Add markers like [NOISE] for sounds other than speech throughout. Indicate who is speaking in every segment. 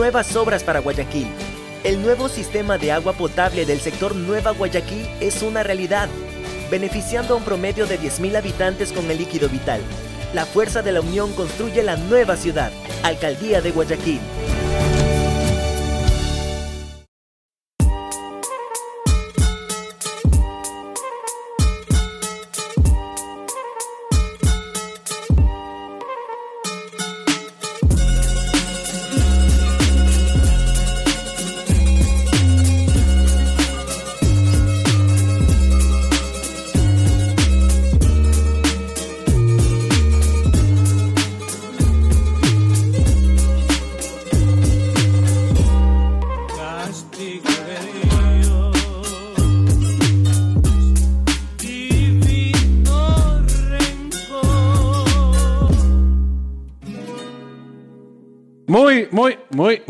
Speaker 1: nuevas obras para Guayaquil. El nuevo sistema de agua potable del sector Nueva Guayaquil es una realidad, beneficiando a un promedio de 10.000 habitantes con el líquido vital. La fuerza de la unión construye la nueva ciudad, Alcaldía de Guayaquil.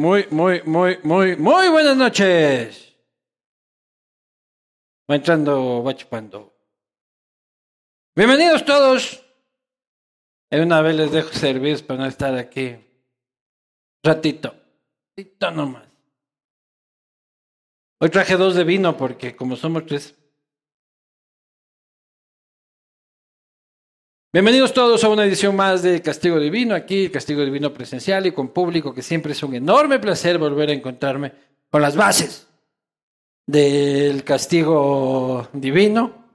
Speaker 2: muy, muy, muy, muy, muy buenas noches. Va entrando, va chupando. Bienvenidos todos. y una vez les dejo servir para no estar aquí. Ratito. Ratito nomás. Hoy traje dos de vino porque como somos tres, Bienvenidos todos a una edición más de Castigo Divino, aquí el Castigo Divino presencial y con público, que siempre es un enorme placer volver a encontrarme con las bases del Castigo Divino.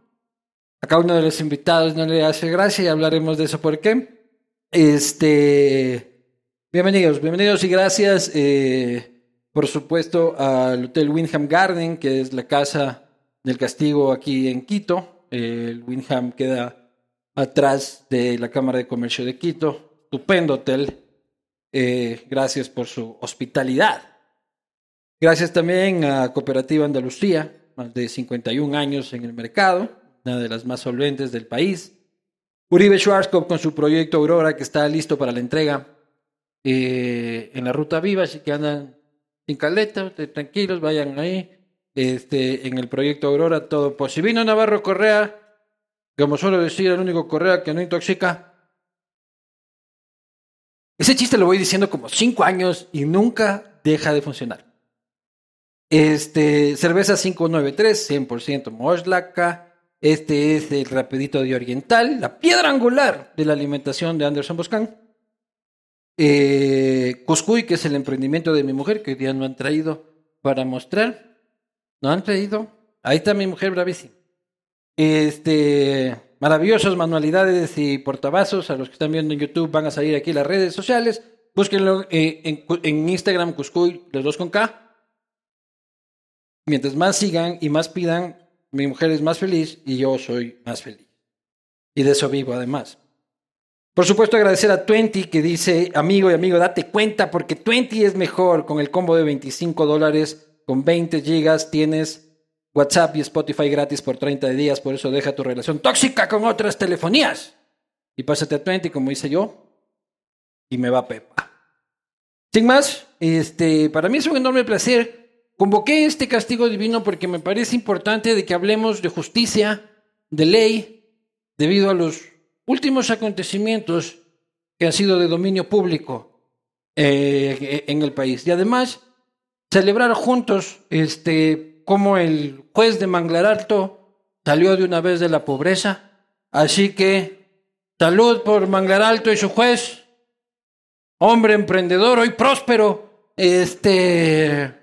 Speaker 2: Acá uno de los invitados no le hace gracia y hablaremos de eso por qué. Este, bienvenidos, bienvenidos y gracias, eh, por supuesto, al Hotel Windham Garden, que es la casa del castigo aquí en Quito. El Windham queda atrás de la Cámara de Comercio de Quito. Estupendo hotel. Eh, gracias por su hospitalidad. Gracias también a Cooperativa Andalucía, más de 51 años en el mercado, una de las más solventes del país. Uribe Schwarzkopf con su proyecto Aurora que está listo para la entrega eh, en la ruta viva, así que andan sin caleta, eh, tranquilos, vayan ahí. Este, en el proyecto Aurora todo posible. Vino Navarro Correa, como suelo decir, el único Correa que no intoxica. Ese chiste lo voy diciendo como cinco años y nunca deja de funcionar. Este, cerveza 593, 100% Moslaca. Este es el rapidito de Oriental, la piedra angular de la alimentación de Anderson Boscan. Eh, Cuscuy, que es el emprendimiento de mi mujer, que hoy día no han traído para mostrar. No han traído. Ahí está mi mujer bravísima. Este, maravillosas manualidades y portavasos. A los que están viendo en YouTube van a salir aquí las redes sociales. Búsquenlo eh, en, Instagram, Cuscuy, los dos con K. Mientras más sigan y más pidan, mi mujer es más feliz y yo soy más feliz. Y de eso vivo además. Por supuesto, agradecer a Twenty que dice, amigo y amigo, date cuenta porque Twenty es mejor. Con el combo de 25 dólares, con 20 gigas, tienes WhatsApp y Spotify gratis por 30 días, por eso deja tu relación tóxica con otras telefonías. Y pásate a 20, como hice yo, y me va Pepa. Sin más, este, para mí es un enorme placer. Convoqué este castigo divino porque me parece importante de que hablemos de justicia, de ley, debido a los últimos acontecimientos que han sido de dominio público eh, en el país. Y además, celebrar juntos este, como el juez de Manglar Alto salió de una vez de la pobreza. Así que salud por Manglar Alto y su juez, hombre emprendedor, hoy próspero, este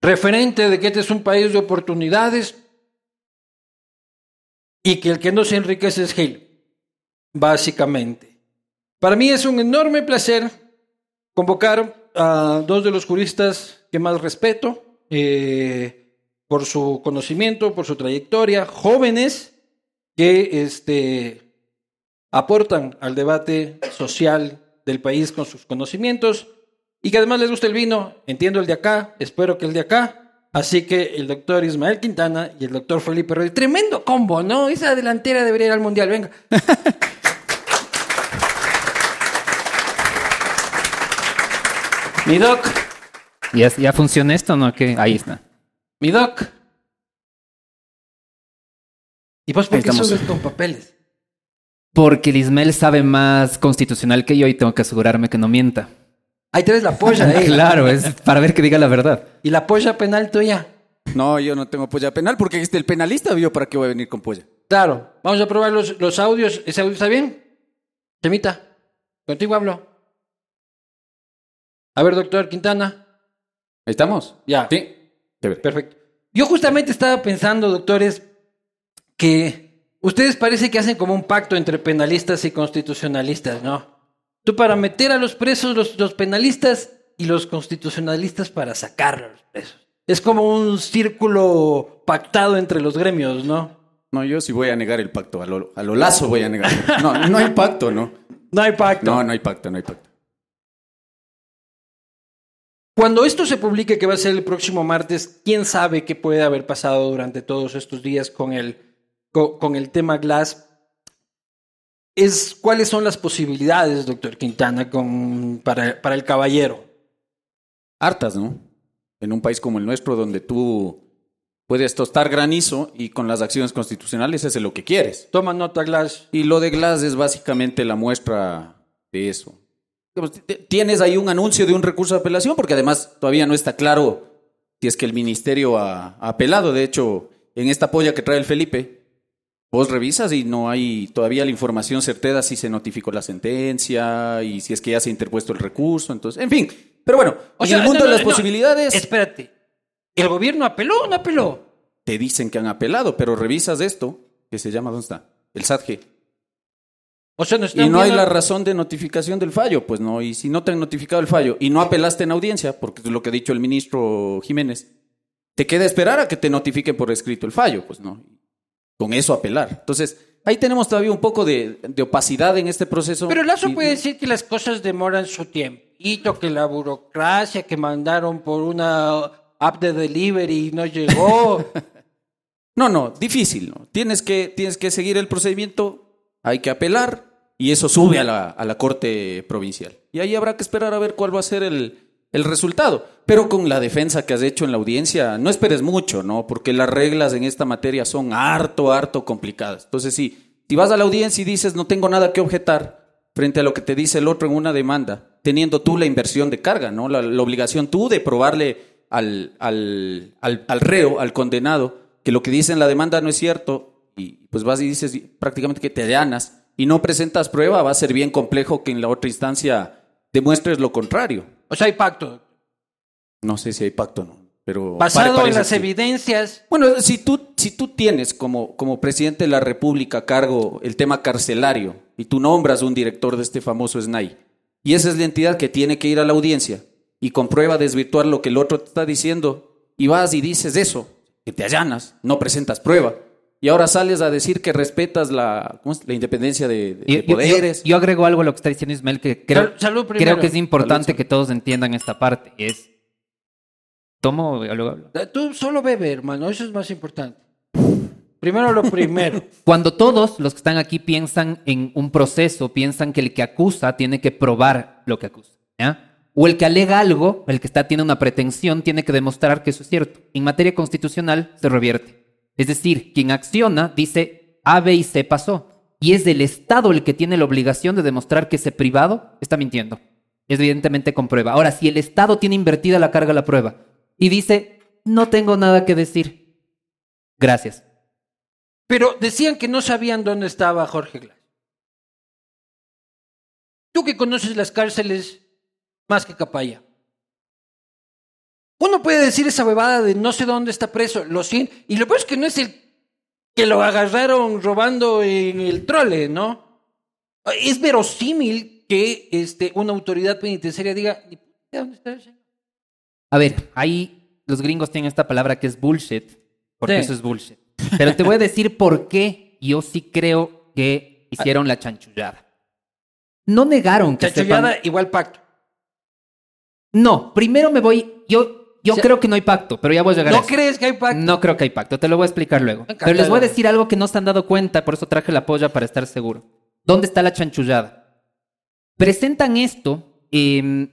Speaker 2: referente de que este es un país de oportunidades y que el que no se enriquece es Gil, básicamente. Para mí es un enorme placer convocar a dos de los juristas más respeto eh, por su conocimiento, por su trayectoria, jóvenes que este, aportan al debate social del país con sus conocimientos y que además les gusta el vino. Entiendo el de acá, espero que el de acá. Así que el doctor Ismael Quintana y el doctor Felipe Rodríguez, tremendo combo, ¿no? Esa delantera debería ir al mundial, venga. [LAUGHS] Mi doc.
Speaker 3: ¿Ya, funciona esto no?
Speaker 2: Ahí está. Mi doc. ¿Y vos pues por qué con papeles?
Speaker 3: Porque Lismel sabe más constitucional que yo y tengo que asegurarme que no mienta.
Speaker 2: Ahí ves la polla, [LAUGHS] ¿eh?
Speaker 3: claro, es para ver que diga la verdad.
Speaker 2: ¿Y la polla penal tuya?
Speaker 3: No, yo no tengo polla penal porque este, el penalista vio para qué voy a venir con polla.
Speaker 2: Claro, vamos a probar los, los audios. ¿Ese audio está bien? Temita, contigo hablo. A ver, doctor Quintana.
Speaker 3: ¿Estamos?
Speaker 2: Ya.
Speaker 3: Sí.
Speaker 2: ves. Perfecto. Yo justamente estaba pensando, doctores, que ustedes parece que hacen como un pacto entre penalistas y constitucionalistas, ¿no? Tú para meter a los presos, los, penalistas y los constitucionalistas para sacar a los presos. Es como un círculo pactado entre los gremios, ¿no?
Speaker 3: No, yo sí voy a negar el pacto. A lo, a lo lazo voy a negar. No, no hay pacto, ¿no?
Speaker 2: [LAUGHS] No hay pacto.
Speaker 3: No, no hay pacto, no hay pacto.
Speaker 2: Cuando esto se publique, que va a ser el próximo martes, quién sabe qué puede haber pasado durante todos estos días con el, con, el tema Glass. Es, ¿Cuáles son las posibilidades, doctor Quintana, con, para, para el caballero?
Speaker 3: Hartas, ¿no? En un país como el nuestro, donde tú puedes tostar granizo y con las acciones constitucionales es lo que quieres.
Speaker 2: Toma nota, Glass.
Speaker 3: Y lo de Glass es básicamente la muestra de eso tienes ahí un anuncio de un recurso de apelación, porque además todavía no está claro si es que el ministerio ha, apelado. De hecho, en esta polla que trae el Felipe, vos revisas y no hay todavía la información certera si se notificó la sentencia y si es que ya se ha interpuesto el recurso. Entonces, en fin. Pero bueno, en el mundo de las posibilidades.
Speaker 2: Espérate. ¿El gobierno apeló o no apeló?
Speaker 3: Te dicen que han apelado, pero revisas esto, que se llama, ¿dónde está? El SATG y no hay la razón de notificación del fallo, pues no. Y si no te han notificado el fallo y no apelaste en audiencia, porque es lo que ha dicho el ministro Jiménez, te queda esperar a que te notifiquen por escrito el fallo, pues no. Con eso apelar. Entonces, ahí tenemos todavía un poco de, opacidad en este proceso.
Speaker 2: Pero Lazo aso puede decir que las cosas demoran su tiempito, que la burocracia que mandaron por una app de delivery no llegó.
Speaker 3: [LAUGHS] no, no, difícil, ¿no? Tienes que, tienes que seguir el procedimiento hay que apelar y eso sube a la, a la Corte Provincial. Y ahí habrá que esperar a ver cuál va a ser el, resultado. Pero con la defensa que has hecho en la audiencia, no esperes mucho, ¿no? Porque las reglas en esta materia son harto, harto complicadas. Entonces, sí, si vas a la audiencia y dices, no tengo nada que objetar frente a lo que te dice el otro en una demanda, teniendo tú la inversión de carga, ¿no? La, obligación tú de probarle al, al, al, al reo, al condenado, que lo que dice en la demanda no es cierto y pues vas y dices prácticamente que te allanas y no presentas prueba, va a ser bien complejo que en la otra instancia demuestres lo contrario.
Speaker 2: O sea, hay pacto.
Speaker 3: No sé si hay pacto o no. Pero
Speaker 2: Basado en las evidencias.
Speaker 3: Bueno, si tú, si tú tienes como, como presidente de la República cargo el tema carcelario y tú nombras un director de este famoso SNAI, y esa es la entidad que tiene que ir a la audiencia y comprueba desvirtuar lo que el otro te está diciendo, y vas y dices eso, que te allanas, no presentas prueba, y ahora sales a decir que respetas la, independencia de, poderes.
Speaker 4: Yo, agrego algo a lo que está diciendo Ismael, que creo, que es importante que todos entiendan esta parte. Es, tomo
Speaker 2: Tú solo bebe, hermano, eso es más importante. Primero lo primero.
Speaker 4: [LAUGHS] Cuando todos los que están aquí piensan en un proceso, piensan que el que acusa tiene que probar lo que acusa. O el que alega algo, el que está tiene una pretensión, tiene que demostrar que eso es cierto. En materia constitucional se revierte. Es decir, quien acciona dice A, B y C pasó. Y es del Estado el que tiene la obligación de demostrar que ese privado está mintiendo. Es evidentemente con prueba. Ahora, si el Estado tiene invertida la carga la prueba y dice, no tengo nada que decir. Gracias.
Speaker 2: Pero decían que no sabían dónde estaba Jorge Glass. Tú que conoces las cárceles más que Capaya. Uno puede decir esa bebada de no sé dónde está preso, lo siento. Y lo peor es que no es el que lo agarraron robando en el trole, ¿no? Es verosímil que este, una autoridad penitenciaria diga, ¿dónde está
Speaker 4: ese? A ver, ahí los gringos tienen esta palabra que es bullshit, porque eso es bullshit. Pero te voy a decir por qué yo sí creo que hicieron la chanchullada. No negaron que
Speaker 2: chanchullada igual pacto.
Speaker 4: No, primero me voy, yo yo creo que no hay pacto, pero ya voy a llegar
Speaker 2: ¿No crees que hay pacto?
Speaker 4: No creo que hay pacto, te lo voy a explicar luego. Pero les voy a decir algo que no se han dado cuenta, por eso traje la polla para estar seguro. ¿Dónde está la chanchullada? Presentan esto em,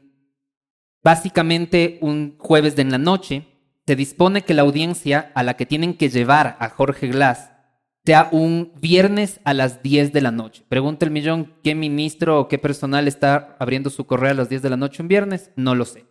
Speaker 4: básicamente un jueves de en la noche. Se dispone que la audiencia a la que tienen que llevar a Jorge Glass sea un viernes a las 10 de la noche. Pregunta el millón, ¿qué ministro o qué personal está abriendo su correo a las 10 de la noche un viernes? No lo sé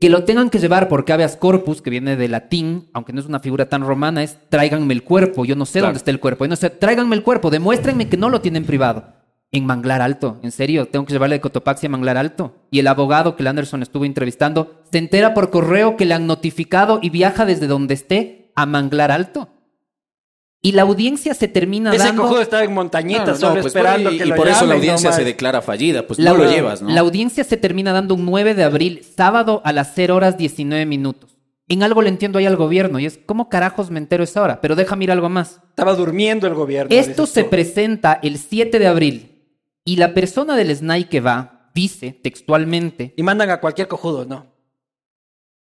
Speaker 4: que lo tengan que llevar porque habeas corpus, que viene de latín, aunque no es una figura tan romana, es tráiganme el cuerpo, yo no sé dónde está el cuerpo, yo no sé, tráiganme el cuerpo, demuéstrenme que no lo tienen privado. En Manglar Alto, en serio, tengo que llevarle de Cotopaxi a Manglar Alto. Y el abogado que Anderson estuvo entrevistando se entera por correo que le han notificado y viaja desde donde esté a Manglar Alto y la audiencia se termina dando... Ese
Speaker 2: cojudo estaba en montañitas, no, pues esperando y,
Speaker 3: por
Speaker 2: eso
Speaker 3: la audiencia se declara fallida, pues no lo llevas, ¿no?
Speaker 4: La audiencia se termina dando un 9 de abril, sábado a las 0 horas 19 minutos. En algo le entiendo ahí al gobierno y es, ¿cómo carajos me entero esa hora? Pero déjame ir algo más.
Speaker 2: Estaba durmiendo el gobierno.
Speaker 4: Esto se presenta el 7 de abril y la persona del SNAI que va dice textualmente...
Speaker 2: Y mandan a cualquier cojudo, ¿no?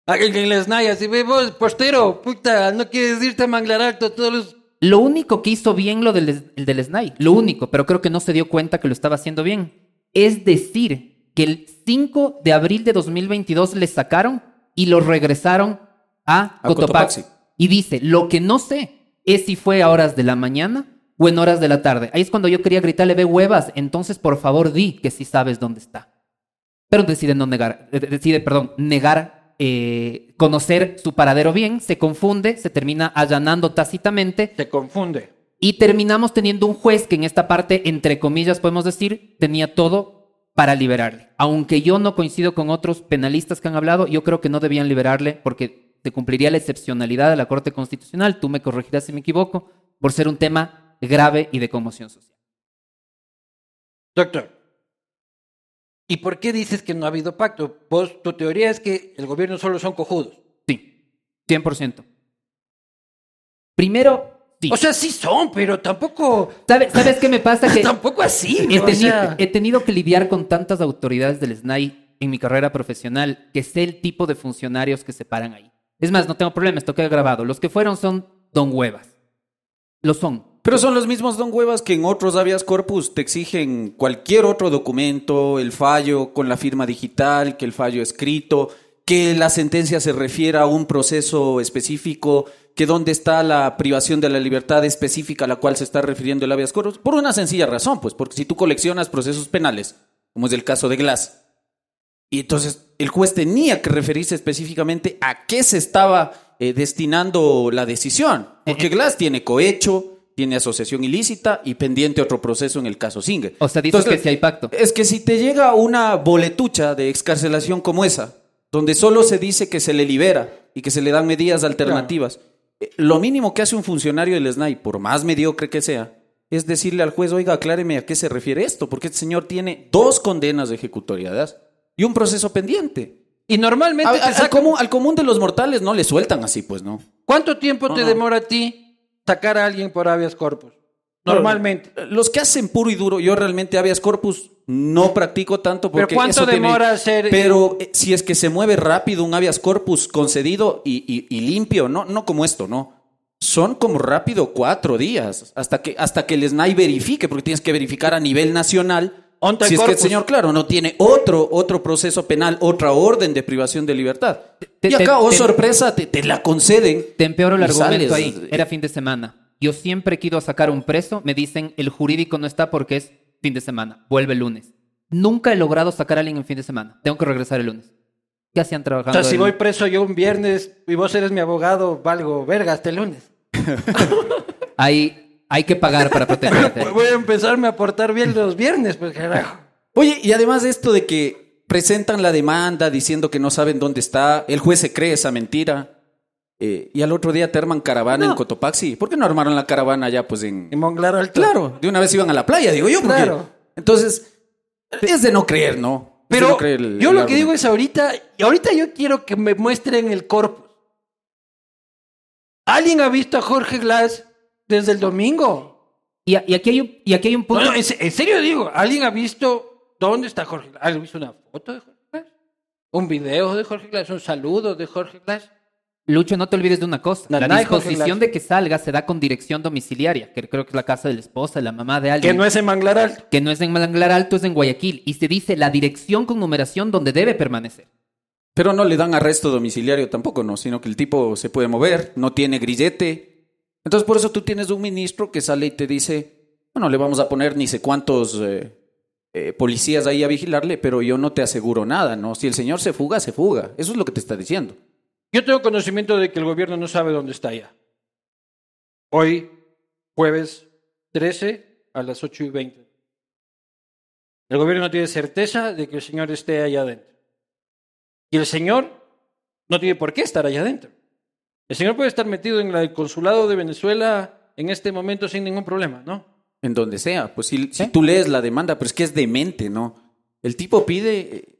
Speaker 2: Alguien el SNAI así, vos, postero, puta, no quieres irte a manglar todos los
Speaker 4: lo único que hizo bien lo del, el lo único, pero creo que no se dio cuenta que lo estaba haciendo bien. Es decir, que el 5 de abril de 2022 le sacaron y lo regresaron a, Cotopaxi. Y dice, lo que no sé es si fue a horas de la mañana o en horas de la tarde. Ahí es cuando yo quería gritarle, ve huevas, entonces por favor di que sí sabes dónde está. Pero decide no negar, eh, decide, perdón, negar eh, conocer su paradero bien, se confunde, se termina allanando tácitamente.
Speaker 2: Se confunde.
Speaker 4: Y terminamos teniendo un juez que en esta parte, entre comillas, podemos decir, tenía todo para liberarle. Aunque yo no coincido con otros penalistas que han hablado, yo creo que no debían liberarle porque se cumpliría la excepcionalidad de la Corte Constitucional, tú me corregirás si me equivoco, por ser un tema grave y de conmoción social.
Speaker 2: Doctor. ¿Y por qué dices que no ha habido pacto? Vos, tu teoría es que el gobierno solo son cojudos.
Speaker 4: Sí, 100%. Primero,
Speaker 2: O sea, sí son, pero tampoco.
Speaker 4: ¿Sabes qué me pasa? [LAUGHS] Que
Speaker 2: tampoco así.
Speaker 4: He, tenido que lidiar con tantas autoridades del SNAI en mi carrera profesional que sé el tipo de funcionarios que se paran ahí. Es más, no tengo problema, esto queda grabado. Los que fueron son don huevas. Lo son.
Speaker 3: Pero son los mismos don huevas que en otros habeas corpus te exigen cualquier otro documento, el fallo con la firma digital, que el fallo escrito, que la sentencia se refiera a un proceso específico, que dónde está la privación de la libertad específica a la cual se está refiriendo el habeas corpus, por una sencilla razón, pues porque si tú coleccionas procesos penales, como es el caso de Glass, y entonces el juez tenía que referirse específicamente a qué se estaba eh, destinando la decisión, eh, porque eh. Glass tiene cohecho, tiene asociación ilícita y pendiente otro proceso en el caso Singer.
Speaker 4: O sea, dices que si hay pacto.
Speaker 3: Es que si te llega una boletucha de excarcelación como esa, donde solo se dice que se le libera y que se le dan medidas alternativas, eh, lo mínimo que hace un funcionario del SNAI, por más mediocre que sea, es decirle al juez, oiga, acláreme a qué se refiere esto, porque este señor tiene dos condenas de ejecutoriedad y un proceso pendiente.
Speaker 4: Y normalmente...
Speaker 3: al, común, de los mortales no le sueltan así, pues no.
Speaker 2: ¿Cuánto tiempo te demora a ti sacar a alguien por habeas corpus.
Speaker 3: Normalmente. Los que hacen puro y duro, yo realmente habeas corpus no practico tanto porque. ¿Pero
Speaker 2: cuánto demora eh, hacer.?
Speaker 3: Pero si es que se mueve rápido un habeas corpus concedido y, limpio, no, no como esto, no. Son como rápido cuatro días hasta que, hasta que el SNAI verifique, porque tienes que verificar a nivel nacional si es que el señor, claro, no tiene otro, otro proceso penal, otra orden de privación de libertad. y acá, oh sorpresa, te, la conceden.
Speaker 4: Te empeoro el argumento ahí. Eh, Era fin de semana. Yo siempre quiero sacar un preso, me dicen el jurídico no está porque es fin de semana, vuelve el lunes. Nunca he logrado sacar a alguien en fin de semana, tengo que regresar el lunes. ¿Qué hacían trabajando? O sea,
Speaker 2: si voy preso yo un viernes y vos eres mi abogado, valgo verga hasta el lunes.
Speaker 4: [LAUGHS] ahí hay que pagar para protegerte.
Speaker 2: [LAUGHS] Voy a empezarme a portar bien los viernes, pues carajo.
Speaker 3: Oye, y además de esto de que presentan la demanda diciendo que no saben dónde está, el juez se cree esa mentira. Eh, y al otro día te arman caravana en Cotopaxi. ¿Por qué no armaron la caravana allá pues en...
Speaker 2: En Monglaro
Speaker 3: Alto. Claro, de una vez iban a la playa, digo yo. Porque... Claro. Entonces, es de no creer, ¿no?
Speaker 2: Pero yo lo que digo es ahorita, ahorita yo quiero que me muestren el corpus. ¿Alguien ha visto a Jorge Glass desde el domingo.
Speaker 4: Y, aquí, hay un, y aquí hay un punto.
Speaker 2: en, serio digo, ¿alguien ha visto dónde está Jorge ¿Alguien ha visto una foto de Jorge ¿Un video de Jorge Clash ¿Un saludo de Jorge Clash
Speaker 4: Lucho, no te olvides de una cosa. La, disposición de que salga se da con dirección domiciliaria, que creo que es la casa de la esposa, la mamá de alguien. Que
Speaker 2: no es en Manglar Alto.
Speaker 4: Que no es en Manglar Alto, es en Guayaquil. Y se dice la dirección con numeración donde debe permanecer.
Speaker 3: Pero no le dan arresto domiciliario tampoco, ¿no? Sino que el tipo se puede mover, no tiene grillete, entonces por eso tú tienes un ministro que sale y te dice, bueno, le vamos a poner ni sé cuántos eh, eh, policías ahí a vigilarle, pero yo no te aseguro nada, ¿no? Si el señor se fuga, se fuga. Eso es lo que te está diciendo.
Speaker 2: Yo tengo conocimiento de que el gobierno no sabe dónde está ya. Hoy, jueves 13 a las 8 y 20. El gobierno no tiene certeza de que el Señor esté allá adentro. Y el Señor no tiene por qué estar allá adentro. El señor puede estar metido en el consulado de Venezuela en este momento sin ningún problema, ¿no?
Speaker 3: En donde sea, pues si, tú lees la demanda, pero es que es demente, ¿no? El tipo pide eh,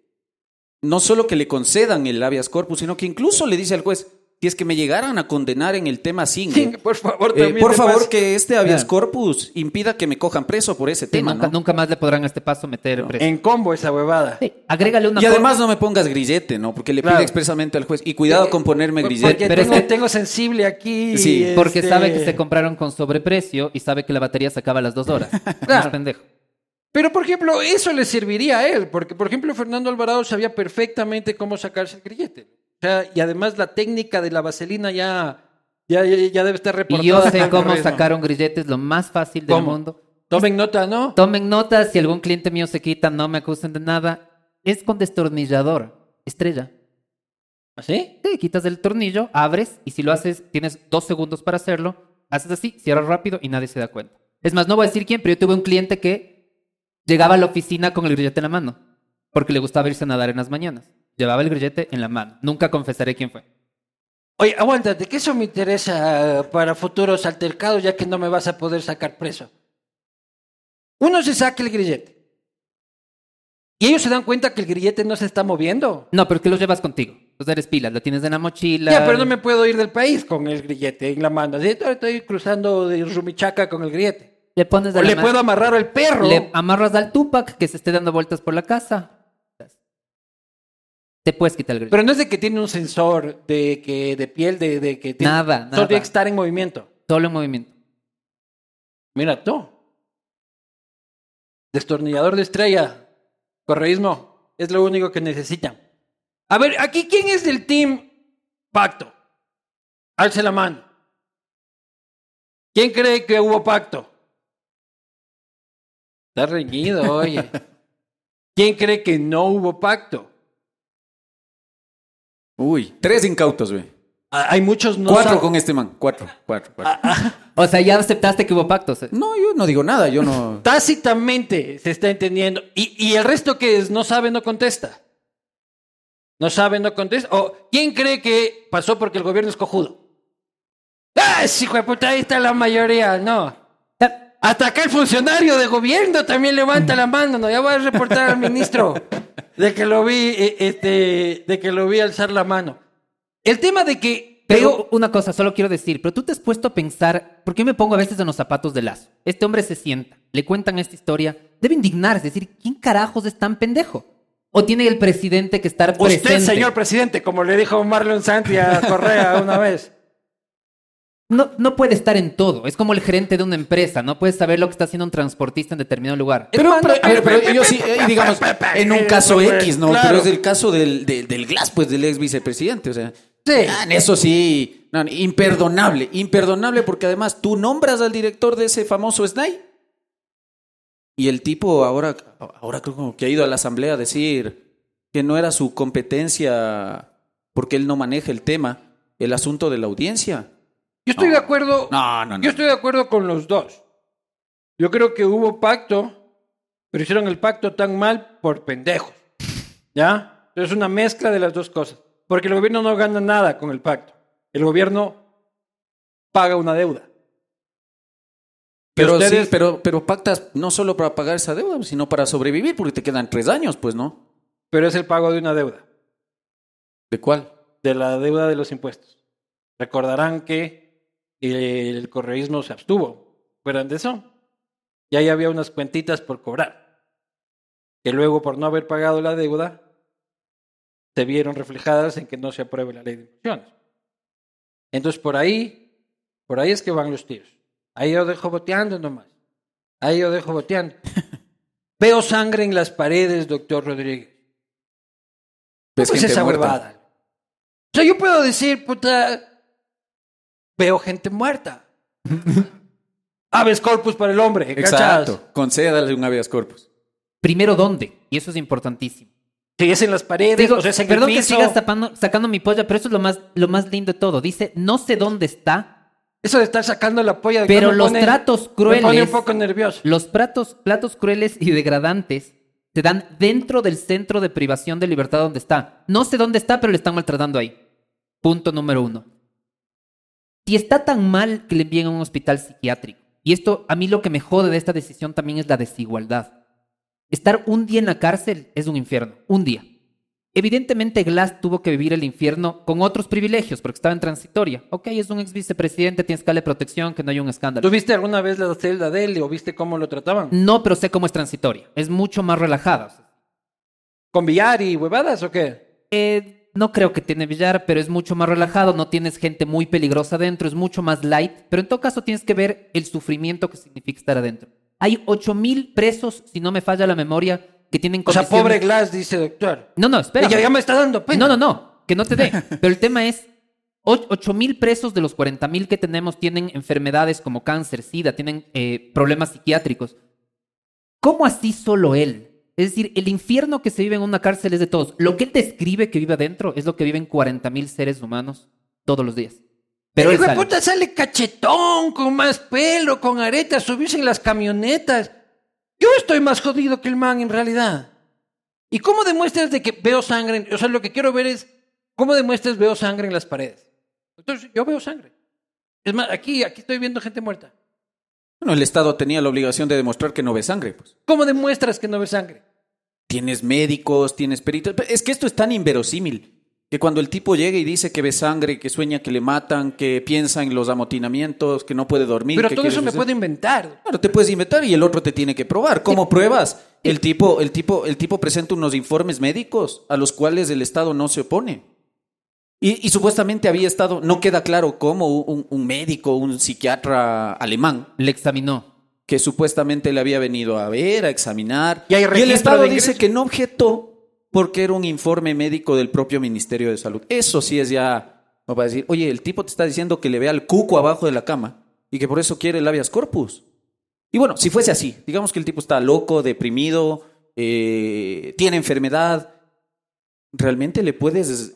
Speaker 3: no solo que le concedan el habeas corpus, sino que incluso le dice al juez, si es que me llegaran a condenar en el tema 5,
Speaker 2: por favor,
Speaker 3: eh, por favor que este ah. habeas corpus impida que me cojan preso por ese tema. Nunca,
Speaker 4: más le podrán a este paso meter
Speaker 2: preso. En combo esa huevada. Sí,
Speaker 4: agrégale una.
Speaker 3: Y además no me pongas grillete, ¿no? Porque le pide expresamente al juez. Y cuidado con ponerme pues, grillete.
Speaker 2: Pero tengo, es que, tengo sensible aquí.
Speaker 4: Sí, porque este, sabe que se compraron con sobreprecio y sabe que la batería se acaba a las dos horas. [LAUGHS] claro. pendejo.
Speaker 2: Pero, por ejemplo, eso le serviría a él, porque, por ejemplo, Fernando Alvarado sabía perfectamente cómo sacarse el grillete y además la técnica de la vaselina ya, ya, ya, debe estar reportada. Y
Speaker 4: yo sé [LAUGHS] cómo sacar un grillete, es lo más fácil del mundo.
Speaker 2: Tomen nota, ¿no?
Speaker 4: Tomen nota, si algún cliente mío se quita, no me acusen de nada. Es con destornillador, estrella. ¿Así? ¿Ah, sí, quitas el tornillo, abres y si lo haces, tienes dos segundos para hacerlo, haces así, cierras rápido y nadie se da cuenta. Es más, no voy a decir quién, pero yo tuve un cliente que llegaba a la oficina con el grillete en la mano, porque le gustaba irse a nadar en las mañanas. Llevaba el grillete en la mano. Nunca confesaré quién fue.
Speaker 2: Oye, aguántate, que eso me interesa eh, para futuros altercados, ya que no me vas a poder sacar preso. Uno se saca el grillete. Y ellos se dan cuenta que el grillete no se está moviendo.
Speaker 4: No, pero ¿qué que lo llevas contigo. Entonces eres pilas, lo tienes en la mochila. Ya,
Speaker 2: pero no me puedo ir del país con el grillete en la mano. Estoy cruzando de Rumichaca con el grillete.
Speaker 4: Le pones o
Speaker 2: le puedo amarrar al perro.
Speaker 4: Le amarras al Tupac que se esté dando vueltas por la casa te puedes quitar el
Speaker 2: Pero no es de que tiene un sensor de que de piel, de, que
Speaker 4: nada,
Speaker 2: nada. Solo tiene que estar en movimiento.
Speaker 4: Solo en movimiento.
Speaker 2: Mira tú. Destornillador de estrella. Correísmo. Es lo único que necesita. A ver, aquí, ¿quién es del team pacto? Alce la mano. ¿Quién cree que hubo pacto? Está reñido, oye. [LAUGHS] ¿Quién cree que no hubo pacto?
Speaker 3: Uy. Tres incautos, güey.
Speaker 2: Ah, hay muchos
Speaker 3: no. Cuatro con este man. Cuatro, cuatro, cuatro. Ah, ah. [LAUGHS] o
Speaker 4: sea, ya aceptaste que hubo pactos. Eh.
Speaker 3: No, yo no digo nada, yo no.
Speaker 2: [LAUGHS] Tácitamente se está entendiendo. Y, y el resto que es no sabe, no contesta. No sabe, no contesta. O ¿quién cree que pasó porque el gobierno es cojudo? ¡Ah, hijo de puta! Ahí está la mayoría, no. Hasta acá el funcionario de gobierno también levanta la mano, no, ya voy a reportar al ministro. [LAUGHS] de que lo vi, eh, este, de que lo vi alzar la mano.
Speaker 4: El tema de que. Pero una cosa, solo quiero decir, pero tú te has puesto a pensar, ¿por qué me pongo a veces en los zapatos de lazo? Este hombre se sienta, le cuentan esta historia, debe indignarse, decir, ¿quién carajos es tan pendejo? ¿O tiene el presidente que estar presente?
Speaker 2: Usted, señor presidente, como le dijo Marlon Santi a Correa una vez
Speaker 4: no, puede estar en todo. Es como el gerente de una empresa. No puedes saber lo que está haciendo un transportista en determinado lugar.
Speaker 3: Pero, yo sí, eh, digamos, en un caso X, ¿no? Pero es el caso del, Glass, pues, del ex vicepresidente. O sea, en
Speaker 2: eso sí, imperdonable. Imperdonable porque además tú nombras al director de ese famoso SNAI.
Speaker 3: Y el tipo ahora, ahora creo que ha ido a la asamblea a decir que no era su competencia porque él no maneja el tema, el asunto de la audiencia.
Speaker 2: Yo estoy de acuerdo. No, no, no. Yo estoy de acuerdo con los dos. Yo creo que hubo pacto, pero hicieron el pacto tan mal por pendejos. ¿Ya? Es una mezcla de las dos cosas. Porque el gobierno no gana nada con el pacto. El gobierno paga una deuda.
Speaker 3: Pero, pero, pero pactas no solo para pagar esa deuda, sino para sobrevivir, porque te quedan tres años, pues, ¿no?
Speaker 2: Pero es el pago de una deuda.
Speaker 3: ¿De cuál?
Speaker 2: De la deuda de los impuestos. Recordarán que el correísmo se abstuvo. fueron de eso? Y ahí había unas cuentitas por cobrar, que luego por no haber pagado la deuda, se vieron reflejadas en que no se apruebe la ley de inversiones. Entonces por ahí, por ahí es que van los tiros. Ahí yo dejo boteando nomás. Ahí yo dejo boteando. [LAUGHS] Veo sangre en las paredes, doctor Rodríguez. ¿Cómo es pues esa huevada? O sea, yo puedo decir, puta, veo gente muerta. Aves [LAUGHS] corpus para el hombre. ¿eh? Exacto. Exacto.
Speaker 3: Concédale un habeas corpus.
Speaker 4: Primero, ¿dónde? Y eso es importantísimo.
Speaker 2: Si es en las paredes,
Speaker 4: perdón que sigas tapando, sacando mi polla, pero eso es lo más, lo más lindo de todo. Dice, no sé dónde está,
Speaker 2: Eso de estar sacando la polla de
Speaker 4: pero los tratos crueles.
Speaker 2: un poco nervioso.
Speaker 4: Los platos crueles y degradantes se dan dentro del centro de privación de libertad donde está. No sé dónde está, pero le están maltratando ahí. Punto número uno. Si está tan mal que le envíen a un hospital psiquiátrico, y esto a mí lo que me jode de esta decisión también es la desigualdad. Estar un día en la cárcel es un infierno, un día. Evidentemente Glass tuvo que vivir el infierno con otros privilegios porque estaba en transitoria. Ok, es un ex vicepresidente, tiene escala de protección, que no hay un escándalo.
Speaker 2: ¿Tuviste alguna vez la celda de él o viste cómo lo trataban?
Speaker 4: No, pero sé cómo es transitoria. Es mucho más relajada.
Speaker 2: ¿Con billar y huevadas o qué?
Speaker 4: Eh, no creo que tiene billar, pero es mucho más relajado, no tienes gente muy peligrosa adentro, es mucho más light, pero en todo caso tienes que ver el sufrimiento que significa estar adentro. Hay mil presos, si no me falla la memoria, que tienen
Speaker 2: cosas. O sea, pobre Glass, dice doctor.
Speaker 4: No, no, espera.
Speaker 2: ya me está dando
Speaker 4: pena. No, no, no, que no te dé. [LAUGHS] Pero el tema es, mil presos de los mil que tenemos tienen enfermedades como cáncer, sida, tienen eh, problemas psiquiátricos. ¿Cómo así solo él es decir, el infierno que se vive en una cárcel es de todos. Lo que él describe que vive adentro es lo que viven mil seres humanos todos los días.
Speaker 2: Pero el hijo puta sale cachetón, con más pelo, con aretas, subirse en las camionetas. Yo estoy más jodido que el man en realidad. ¿Y cómo demuestras de que veo sangre? O sea, lo que quiero ver es cómo demuestras veo sangre en las paredes. Entonces, yo veo sangre. Es más, aquí, aquí estoy viendo gente muerta.
Speaker 3: Bueno, el Estado tenía la obligación de demostrar que no ve sangre. Pues.
Speaker 2: ¿Cómo demuestras que no ve sangre?
Speaker 3: Tienes médicos, tienes peritos. Es que esto es tan inverosímil que cuando el tipo llega y dice que ve sangre, que sueña que le matan, que piensa en los amotinamientos, que no puede dormir.
Speaker 2: Pero todo eso me puede inventar.
Speaker 3: Claro, te puedes inventar y el otro te tiene que probar. ¿Cómo eh, pruebas? Eh, el tipo, el tipo, el tipo presenta unos informes médicos a los cuales el Estado no se opone. Y, supuestamente había estado, no queda claro cómo, un, médico, un psiquiatra alemán.
Speaker 4: Le examinó
Speaker 3: que supuestamente le había venido a ver, a examinar.
Speaker 2: Y,
Speaker 3: el Estado dice que no objetó porque era un informe médico del propio Ministerio de Salud. Eso sí es ya, no va a decir, oye, el tipo te está diciendo que le vea el cuco abajo de la cama y que por eso quiere el corpus. Y bueno, si fuese así, digamos que el tipo está loco, deprimido, eh, tiene enfermedad, realmente le puedes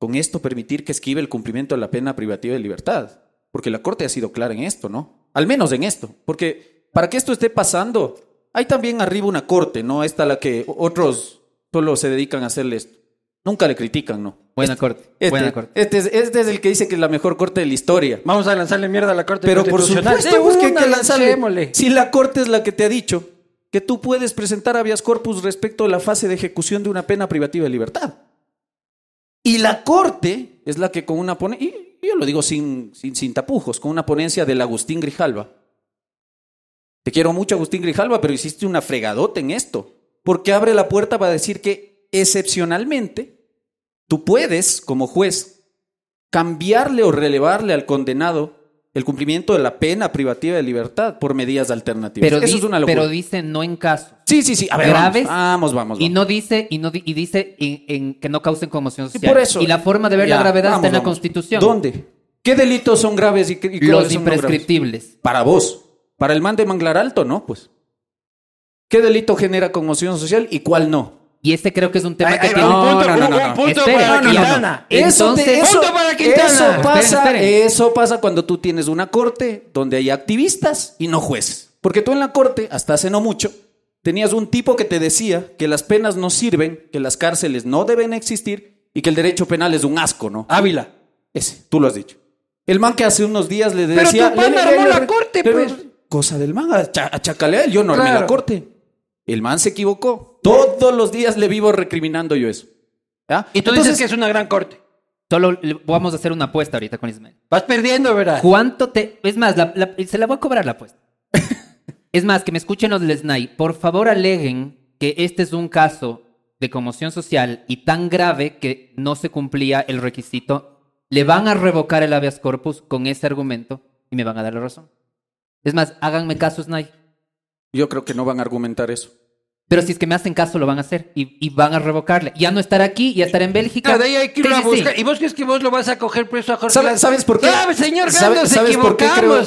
Speaker 3: con esto permitir que esquive el cumplimiento de la pena privativa de libertad. Porque la Corte ha sido clara en esto, ¿no? Al menos en esto. Porque para que esto esté pasando, hay también arriba una Corte, ¿no? Esta la que otros solo se dedican a hacerle esto. Nunca le critican, ¿no?
Speaker 4: Buena este, corte.
Speaker 2: Este,
Speaker 4: buena corte.
Speaker 2: Este, este es, el que dice que es la mejor corte de la historia.
Speaker 4: Vamos a lanzarle mierda a la corte. Pero
Speaker 3: por
Speaker 4: supuesto,
Speaker 3: eh, busquen que Si la corte es la que te ha dicho que tú puedes presentar habeas corpus respecto a la fase de ejecución de una pena privativa de libertad. Y la corte es la que con una ponencia, y yo lo digo sin, sin, tapujos, con una ponencia del Agustín Grijalva. Te quiero mucho, Agustín Grijalva, pero hiciste una fregadota en esto, porque abre la puerta para decir que excepcionalmente tú puedes, como juez, cambiarle o relevarle al condenado el cumplimiento de la pena privativa de libertad por medidas alternativas.
Speaker 4: Pero Eso es una Pero dice no en caso.
Speaker 3: Sí, sí, sí.
Speaker 4: graves.
Speaker 3: Vamos, vamos,
Speaker 4: Y no dice, y no y dice en, que no causen conmoción social.
Speaker 3: Y la forma de ver la gravedad está en la Constitución. ¿Dónde? ¿Qué delitos son graves y,
Speaker 4: Los imprescriptibles.
Speaker 3: Para vos. Para el man de Manglar Alto, no, pues. ¿Qué delito genera conmoción social y cuál no?
Speaker 4: Y este creo que es un tema que tiene...
Speaker 2: Un punto, para Quintana. Eso,
Speaker 3: para Quintana. Eso pasa, eso pasa cuando tú tienes una corte donde hay activistas y no jueces. Porque tú en la corte, hasta hace no mucho, tenías un tipo que te decía que las penas no sirven, que las cárceles no deben existir y que el derecho penal es un asco, ¿no? Ávila, ese, tú lo has dicho. El man que hace unos días le decía... Pero tu pan armó
Speaker 2: la corte, pues.
Speaker 3: Cosa del man, a, yo no armé la corte. El man se equivocó. Todos los días le vivo recriminando yo eso. Y
Speaker 2: tú Entonces, dices que es una gran corte.
Speaker 4: Solo vamos a hacer una apuesta ahorita con Ismael.
Speaker 2: Vas perdiendo, ¿verdad?
Speaker 4: ¿Cuánto te.? Es más, se la voy a cobrar la apuesta. [LAUGHS] es más, que me escuchen los SNAI. Por favor, aleguen que este es un caso de conmoción social y tan grave que no se cumplía el requisito. Le van a revocar el habeas corpus con ese argumento y me van a dar la razón. Es más, háganme caso, SNAI.
Speaker 3: yo creo que no van a argumentar eso.
Speaker 4: Pero si es que me hacen caso, lo van a hacer y, van a revocarle. Ya no estar aquí, ya estar en Bélgica.
Speaker 2: que ¿Y vos crees que vos lo vas a coger preso a
Speaker 3: Jorge? ¿Sabes, por qué?
Speaker 2: señor ¿sabes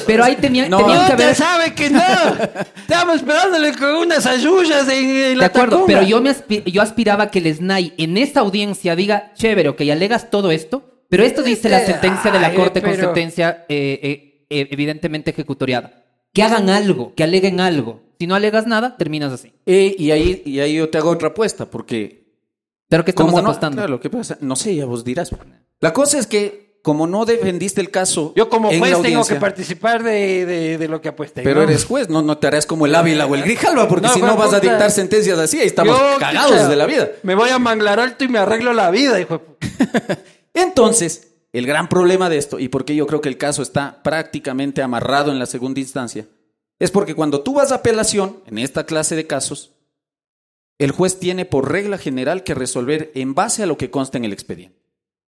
Speaker 4: Pero ahí tenía, no.
Speaker 2: que haber...
Speaker 4: No,
Speaker 2: sabe que no. [LAUGHS] Estamos esperándole con unas ayullas en,
Speaker 4: la De acuerdo, pero yo, me yo aspiraba que el SNAI en esta audiencia diga, chévere, ok, alegas todo esto, pero esto dice la eh, sentencia de la Corte con sentencia eh, eh, eh evidentemente ejecutoriada que hagan algo, que aleguen algo. Si no alegas nada, terminas así.
Speaker 3: Eh, y, ahí, y ahí yo te hago otra apuesta, porque...
Speaker 4: Pero que estamos apostando.
Speaker 3: No? No sé, ya vos dirás. Pues, la cosa es que, como no defendiste el caso...
Speaker 2: Yo como juez tengo que participar de, lo que apuesté.
Speaker 3: Pero eres juez, no, no te harás como el Ávila o el Grijalva, porque si no vas a dictar sentencias así, ahí estamos cagados
Speaker 2: de
Speaker 3: la vida.
Speaker 2: Me voy a manglar alto y me arreglo la vida, hijo.
Speaker 3: [LAUGHS] Entonces... El gran problema de esto, y porque yo creo que el caso está prácticamente amarrado en la segunda instancia, es porque cuando tú vas a apelación, en esta clase de casos, el juez tiene por regla general que resolver en base a lo que consta en el expediente.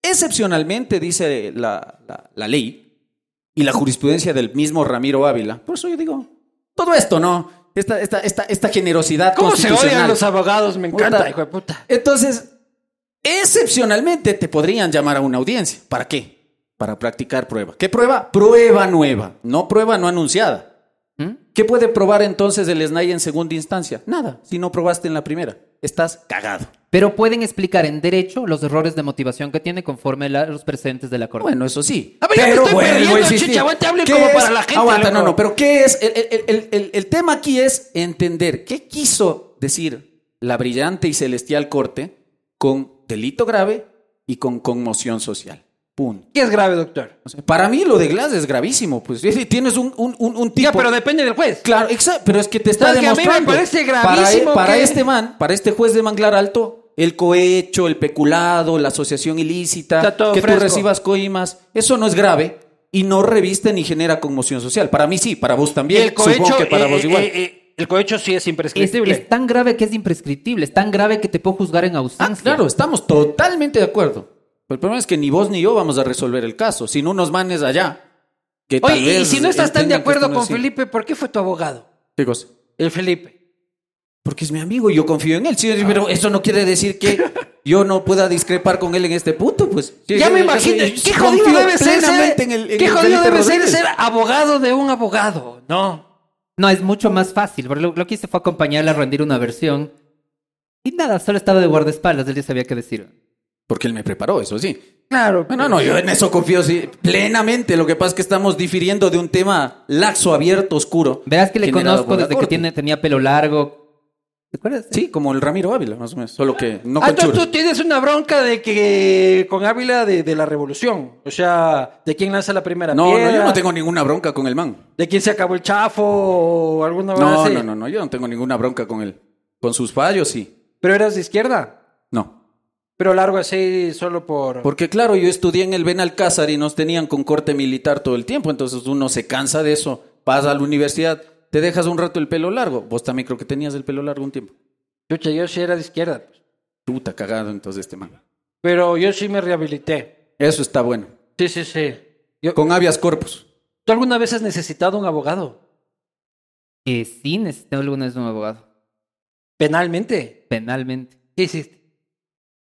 Speaker 3: Excepcionalmente, dice la, ley y la jurisprudencia del mismo Ramiro Ávila. Por eso yo digo, todo esto no, esta, esta, esta, generosidad ¿Cómo se odian
Speaker 2: los abogados? Me encanta, hijo de puta.
Speaker 3: Entonces, Excepcionalmente te podrían llamar a una audiencia. ¿Para qué? Para practicar prueba. ¿Qué prueba? Prueba nueva, no prueba no anunciada. ¿Mm? ¿Qué puede probar entonces el SNAI en segunda instancia? Nada, si no probaste en la primera. Estás cagado.
Speaker 4: Pero pueden explicar en derecho los errores de motivación que tiene conforme a los precedentes de la Corte.
Speaker 3: Bueno, eso sí.
Speaker 2: A ver, pero me estoy perdiendo, chicha, como para la gente.
Speaker 3: Aguanta, no, no, pero ¿qué es? El, el, tema aquí es entender qué quiso decir la brillante y celestial Corte con delito grave y con conmoción social. Punto.
Speaker 2: ¿Qué es grave, doctor?
Speaker 3: para mí lo de Glass es gravísimo. Pues tienes un, un, tipo. Ya,
Speaker 2: pero depende del juez.
Speaker 3: Claro, exacto. Pero es que te está demostrando. Que a mí me parece e- gravísimo. Para, este man, para este juez de Manglar Alto, el cohecho, el peculado, la asociación ilícita, que tú recibas coimas, eso no es grave y no reviste ni genera conmoción social. Para mí sí, para vos también. El cohecho, Supongo que para eh, vos eh, igual. Eh,
Speaker 2: el cohecho sí es imprescriptible.
Speaker 4: Es, tan grave que es imprescriptible, es tan grave que te puedo juzgar en ah, ausencia.
Speaker 3: claro, estamos totalmente de acuerdo. Pero el problema es que ni vos ni yo vamos a resolver el caso, Si no, nos manes allá. Que
Speaker 2: Oye, y si no estás tan de acuerdo con Felipe, ¿por qué fue tu abogado?
Speaker 3: Digo,
Speaker 2: El Felipe.
Speaker 3: Porque es mi amigo y yo confío en él. Sí, pero ah. eso no quiere decir que [LAUGHS] yo no pueda discrepar con él en este punto, pues.
Speaker 2: ya me imagino. ¿Qué jodido debe ser ¿qué jodido debe ser, ser abogado de un abogado? No.
Speaker 4: No, es mucho más fácil. lo, que hice fue acompañarla a rendir una versión. Y nada, solo estaba de guardaespaldas. Él ya sabía qué decir.
Speaker 3: Porque él me preparó, eso sí.
Speaker 2: Claro. No, no, yo en eso confío sí,
Speaker 3: plenamente. Lo que pasa es que estamos difiriendo de un tema laxo, abierto, oscuro.
Speaker 4: Verás que le conozco desde que tiene, tenía pelo largo,
Speaker 3: Sí, como el Ramiro Ávila, más o menos. Solo que no
Speaker 2: ah,
Speaker 3: con
Speaker 2: tú, tienes una bronca de que con Ávila de, la revolución. O sea, de quién lanza la primera
Speaker 3: no,
Speaker 2: No,
Speaker 3: yo no tengo ninguna bronca con el man.
Speaker 2: De quién se acabó el chafo o alguna
Speaker 3: no,
Speaker 2: así.
Speaker 3: No, no, no, yo no tengo ninguna bronca con él. Con sus fallos, sí.
Speaker 2: ¿Pero eras de izquierda?
Speaker 3: No.
Speaker 2: Pero largo así solo por...
Speaker 3: Porque claro, yo estudié en el Benalcázar y nos tenían con corte militar todo el tiempo. Entonces uno se cansa de eso, pasa a la universidad te dejas un rato el pelo largo. Vos también creo que tenías el pelo largo un tiempo.
Speaker 2: Chucha, yo sí era de izquierda.
Speaker 3: Puta, pues. cagado entonces este man.
Speaker 2: Pero yo sí me rehabilité.
Speaker 3: Eso está bueno.
Speaker 2: Sí, sí, sí.
Speaker 3: Con avias corpus.
Speaker 2: ¿Tú alguna vez has necesitado un abogado?
Speaker 4: Que eh, sí, necesité alguna vez un abogado.
Speaker 2: ¿Penalmente?
Speaker 4: Penalmente.
Speaker 2: ¿Qué hiciste?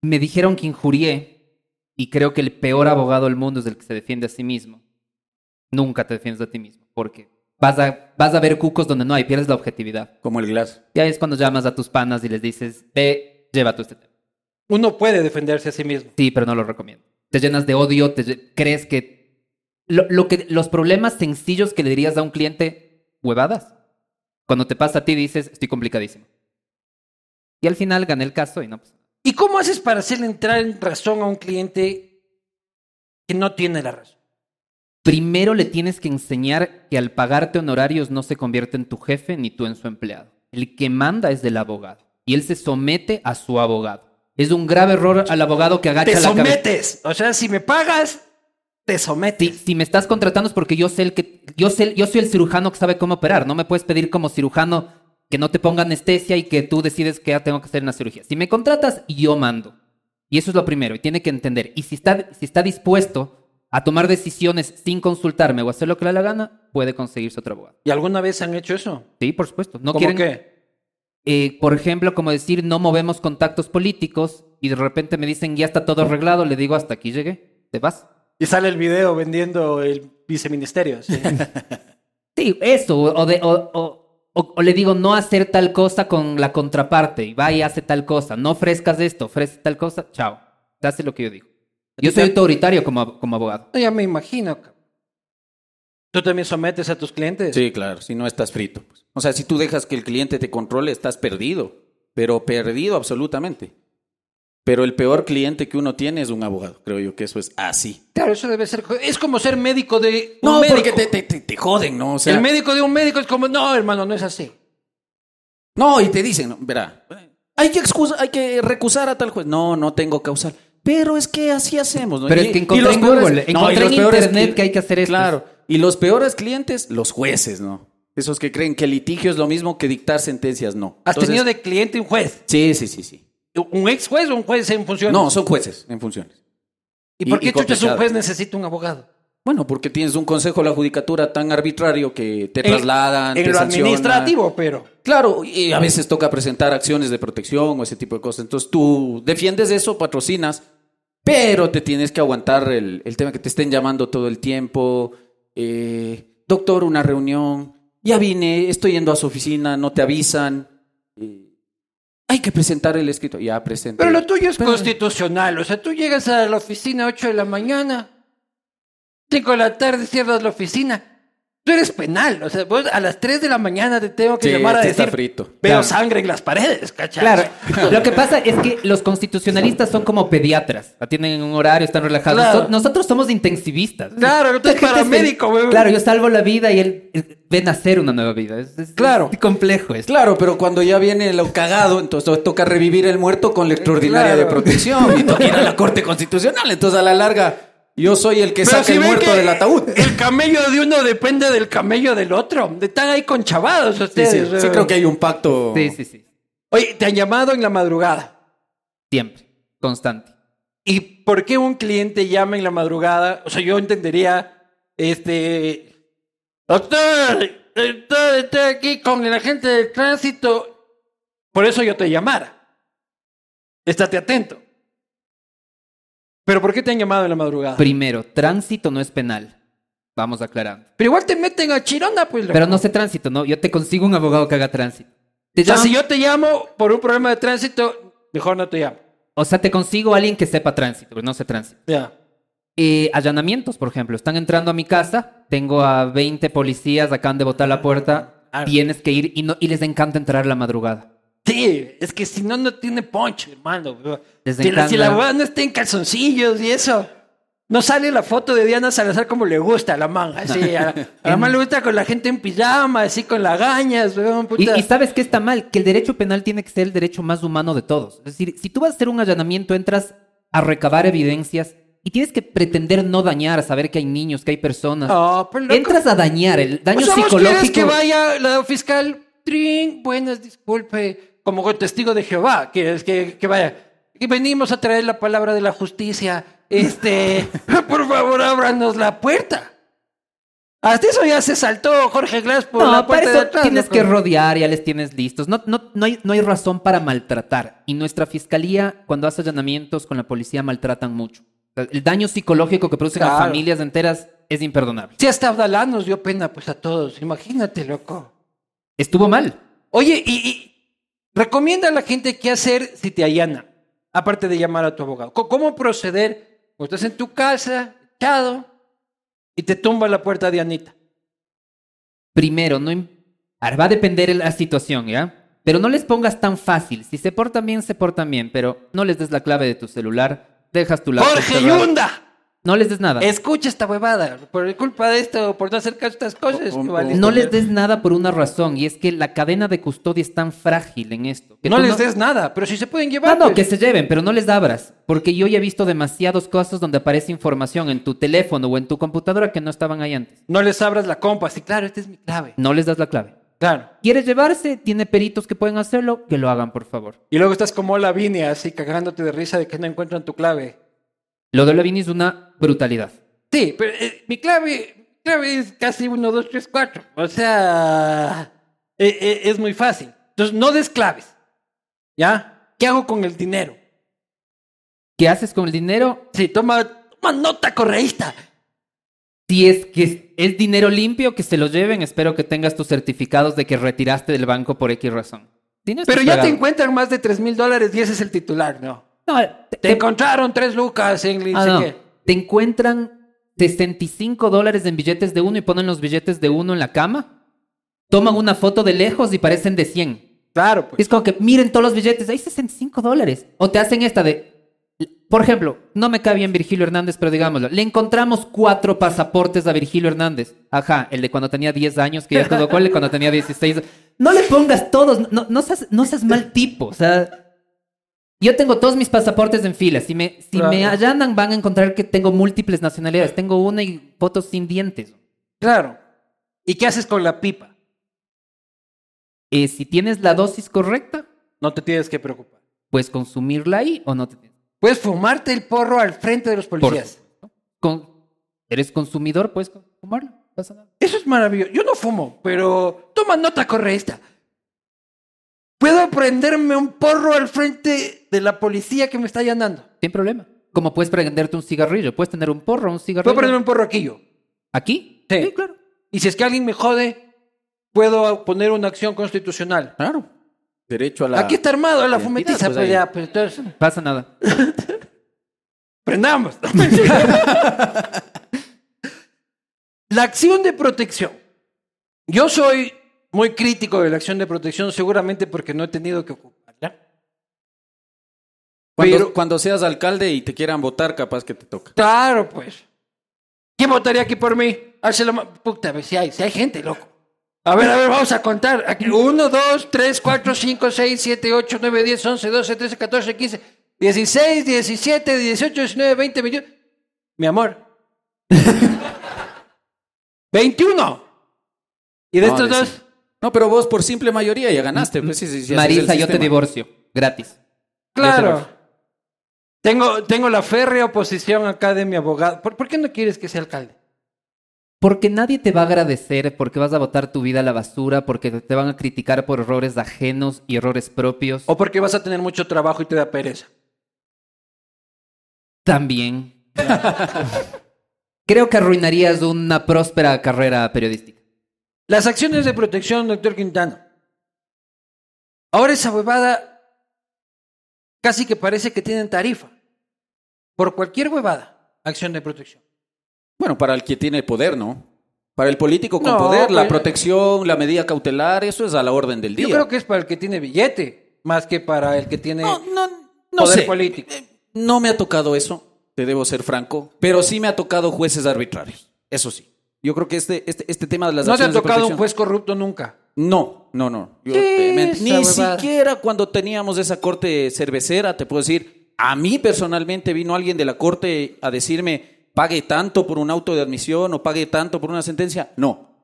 Speaker 4: Me dijeron que injurié y creo que el peor oh. abogado del mundo es el que se defiende a sí mismo. Nunca te defiendes a ti mismo, porque vas a, ver cucos donde no hay, pierdes la objetividad.
Speaker 3: Como el glass.
Speaker 4: Y ahí es cuando llamas a tus panas y les dices, ve, lleva tu este tema.
Speaker 2: Uno puede defenderse a sí mismo.
Speaker 4: Sí, pero no lo recomiendo. Te llenas de odio, te crees que, que... Los problemas sencillos que le dirías a un cliente, huevadas. Cuando te pasa a ti dices, estoy complicadísimo. Y al final gané el caso y no pues.
Speaker 2: ¿Y cómo haces para hacerle entrar en razón a un cliente que no tiene la razón?
Speaker 4: Primero le tienes que enseñar que al pagarte honorarios no se convierte en tu jefe ni tú en su empleado. El que manda es del abogado y él se somete a su abogado. Es un grave error al abogado que agacha la
Speaker 2: cabeza. Te sometes. O sea, si me pagas, te sometes.
Speaker 4: Si, me estás contratando es porque yo sé que yo soy el cirujano que sabe cómo operar. No me puedes pedir como cirujano que no te ponga anestesia y que tú decides que ya tengo que hacer una cirugía. Si me contratas, yo mando. Y eso es lo primero, y tiene que entender. Y si está dispuesto a tomar decisiones sin consultarme o hacer lo que le da la gana, puede conseguirse otra abogado.
Speaker 2: ¿Y alguna vez han hecho eso?
Speaker 4: Sí, por supuesto. No ¿Cómo quieren,
Speaker 2: qué?
Speaker 4: Eh, por ejemplo, como decir, no movemos contactos políticos y de repente me dicen, ya está todo arreglado, le digo, hasta aquí llegué, te vas.
Speaker 2: Y sale el video vendiendo el viceministerio.
Speaker 4: Sí, [LAUGHS] eso, o, le digo no hacer tal cosa con la contraparte y va y hace tal cosa, no ofrezcas esto, ofrece tal cosa, chao, hace lo que yo digo. Yo soy autoritario como, como abogado.
Speaker 2: Ya me imagino. ¿Tú también sometes a tus clientes?
Speaker 3: Sí, claro, si no estás frito. Pues. O sea, si tú dejas que el cliente te controle, estás perdido, pero perdido absolutamente. Pero el peor cliente que uno tiene es un abogado, creo yo que eso es así.
Speaker 2: Claro, eso debe ser. Es como ser médico de.
Speaker 3: Un no,
Speaker 2: médico.
Speaker 3: porque te, joden, ¿no? O
Speaker 2: el médico de un médico es como, no, hermano, no es así.
Speaker 3: No, y te dicen, verá, hay que, excusar, hay que recusar a tal juez. No, no tengo causal. Pero es que así hacemos. ¿no?
Speaker 4: Pero
Speaker 3: es que
Speaker 4: encontré en Google, peores, encontré en internet que hay que hacer esto. Claro.
Speaker 3: Y los peores clientes, los jueces, ¿no? Esos que creen que litigio es lo mismo que dictar sentencias, no.
Speaker 2: ¿Has tenido de cliente un juez?
Speaker 3: Sí, sí, sí, sí.
Speaker 2: ¿Un ex juez o un juez en funciones?
Speaker 3: No, son jueces en funciones.
Speaker 2: ¿Y, por qué chuchas un juez necesita un abogado?
Speaker 3: Bueno, porque tienes un consejo de la judicatura tan arbitrario que te trasladan. En,
Speaker 2: lo administrativo, pero.
Speaker 3: Claro, y a veces toca presentar acciones de protección o ese tipo de cosas. Entonces tú defiendes eso, patrocinas, pero te tienes que aguantar el, el tema que te estén llamando todo el tiempo. Eh, doctor, una reunión, ya vine, estoy yendo a su oficina, no te avisan. Eh, hay que presentar el escrito. Ya presenté.
Speaker 2: Pero lo tuyo es constitucional. O sea, tú llegas a la oficina a 8 de la mañana, 5 de la tarde cierras la oficina. Tú eres penal, o sea, vos a las 3 de la mañana te tengo que llamar a decir, frito. veo sangre en las paredes, ¿cachai?
Speaker 4: Claro, [LAUGHS] lo que pasa es que los constitucionalistas son como pediatras, atienden en un horario, están relajados. nosotros somos intensivistas.
Speaker 2: Claro, tú eres paramédico,
Speaker 4: weón. Claro, yo salvo la vida y él ve nacer una nueva vida. claro. Es complejo es.
Speaker 3: Claro, pero cuando ya viene lo cagado, entonces toca revivir el muerto con la extraordinaria de protección y toca ir a la Corte Constitucional, entonces a la larga yo soy el que saca el muerto del ataúd.
Speaker 2: El camello de uno depende del camello del otro. Están ahí conchavados ustedes.
Speaker 3: Sí, creo que hay un pacto.
Speaker 4: Sí, sí, sí.
Speaker 2: Oye, te han llamado en la madrugada.
Speaker 4: Siempre. Constante.
Speaker 2: ¿Y por qué un cliente llama en la madrugada? O sea, yo entendería, este... Doctor, estoy aquí con la agente del tránsito. Por eso yo te llamara. Estate atento. ¿Pero por qué te han llamado en la madrugada?
Speaker 4: Primero, tránsito no es penal. Vamos aclarando.
Speaker 2: Pero igual te meten a chironda, pues.
Speaker 4: Pero no sé tránsito, ¿no? Yo te consigo un abogado que haga tránsito.
Speaker 2: o sea, si yo te llamo por un problema de tránsito, mejor no te llamo.
Speaker 4: O sea, te consigo alguien que sepa tránsito, pero no sé tránsito.
Speaker 2: Ya.
Speaker 4: Eh, allanamientos, por ejemplo. Están entrando a mi casa, tengo a 20 policías, acaban de botar la puerta, ah. tienes que ir y, y les encanta entrar la madrugada.
Speaker 2: Sí, es que si no, no tiene poncho, hermano. Si la, si weá no está en calzoncillos y eso. No sale la foto de Diana Salazar como le gusta a la manga. a, la [LAUGHS] manga le gusta con la gente en pijama, así con la gañas.
Speaker 4: Y, sabes que está mal, que el derecho penal tiene que ser el derecho más humano de todos. Es decir, si tú vas a hacer un allanamiento, entras a recabar evidencias y tienes que pretender no dañar, a saber que hay niños, que hay personas. Ah, pues, entras a dañar, el daño pues, psicológico. ¿Quieres que
Speaker 2: vaya la fiscal? Trin, buenas, disculpe como testigo de Jehová, que es que, vaya, y venimos a traer la palabra de la justicia, este, [LAUGHS] por favor, ábranos la puerta. Hasta eso ya se saltó Jorge Glass por la puerta
Speaker 4: Tienes que rodear, ya les tienes listos. No, no, no, hay, no hay razón para maltratar. Y nuestra fiscalía, cuando hace allanamientos con la policía, maltratan mucho. El daño psicológico que producen a familias enteras es imperdonable.
Speaker 2: Si hasta Abdalá nos dio pena, pues a todos. Imagínate, loco.
Speaker 4: Estuvo mal.
Speaker 2: Oye, y Recomienda a la gente qué hacer si te allana, aparte de llamar a tu abogado. ¿Cómo proceder? Cuando pues estás en tu casa, echado, y te tumba la puerta de Anita.
Speaker 4: Primero, no va a depender de la situación, ¿ya? Pero no les pongas tan fácil. Si se portan bien, se portan bien, pero no les des la clave de tu celular, dejas tu
Speaker 2: laptop. ¡Jorge Yunda!
Speaker 4: No les des nada.
Speaker 2: Escucha esta huevada. Por culpa de esto, por no hacer estas cosas.
Speaker 4: no les des nada por una razón. Y es que la cadena de custodia es tan frágil en esto. Que
Speaker 2: no les des nada, pero si se pueden llevar.
Speaker 4: No, pues. que se lleven, pero no les abras. Porque yo ya he visto demasiados casos donde aparece información en tu teléfono o en tu computadora que no estaban ahí antes.
Speaker 2: No les abras la compa. así claro, esta es mi clave.
Speaker 4: No les das la clave.
Speaker 2: Claro.
Speaker 4: ¿Quieres llevarse? Tiene peritos que pueden hacerlo. Que lo hagan, por favor.
Speaker 2: Y luego estás como la Lavinia, así cagándote de risa de que no encuentran tu clave.
Speaker 4: Lo de Vini es una brutalidad.
Speaker 2: Sí, pero eh, mi clave, es casi 1, 2, 3, 4. O sea, eh, eh, es muy fácil. Entonces, no des claves. ¿Ya? ¿Qué hago con el dinero?
Speaker 4: ¿Qué haces con el dinero?
Speaker 2: Sí, toma, nota correísta.
Speaker 4: Si es que es dinero limpio que se lo lleven, espero que tengas tus certificados de que retiraste del banco por X razón.
Speaker 2: Pero ya te encuentran más de 3 mil dólares y ese es el titular, ¿no? No, te, encontraron tres lucas en ah, no.
Speaker 4: Te encuentran 65 dólares en billetes de uno y ponen los billetes de uno en la cama. Toman una foto de lejos y parecen de 100.
Speaker 2: Claro,
Speaker 4: pues. Es como que miren todos los billetes, hay 65 dólares. O te hacen esta de. Por ejemplo, no me cabe bien Virgilio Hernández, pero digámoslo. Le encontramos cuatro pasaportes a Virgilio Hernández. Ajá, el de cuando tenía 10 años, que ya todo cual, el cuando tenía 16. No le pongas todos, no, no, no seas mal tipo. O sea, yo tengo todos mis pasaportes en fila. Si me, si allanan, van a encontrar que tengo múltiples nacionalidades. Tengo una y fotos sin dientes.
Speaker 2: Claro. ¿Y qué haces con la pipa?
Speaker 4: Eh, si tienes la dosis correcta.
Speaker 2: No te tienes que preocupar.
Speaker 4: Puedes consumirla ahí o no te tienes.
Speaker 2: Puedes fumarte el porro al frente de los policías.
Speaker 4: eres consumidor, puedes fumarlo.
Speaker 2: Eso es maravilloso. Yo no fumo, pero toma nota correcta. Puedo prenderme un porro al frente de la policía que me está allanando.
Speaker 4: Sin problema. Como puedes prenderte un cigarrillo, puedes tener un porro, un cigarrillo. Puedo
Speaker 2: prenderme un porro aquí yo.
Speaker 4: ¿Aquí?
Speaker 2: Sí. claro. Y si es que alguien me jode, puedo poner una acción constitucional.
Speaker 3: Claro. Derecho a la.
Speaker 2: Aquí está armado, la fumetiza. Pues, pues, ya, pues,
Speaker 4: Pasa nada. [LAUGHS]
Speaker 2: Prendamos. [LAUGHS] la acción de protección. Yo soy muy crítico de la acción de protección, seguramente porque no he tenido que ocupar.
Speaker 3: Cuando, Pero, cuando seas alcalde y te quieran votar, capaz que te toca.
Speaker 2: Claro, pues. ¿Quién votaría aquí por mí? Hárselo más. Puta, pues, si hay, si hay gente, loco. A ver, a ver, vamos a contar. Aquí, 1, 2, 3, 4, 5, 6, 7, 8, 9, 10, 11, 12, 13, 14, 15, 16, 17, 18, 19, 20, 21. Mi amor. 21. [LAUGHS] ¿Y de estos dos?
Speaker 3: No, pero vos por simple mayoría ya ganaste.
Speaker 4: Pues, Marisa, yo te divorcio. Gratis.
Speaker 2: Claro. Tengo, la férrea oposición acá de mi abogado. ¿Por, qué no quieres que sea alcalde?
Speaker 4: Porque nadie te va a agradecer, porque vas a botar tu vida a la basura, porque te van a criticar por errores ajenos y errores propios.
Speaker 2: O porque vas a tener mucho trabajo y te da pereza.
Speaker 4: También. [LAUGHS] Creo que arruinarías una próspera carrera periodística.
Speaker 2: Las acciones de protección, doctor Quintano. Ahora esa huevada Casi que parece que tienen tarifa por cualquier huevada, acción de protección.
Speaker 3: Bueno, para el que tiene poder, ¿no? Para el político con poder, la pues, protección, la eh, medida cautelar, eso es a la orden del día. Yo
Speaker 2: creo que es para el que tiene billete, más que para el que tiene no,
Speaker 3: poder político. Eh, no me ha tocado eso, te debo ser franco, pero sí me ha tocado jueces arbitrarios, eso sí. Yo creo que este, este, este tema de las...
Speaker 2: No se ha tocado un juez corrupto nunca.
Speaker 3: No, no, no.
Speaker 2: ni
Speaker 3: siquiera cuando teníamos esa corte cervecera, te puedo decir, a mí personalmente vino alguien de la corte a decirme, pague tanto por un auto de admisión o pague tanto por una sentencia. No.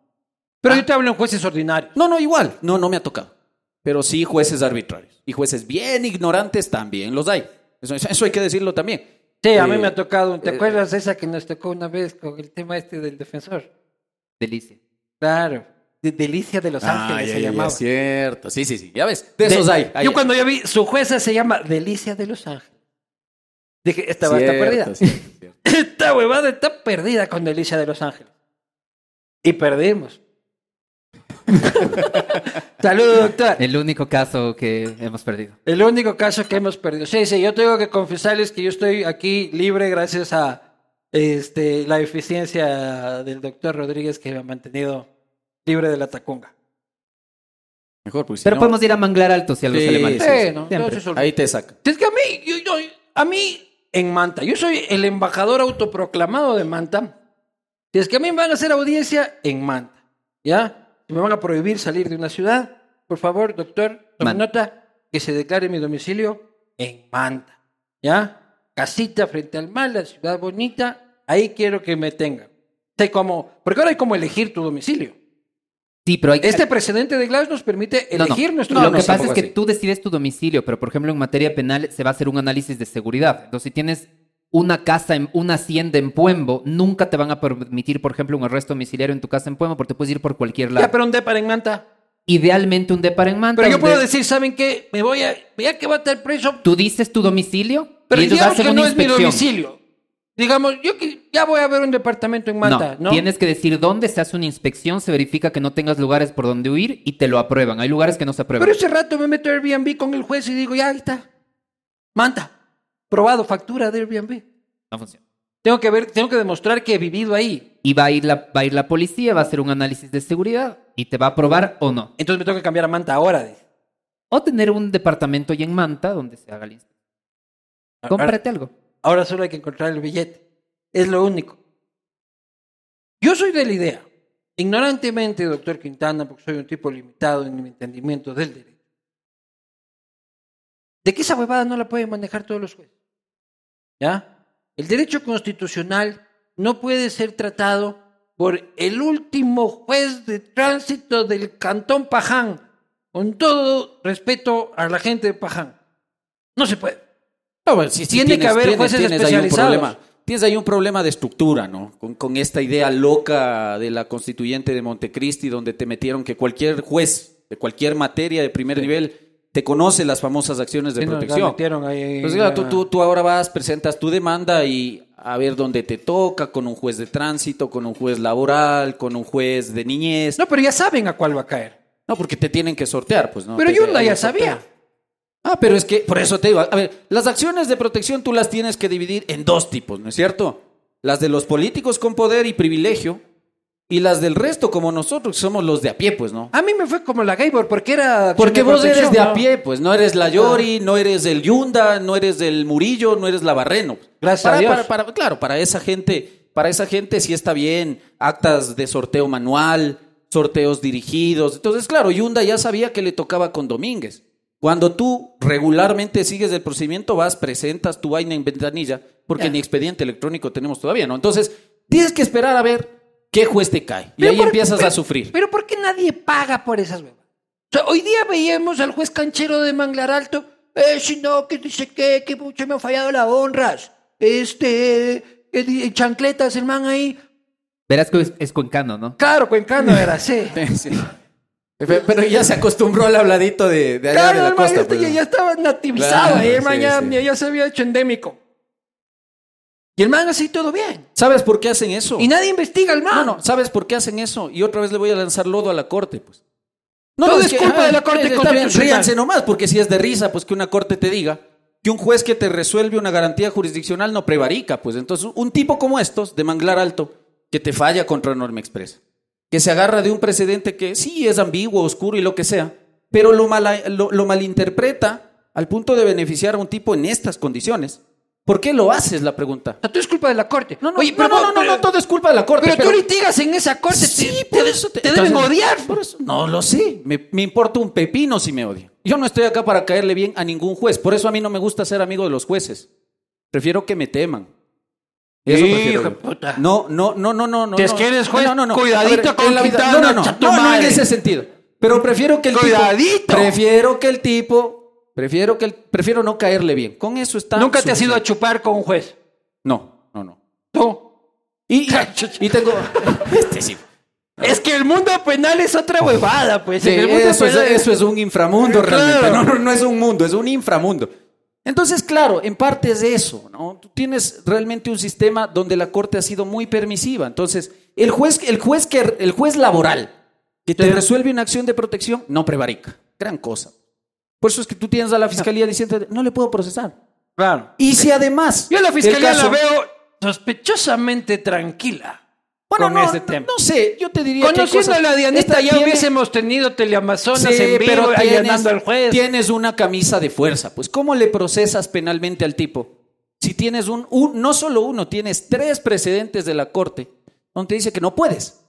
Speaker 2: Pero ah. yo te hablo en jueces ordinarios.
Speaker 3: No, no, igual. No, no me ha tocado. Pero sí jueces arbitrarios. Y jueces bien ignorantes también los hay. Eso, hay que decirlo también.
Speaker 2: Sí, a mí eh, me ha tocado. ¿Te eh, acuerdas esa que nos tocó una vez con el tema este del defensor?
Speaker 4: Delicia.
Speaker 2: Claro. Delicia de Los Ángeles se llamaba. cierto, sí, sí, sí.
Speaker 3: Ya ves, de, esos hay,
Speaker 2: Yo cuando ya vi, su jueza se llama Delicia de Los Ángeles. Dije, esta a está perdida. [LAUGHS] esta huevada está perdida con Delicia de Los Ángeles. Y perdimos. [LAUGHS] Saludos, doctor.
Speaker 4: El único caso que hemos perdido.
Speaker 2: El único caso que hemos perdido. Sí, sí, yo tengo que confesarles que yo estoy aquí libre gracias a este, la eficiencia del doctor Rodríguez que me ha mantenido libre de la taconga.
Speaker 4: Mejor, Pero podemos ir a Manglar Alto si a los alemanes.
Speaker 3: sí, Ahí te saca.
Speaker 2: Es que a mí, yo- a mí en Manta, yo soy el embajador autoproclamado de Manta. Si es que a mí me van a hacer audiencia en Manta. ¿Ya? Si me van a prohibir salir de una ciudad, por favor, doctor, tome nota que se declare mi domicilio en Manta. ¿Ya? Casita frente al mar, la ciudad bonita, ahí quiero que me tengan. Sé cómo, porque ahora hay como elegir tu domicilio.
Speaker 4: Sí, pero
Speaker 2: Este precedente de Glass nos permite elegir
Speaker 4: nuestro no, Lo que pasa es que tú decides tu domicilio, pero por ejemplo en materia penal se va a hacer un análisis de seguridad. Entonces, si tienes una casa, en, una hacienda en Puembo, nunca te van a permitir, por ejemplo, un arresto domiciliario en tu casa en Puembo, porque te puedes ir por cualquier lado. Ya,
Speaker 2: pero un depar en Manta.
Speaker 4: Idealmente un depar en Manta.
Speaker 2: Pero yo puedo decir, ¿saben qué? Me voy a... Ya que va a estar preso...
Speaker 4: Tú dices tu domicilio
Speaker 2: pero y que no es mi domicilio. Digamos, yo ya voy a ver un departamento en Manta, no,
Speaker 4: Tienes que decir dónde se hace una inspección, se verifica que no tengas lugares por donde huir y te lo aprueban. Hay lugares que no se aprueban.
Speaker 2: Pero ese rato me meto a Airbnb con el juez y digo, ya ahí está. Manta, probado, factura de Airbnb.
Speaker 4: No funciona.
Speaker 2: Tengo que ver, tengo que demostrar que he vivido ahí.
Speaker 4: Y va a ir la, va a ir la policía, va a hacer un análisis de seguridad y te va a aprobar o no.
Speaker 2: Entonces me tengo que cambiar a Manta ahora.
Speaker 4: O tener un departamento ahí en Manta donde se haga la inspección. Ah, Cómprate algo.
Speaker 2: Ahora solo hay que encontrar el billete. Es lo único. Yo soy de la idea, ignorantemente, doctor Quintana, porque soy un tipo limitado en mi entendimiento del derecho, de que esa huevada no la pueden manejar todos los jueces. ¿Ya? El derecho constitucional no puede ser tratado por el último juez de tránsito del cantón Paján, con todo respeto a la gente de Paján. No se puede
Speaker 3: si, tiene tienes, que haber jueces especializados. Ahí un problema, tienes ahí un problema de estructura, ¿no? Con, esta idea loca de la constituyente de Montecristi, donde te metieron que cualquier juez de cualquier materia de primer nivel te conoce las famosas acciones de protección. No, ahí, pues, tú, tú, ahora vas, presentas tu demanda y a ver dónde te toca, con un juez de tránsito, con un juez laboral, con un juez de niñez.
Speaker 2: No, pero ya saben a cuál va a caer.
Speaker 3: No, porque te tienen que sortear, pues no.
Speaker 2: Pero yo ya sabía.
Speaker 3: Ah, pero es que, por eso te digo, a ver, las acciones de protección tú las tienes que dividir en dos tipos, ¿no es cierto? Las de los políticos con poder y privilegio y las del resto como nosotros, que somos los de a pie, pues, ¿no?
Speaker 2: A mí me fue como la Gaybor, porque era...
Speaker 3: Porque vos eres de a pie, pues, no eres la ah. Yori, no eres el Yunda, no eres el Murillo, no eres la Barreno.
Speaker 2: Gracias
Speaker 3: a
Speaker 2: Dios.
Speaker 3: Para, claro, para esa gente, para esa gente sí está bien, actas de sorteo manual, sorteos dirigidos. Entonces, claro, Yunda ya sabía que le tocaba con Domínguez. Cuando tú regularmente sigues el procedimiento, vas, presentas tu vaina en ventanilla, porque ni expediente electrónico tenemos todavía, ¿no? Entonces, tienes que esperar a ver qué juez te cae. y ahí empiezas
Speaker 2: a
Speaker 3: sufrir.
Speaker 2: Pero ¿por
Speaker 3: qué
Speaker 2: nadie paga por esas huevas? O sea, hoy día veíamos al juez canchero de Manglar Alto, eh, si no, que dice que, que mucho me ha fallado la honras, este, eh, eh, chancletas, el ahí.
Speaker 4: Verás que es, cuencano, ¿no?
Speaker 2: Claro, cuencano era, sí. [LAUGHS] sí.
Speaker 3: Pues, pero ya eh, se acostumbró al habladito de, de
Speaker 2: la costa. Pues. ya, estaba nativizado. el ya, se había hecho endémico. Y el man así todo bien.
Speaker 3: ¿Sabes por qué hacen eso?
Speaker 2: Y nadie investiga el man. No, no,
Speaker 3: ¿sabes por qué hacen eso? Y otra vez le voy a lanzar lodo a la corte, pues.
Speaker 2: No, no, es, culpa de la corte
Speaker 3: eh, Ríanse nomás, porque si es de risa, pues que una corte te diga que un juez que te resuelve una garantía jurisdiccional no prevarica, pues. Entonces, un tipo como estos, de Manglar Alto, que te falla contra Norma Expresa que se agarra de un precedente que sí es ambiguo, oscuro y lo que sea, pero lo, lo, malinterpreta al punto de beneficiar a un tipo en estas condiciones. ¿Por qué lo haces? La pregunta.
Speaker 2: Tú es culpa de la corte.
Speaker 3: No, no, no, no, no, todo es culpa de la corte.
Speaker 2: Pero, tú litigas en esa corte. Sí, por eso te, odiar.
Speaker 3: no lo sé. Me, importa un pepino si me odia. Yo no estoy acá para caerle bien a ningún juez. Por eso a mí no me gusta ser amigo de los jueces. Prefiero que me teman. Eso Hijo No, no, no, no, no, no. ¿Te quieres, juez? No, no, no.
Speaker 2: Cuidadito con la vida. No,
Speaker 3: no, no. No, no en ese sentido. Pero prefiero que el
Speaker 2: Cuidadito.
Speaker 3: tipo. Prefiero que el tipo. Prefiero que el, prefiero no caerle bien. Con eso está.
Speaker 2: Nunca te has ido a chupar con un juez.
Speaker 3: No, no, no. Tú. Y, y, tengo. [LAUGHS] este
Speaker 2: Es que el mundo penal es otra huevada, pues.
Speaker 3: eso, es, eso, es, un inframundo realmente. No, no, no es un mundo, es un inframundo. Entonces, claro, en parte es eso, ¿no? Tú tienes realmente un sistema donde la corte ha sido muy permisiva. Entonces, el juez, el juez, que, el juez laboral que te resuelve una acción de protección no prevarica. Gran cosa. Por eso es que tú tienes a la fiscalía diciendo, no le puedo procesar.
Speaker 2: Claro. Y
Speaker 3: si además.
Speaker 2: Yo a la fiscalía la veo sospechosamente tranquila. Bueno, no,
Speaker 3: sé, yo te diría Conociendo
Speaker 2: que
Speaker 3: la
Speaker 2: Dianita ya hubiésemos tenido teleamazonas en vivo tienes, juez.
Speaker 3: Tienes una camisa de fuerza, pues ¿cómo le procesas penalmente al tipo? Si tienes un, no solo uno, tienes tres precedentes de la corte donde dice que no puedes.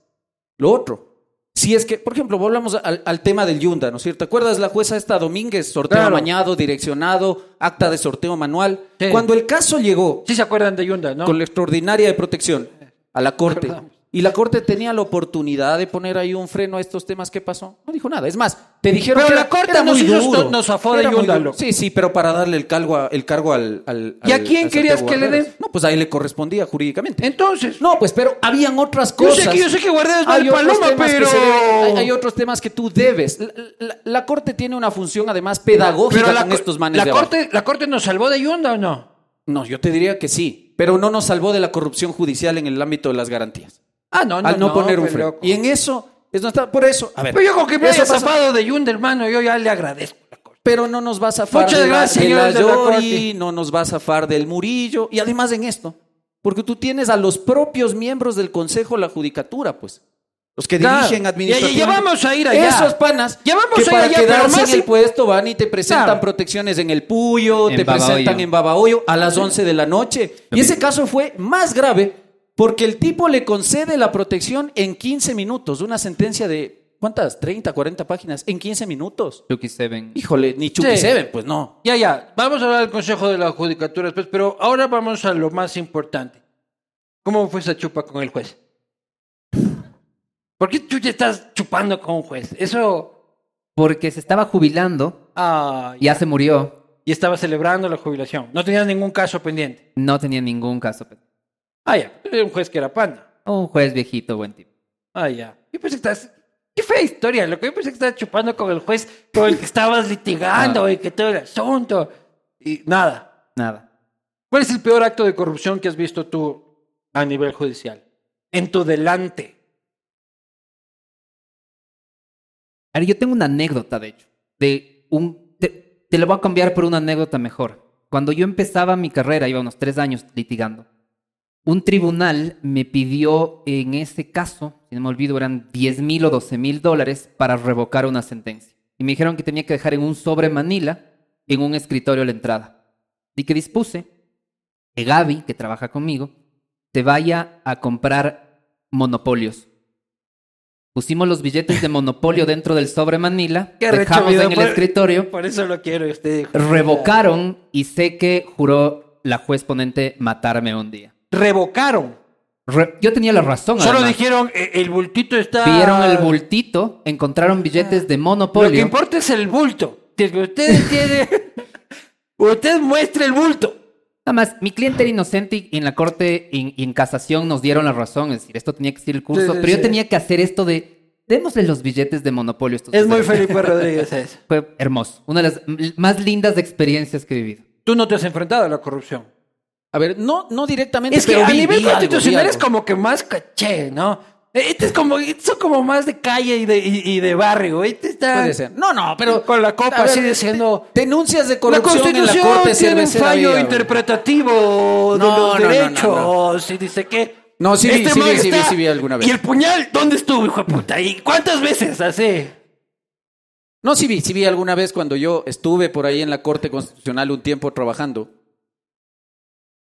Speaker 3: Lo otro, si es que, por ejemplo, volvamos al, tema del Yunda, ¿no es cierto? ¿Te acuerdas la jueza esta Domínguez, sorteo bañado, direccionado, acta de sorteo manual? Cuando el caso llegó.
Speaker 2: Sí, se acuerdan de Yunda, ¿no?
Speaker 3: Con la extraordinaria de protección a la corte. Y la corte tenía la oportunidad de poner ahí un freno a estos temas. ¿Qué pasó? No dijo nada. Es más, te dijeron
Speaker 2: pero que la corte muy nos, duro. de
Speaker 3: Sí, sí, pero para darle el cargo, el cargo al,
Speaker 2: ¿Y
Speaker 3: a
Speaker 2: quién querías que le den?
Speaker 3: No, pues ahí le correspondía jurídicamente.
Speaker 2: Entonces.
Speaker 3: No, pues, pero habían otras cosas. Yo sé que,
Speaker 2: yo sé que paloma, pero.
Speaker 3: hay, otros temas que tú debes. La, corte tiene una función, además, pedagógica con estos manes
Speaker 2: la corte, ¿La corte nos salvó de Yunda o no?
Speaker 3: No, yo te diría que sí pero no nos salvó de la corrupción judicial en el ámbito de las garantías.
Speaker 2: Ah, no, no.
Speaker 3: Al no, poner un freno. Y en eso, es no está, por eso. A ver,
Speaker 2: pero yo con que me haya zafado de del hermano, yo ya le agradezco.
Speaker 3: Pero no nos va a zafar
Speaker 2: de gracias,
Speaker 3: no nos va a zafar del Murillo. Y además en esto, porque tú tienes a los propios miembros del Consejo de la Judicatura, pues.
Speaker 2: Los que dirigen administración.
Speaker 3: Ya, vamos a ir allá. Esos
Speaker 2: panas.
Speaker 3: Ya vamos a ir allá, quedarse más en el puesto van y te presentan protecciones en el Puyo, te presentan en Babahoyo a las 11 de la noche. Y ese caso fue más grave porque el tipo le concede la protección en 15 minutos. Una sentencia de, ¿cuántas? 30, 40 páginas. En 15 minutos.
Speaker 4: Chucky Seven.
Speaker 3: Híjole, ni Chucky Seven, pues no.
Speaker 2: Ya, ya. Vamos a hablar del Consejo de la Judicatura después, pero ahora vamos a lo más importante. ¿Cómo fue esa chupa con el juez? ¿Por qué tú ya estás chupando con un juez? Eso.
Speaker 4: Porque se estaba jubilando.
Speaker 2: Ah,
Speaker 4: ya. se murió.
Speaker 2: Y estaba celebrando la jubilación. No tenía ningún caso pendiente.
Speaker 4: No tenía ningún caso pendiente.
Speaker 2: Ah, ya. un juez que era panda.
Speaker 4: Un juez viejito, buen tipo.
Speaker 2: Ah, ya. Yo pensé que estás. Qué fea historia, lo que yo pensé que estabas chupando con el juez con el que estabas litigando y que todo el asunto. Y nada.
Speaker 4: Nada.
Speaker 2: ¿Cuál es el peor acto de corrupción que has visto tú a nivel judicial? En tu delante.
Speaker 4: ver, yo tengo una anécdota, de hecho, de un... Te, te la voy a cambiar por una anécdota mejor. Cuando yo empezaba mi carrera, iba unos tres años litigando, un tribunal me pidió en ese caso, si no me olvido, eran 10 mil o 12 mil dólares para revocar una sentencia. Y me dijeron que tenía que dejar en un sobre Manila, en un escritorio a la entrada. Y que dispuse que Gaby, que trabaja conmigo, te vaya a comprar monopolios Pusimos los billetes de Monopolio [LAUGHS] dentro del sobre Manila, dejamos en el escritorio.
Speaker 2: Por eso lo quiero, usted
Speaker 4: Revocaron y sé que juró la juez ponente matarme un día.
Speaker 2: Revocaron.
Speaker 4: yo tenía la razón.
Speaker 2: Solo dijeron, e, el bultito está...
Speaker 4: Vieron el bultito, encontraron billetes de Monopolio. Lo
Speaker 2: que importa es el bulto. [LAUGHS] usted muestra el bulto.
Speaker 4: Nada más, mi cliente era inocente y en la corte en, casación nos dieron la razón. Es decir, esto tenía que ser el curso, pero yo tenía que hacer esto de. Démosle los billetes de Monopolio. Estos
Speaker 2: es muy Felipe Rodríguez [LAUGHS]
Speaker 4: Fue hermoso. Una de las más lindas experiencias que he vivido.
Speaker 2: Tú no te has enfrentado a la corrupción.
Speaker 4: A ver, no, no directamente.
Speaker 2: Es que a nivel constitucional es como que más caché, ¿no? Este es como, son como más de calle y de, y, de barrio. Este está.
Speaker 3: Puede ser.
Speaker 2: No, no, pero.
Speaker 3: Con la copa así diciendo.
Speaker 2: Denuncias de corrupción en la corte tiene un fallo interpretativo no, de los no, derechos. No, y dice que.
Speaker 3: No, sí, este sí, sí, sí, vi alguna vez.
Speaker 2: ¿Y el puñal dónde estuvo, hijo de puta? ¿Y cuántas veces hace?
Speaker 3: No, sí vi, sí vi alguna vez cuando yo estuve por ahí en la Corte Constitucional un tiempo trabajando.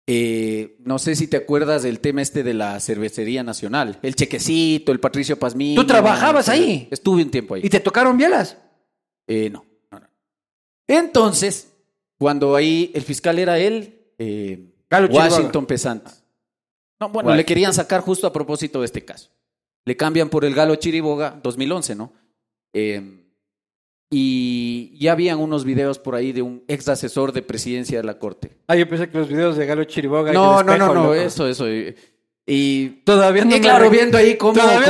Speaker 3: Eh, no sé si te acuerdas del tema este de la cervecería nacional. El chequecito, el Patricio Pazmín.
Speaker 2: ¿Tú trabajabas ahí?
Speaker 3: Estuve un tiempo ahí.
Speaker 2: ¿Y te tocaron bielas?
Speaker 3: Eh, no, no, Entonces, cuando ahí el fiscal era él, eh, Washington Pesante. No, bueno, le querían sacar justo a propósito de este caso. Le cambian por el Galo Chiriboga, 2011, ¿no? Eh, y ya habían unos videos por ahí de un ex asesor de presidencia de la corte.
Speaker 2: Ah, yo pensé que los videos de Galo Chiriboga.
Speaker 3: No, no, no, no, eso, eso. Y,
Speaker 2: todavía no claro, me... viendo ahí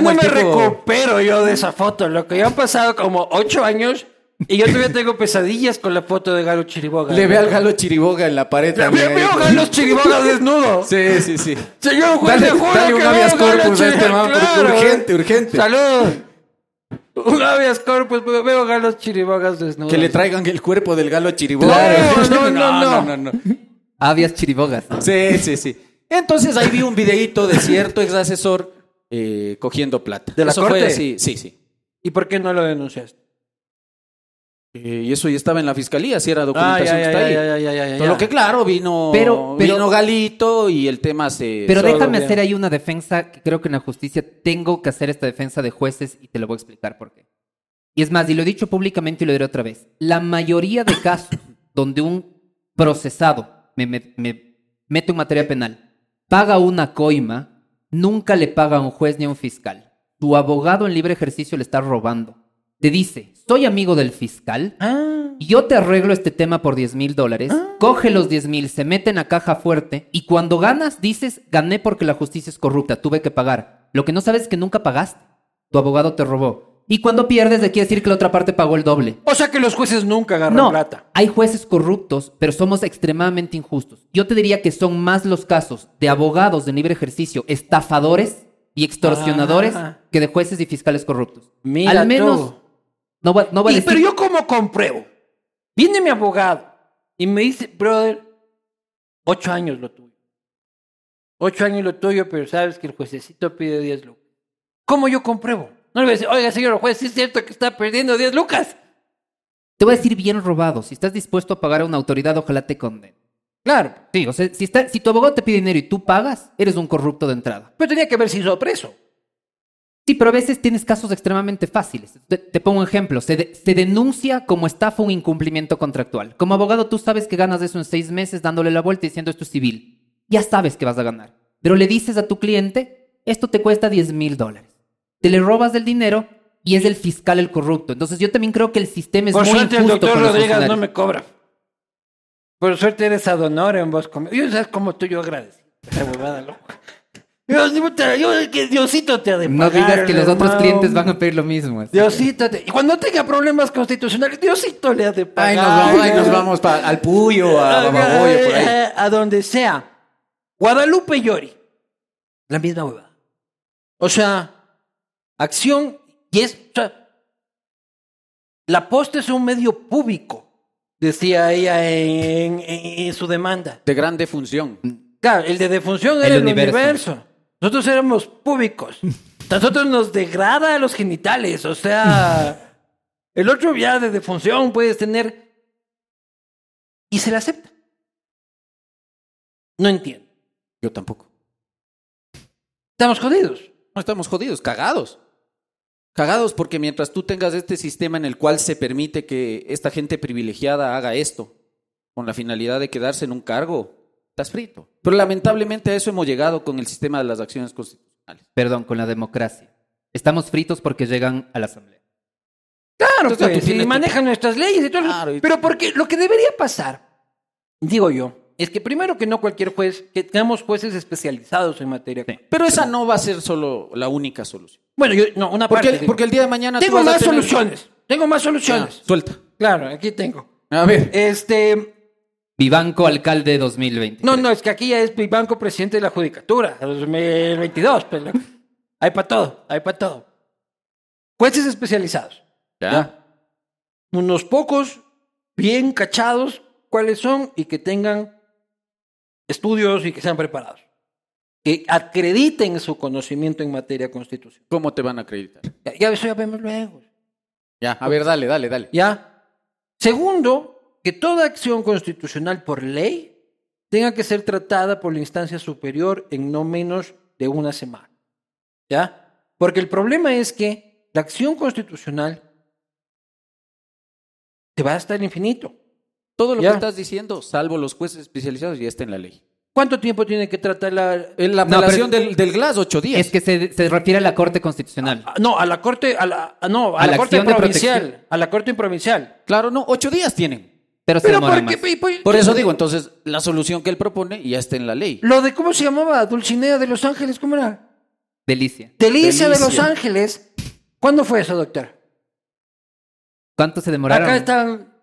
Speaker 2: me recupero yo de esa foto, Lo que Ya han pasado como ocho años y yo todavía tengo pesadillas con la foto de Galo Chiriboga.
Speaker 3: Le ve al Galo Chiriboga en la pared
Speaker 2: también. Galo Chiriboga [LAUGHS] desnudo.
Speaker 3: Sí, sí, sí.
Speaker 2: Señor dale, este
Speaker 3: Urgente, urgente.
Speaker 2: Salud. Avias, corpus, veo galos chiribogas
Speaker 3: Que le traigan el cuerpo del galo chiriboga.
Speaker 2: [LAUGHS] no, no, no, no,
Speaker 3: chiribogas. Sí, sí, sí. Entonces ahí vi un videíto de cierto ex asesor eh, cogiendo plata.
Speaker 2: ¿De la corte? sí,
Speaker 3: sí, sí.
Speaker 2: ¿Y por qué no lo denunciaste?
Speaker 3: Eh, y eso ya estaba en la fiscalía, si era ah, documentación que está ahí. lo que claro, vino, pero, Galito y el tema se... Pero déjame hacer ahí una defensa, que creo que en la justicia tengo que hacer esta defensa de jueces y te lo voy a explicar por qué. Y es más, y lo he dicho públicamente y lo diré otra vez, la mayoría de casos [LAUGHS] donde un procesado me mete en materia penal, paga una coima, nunca le paga a un juez ni a un fiscal. Tu abogado en libre ejercicio le está robando. Te dice, soy amigo del fiscal.
Speaker 2: Ah.
Speaker 3: Yo te arreglo este tema por 10 mil dólares. Ah. Coge los 10 mil, se meten a caja fuerte. Y cuando ganas, dices, gané porque la justicia es corrupta, tuve que pagar. Lo que no sabes es que nunca pagaste. Tu abogado te robó. Y cuando pierdes, de aquí decir que la otra parte pagó el doble.
Speaker 2: O sea que los jueces nunca agarran no, plata.
Speaker 3: Hay jueces corruptos, pero somos extremadamente injustos. Yo te diría que son más los casos de abogados de libre ejercicio, estafadores y extorsionadores, ah. que de jueces y fiscales corruptos. Mira Al menos
Speaker 2: no va, Pero yo cómo compruebo. Viene mi abogado y me dice, brother, ocho años lo tuyo. Ocho años lo tuyo, pero sabes que el juececito pide diez lucas. ¿Cómo yo compruebo? No le voy a decir, oiga, señor juez, ¿sí es cierto que está perdiendo diez lucas.
Speaker 3: Te voy a decir bien robado. Si estás dispuesto a pagar a una autoridad, ojalá te condene.
Speaker 2: Claro.
Speaker 3: Sí, o sea, si, si tu abogado te pide dinero y tú pagas, eres un corrupto de entrada.
Speaker 2: Pero tenía que haber sido preso.
Speaker 3: Sí, pero a veces tienes casos extremadamente fáciles. Te, pongo un ejemplo. Se, denuncia como estafa un incumplimiento contractual. Como abogado, tú sabes que ganas eso en seis meses dándole la vuelta y diciendo esto es civil. Ya sabes que vas a ganar. Pero le dices a tu cliente, esto te cuesta 10 mil dólares. Te le robas del dinero y es el fiscal el corrupto. Entonces yo también creo que el sistema es
Speaker 2: Por muy
Speaker 3: suerte, el
Speaker 2: doctor
Speaker 3: Rodríguez
Speaker 2: no me cobra. Por suerte eres adonor en vos Yo sabes cómo tú yo agradezco. Esa [LAUGHS] loca. Diosito te ha de
Speaker 3: No digas que los otros clientes van a pedir lo mismo.
Speaker 2: Diosito Y cuando tenga problemas constitucionales, Diosito le ha de
Speaker 3: pagar. Ay, nos vamos, al Puyo, a
Speaker 2: A donde sea. Guadalupe Yori La misma hueva. O sea, acción y es... la posta es un medio público, decía ella en, su demanda.
Speaker 3: De gran defunción.
Speaker 2: Claro, el de defunción es era el universo. Nosotros éramos públicos. [LAUGHS] Nosotros nos degrada los genitales. O sea, [LAUGHS] el otro día de defunción puedes tener. Y se le acepta. No entiendo.
Speaker 3: Yo tampoco.
Speaker 2: Estamos jodidos.
Speaker 3: No estamos jodidos, cagados. Cagados porque mientras tú tengas este sistema en el cual se permite que esta gente privilegiada haga esto, con la finalidad de quedarse en un cargo, estás frito. Pero lamentablemente a eso hemos llegado con el sistema de las acciones constitucionales. Perdón, con la democracia. Estamos fritos porque llegan a la Asamblea.
Speaker 2: Claro, pues, y manejan nuestras leyes y todo. Claro, Pero porque lo que debería pasar, digo yo, es que primero que no cualquier juez, que tengamos jueces especializados en materia.
Speaker 3: Pero esa no va a ser solo la única solución.
Speaker 2: Bueno, yo, no, una
Speaker 3: parte. Porque el día de mañana.
Speaker 2: Tengo más soluciones. Tengo más ah, soluciones.
Speaker 3: suelta.
Speaker 2: Claro, aquí tengo. A ver. Este,
Speaker 3: Pibanco, alcalde 2020. No,
Speaker 2: no, es que aquí ya es Pibanco presidente de la Judicatura 2022. Pues, hay para todo, hay para todo. Jueces especializados. ¿Ya? Unos pocos bien cachados cuáles son y que tengan estudios y que sean preparados. Que acrediten su conocimiento en materia constitucional.
Speaker 3: ¿Cómo te van a acreditar?
Speaker 2: Ya, ya eso ya vemos luego.
Speaker 3: Ya, a ver, dale, dale, dale.
Speaker 2: Ya. Segundo, que toda acción constitucional por ley tenga que ser tratada por la instancia superior en no menos de una semana. ¿Ya? Porque el problema es que la acción constitucional te va a el infinito.
Speaker 3: Todo lo que estás diciendo, salvo los jueces especializados, ya está en la ley.
Speaker 2: ¿Cuánto tiempo tiene que tratar la, eh, la apelación
Speaker 3: del, GLAS? Ocho días. Es que se, retira a la Corte Constitucional. Ah,
Speaker 2: no, a la Corte, a no, a, la, Corte Provincial. A la Corte Provincial.
Speaker 3: Claro, no, ocho días tienen.
Speaker 2: Pero, pues,
Speaker 3: Por eso digo, entonces, la solución que él propone ya está en la ley.
Speaker 2: Lo de cómo se llamaba Dulcinea de Los Ángeles, ¿cómo
Speaker 3: era?
Speaker 2: Delicia. Delicia, de Los Ángeles. ¿Cuándo fue eso, doctor?
Speaker 3: ¿Cuánto se demoraron?
Speaker 2: Acá están.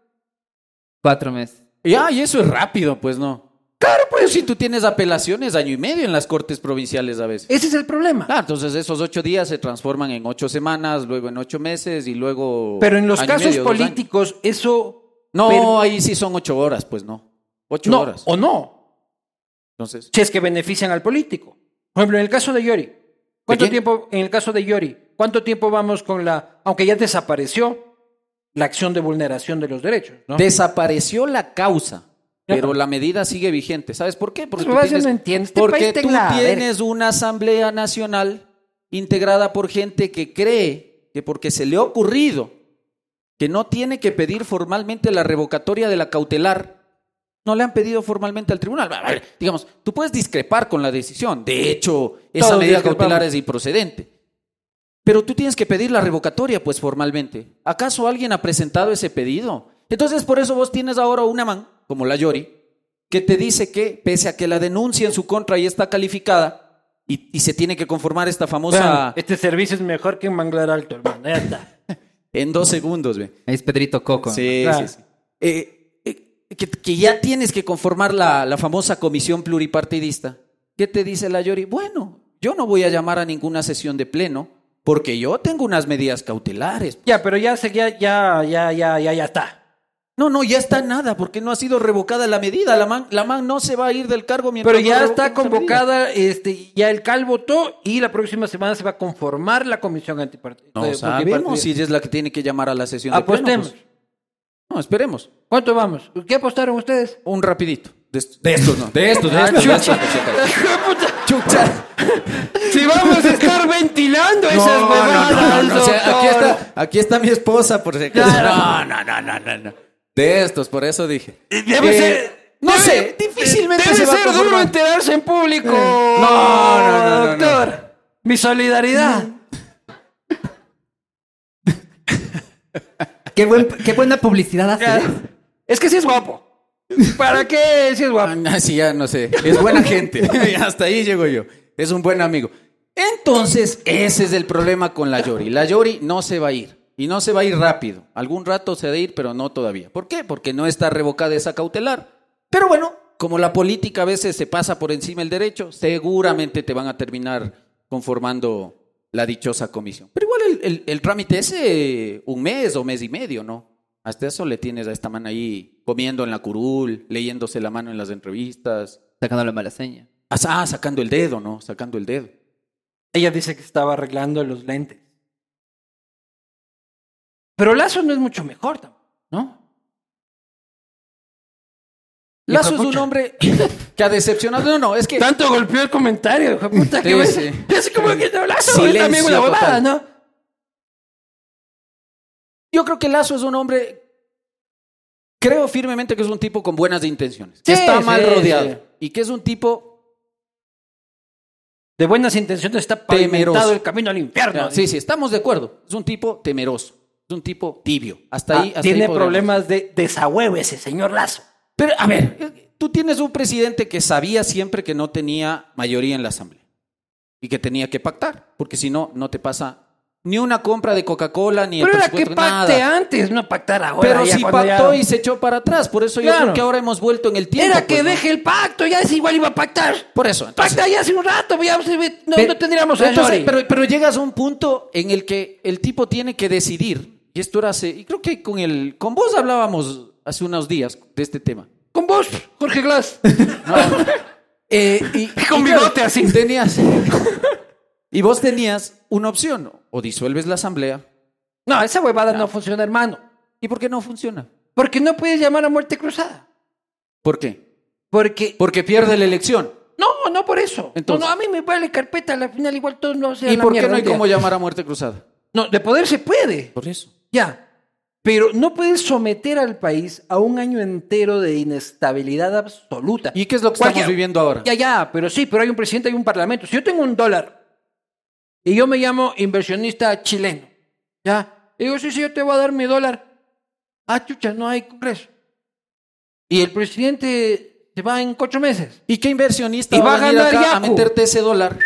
Speaker 3: Cuatro meses. Ya, ah, y eso es rápido, pues no.
Speaker 2: Claro, pues.
Speaker 3: Si tú tienes apelaciones, año y medio en las cortes provinciales a veces.
Speaker 2: Ese es el problema.
Speaker 3: Claro, ah, entonces esos ocho días se transforman en ocho semanas, luego en ocho meses y luego.
Speaker 2: Pero en los casos políticos, eso no,
Speaker 3: ahí sí son ocho horas, pues no. Ocho horas.
Speaker 2: O no.
Speaker 3: Entonces.
Speaker 2: Si es que benefician al político. Por ejemplo, en el caso de Yori. ¿Cuánto tiempo, en el caso de Yori, cuánto tiempo vamos con la, aunque ya desapareció la acción de vulneración de los derechos?
Speaker 3: Desapareció la causa. Pero la medida sigue vigente. ¿Sabes por qué?
Speaker 2: Porque pues, pues, este
Speaker 3: porque tú tienes una asamblea nacional integrada por gente que cree que porque se le ha ocurrido que no tiene que pedir formalmente la revocatoria de la cautelar, no le han pedido formalmente al tribunal. digamos, tú puedes discrepar con la decisión. De hecho, esa medida cautelar es improcedente. Pero tú tienes que pedir la revocatoria, pues formalmente. ¿Acaso alguien ha presentado ese pedido? Entonces, por eso vos tienes ahora una man, como la Yori, que te dice que, pese a que la denuncia en su contra ya está calificada y, se tiene que conformar esta famosa.
Speaker 2: este servicio es mejor que en Manglar Alto, hermano.
Speaker 3: En dos segundos, ve. Es Pedrito Coco. Sí, sí, sí. Eh, eh, que, ya tienes que conformar la, famosa comisión pluripartidista. ¿Qué te dice la Yori? Bueno, yo no voy a llamar a ninguna sesión de pleno porque yo tengo unas medidas cautelares.
Speaker 2: Ya, pero ya, ya, ya, ya, ya, ya, ya está.
Speaker 3: No, no, ya está nada, porque no ha sido revocada la medida. La man, la man no se va a ir del cargo mientras.
Speaker 2: Pero ya está convocada, este, ya el CAL votó y la próxima semana se va a conformar la comisión eh, antipartidista.
Speaker 3: No sabemos si es la que tiene que llamar a la sesión. Apostemos. De pues. No, esperemos.
Speaker 2: ¿Cuánto vamos? ¿Qué apostaron ustedes?
Speaker 3: Un rapidito. De, estos, no. De estos, de ah, estos. [LAUGHS] Chucha.
Speaker 2: Si vamos a estar ventilando esas no, no, no, no,
Speaker 3: aquí, está, aquí está mi esposa, por si acaso. no, no, no, no. no. De estos, por eso dije.
Speaker 2: Eh, eh,
Speaker 3: no sé,
Speaker 2: difícilmente debe ser
Speaker 3: duro enterarse en público. Eh, no, no, doctor. Mi solidaridad. [LAUGHS] qué, buena publicidad hace.
Speaker 2: Es que sí es guapo. ¿Para qué si es guapo?
Speaker 3: Ah, sí, ya no sé. Es buena gente. [LAUGHS] [LAUGHS] Hasta ahí llego yo. Es un buen amigo. Entonces, ese es el problema con la Yori. La Yori no se va a ir. Y no se va a ir rápido. Algún rato se va a ir, pero no todavía. ¿Por qué? Porque no está revocada esa cautelar. Pero bueno, como la política a veces se pasa por encima del derecho, seguramente te van a terminar conformando la dichosa comisión. Pero igual el, trámite ese, eh, un mes o mes y medio, ¿no? Hasta eso le tienes a esta mano ahí comiendo en la curul, leyéndose la mano en las entrevistas.
Speaker 2: Sacando la mala seña.
Speaker 3: Ah, ah, sacando el dedo, ¿no? Sacando el dedo.
Speaker 2: Ella dice que estaba arreglando los lentes. Pero Lazo no es mucho mejor, ¿no? Lazo es un hombre que ha decepcionado. No, no, es que.
Speaker 3: Tanto golpeó el comentario, puta. como que
Speaker 2: [LAUGHS]
Speaker 3: Yo creo que Lazo es un hombre. Creo firmemente que es un tipo con buenas intenciones. que está mal rodeado. Y que es un tipo.
Speaker 2: De buenas intenciones está pavimentado temeroso. el camino al infierno.
Speaker 3: Sí, sí, estamos de acuerdo. Es un tipo temeroso. Es un tipo tibio. Hasta ah, ahí.
Speaker 2: tiene problemas de desahueve ese señor Lazo.
Speaker 3: Pero, a ver, tú tienes un presidente que sabía siempre que no tenía mayoría en la Asamblea y que tenía que pactar, porque si no, no te pasa ni una compra de Coca-Cola, ni
Speaker 2: Pero era que pacte antes, no pactar ahora.
Speaker 3: Pero si pactó y se echó para atrás, por eso yo creo que ahora hemos vuelto en el tiempo.
Speaker 2: Era que pues, deje el pacto, ya es igual iba a pactar.
Speaker 3: Por eso.
Speaker 2: Pacta ya hace un rato, ya no, tendríamos entonces,
Speaker 3: pero llegas a un punto en el que el tipo tiene que decidir y esto hace, y creo que con el, con vos hablábamos hace unos días de este tema.
Speaker 2: Con vos, Jorge Glass. [LAUGHS]
Speaker 3: Eh, y, [LAUGHS]
Speaker 2: con bigote así.
Speaker 3: y vos tenías una opción, o disuelves la asamblea.
Speaker 2: No, esa huevada no. funciona, hermano.
Speaker 3: ¿Y por qué no funciona?
Speaker 2: Porque no puedes llamar a muerte cruzada.
Speaker 3: ¿Por qué?
Speaker 2: Porque...
Speaker 3: Porque pierde la elección.
Speaker 2: No, no por eso. Entonces, a mí me vale carpeta, al final igual todos no se
Speaker 3: ¿Y por qué no hay cómo llamar a muerte cruzada?
Speaker 2: No, de poder se puede.
Speaker 3: Por eso.
Speaker 2: Ya, pero no puedes someter al país a un año entero de inestabilidad absoluta.
Speaker 3: ¿Y qué es lo que estamos viviendo ahora?
Speaker 2: Ya, ya, pero sí, pero hay un presidente y un parlamento. Si yo tengo un dólar y yo me llamo inversionista chileno, ya, y digo, sí, sí, yo te voy a dar mi dólar. Ah, chucha, no hay congreso. Y el presidente se va en ocho meses.
Speaker 3: ¿Y qué inversionista va, a, ganar a meterte ese dólar?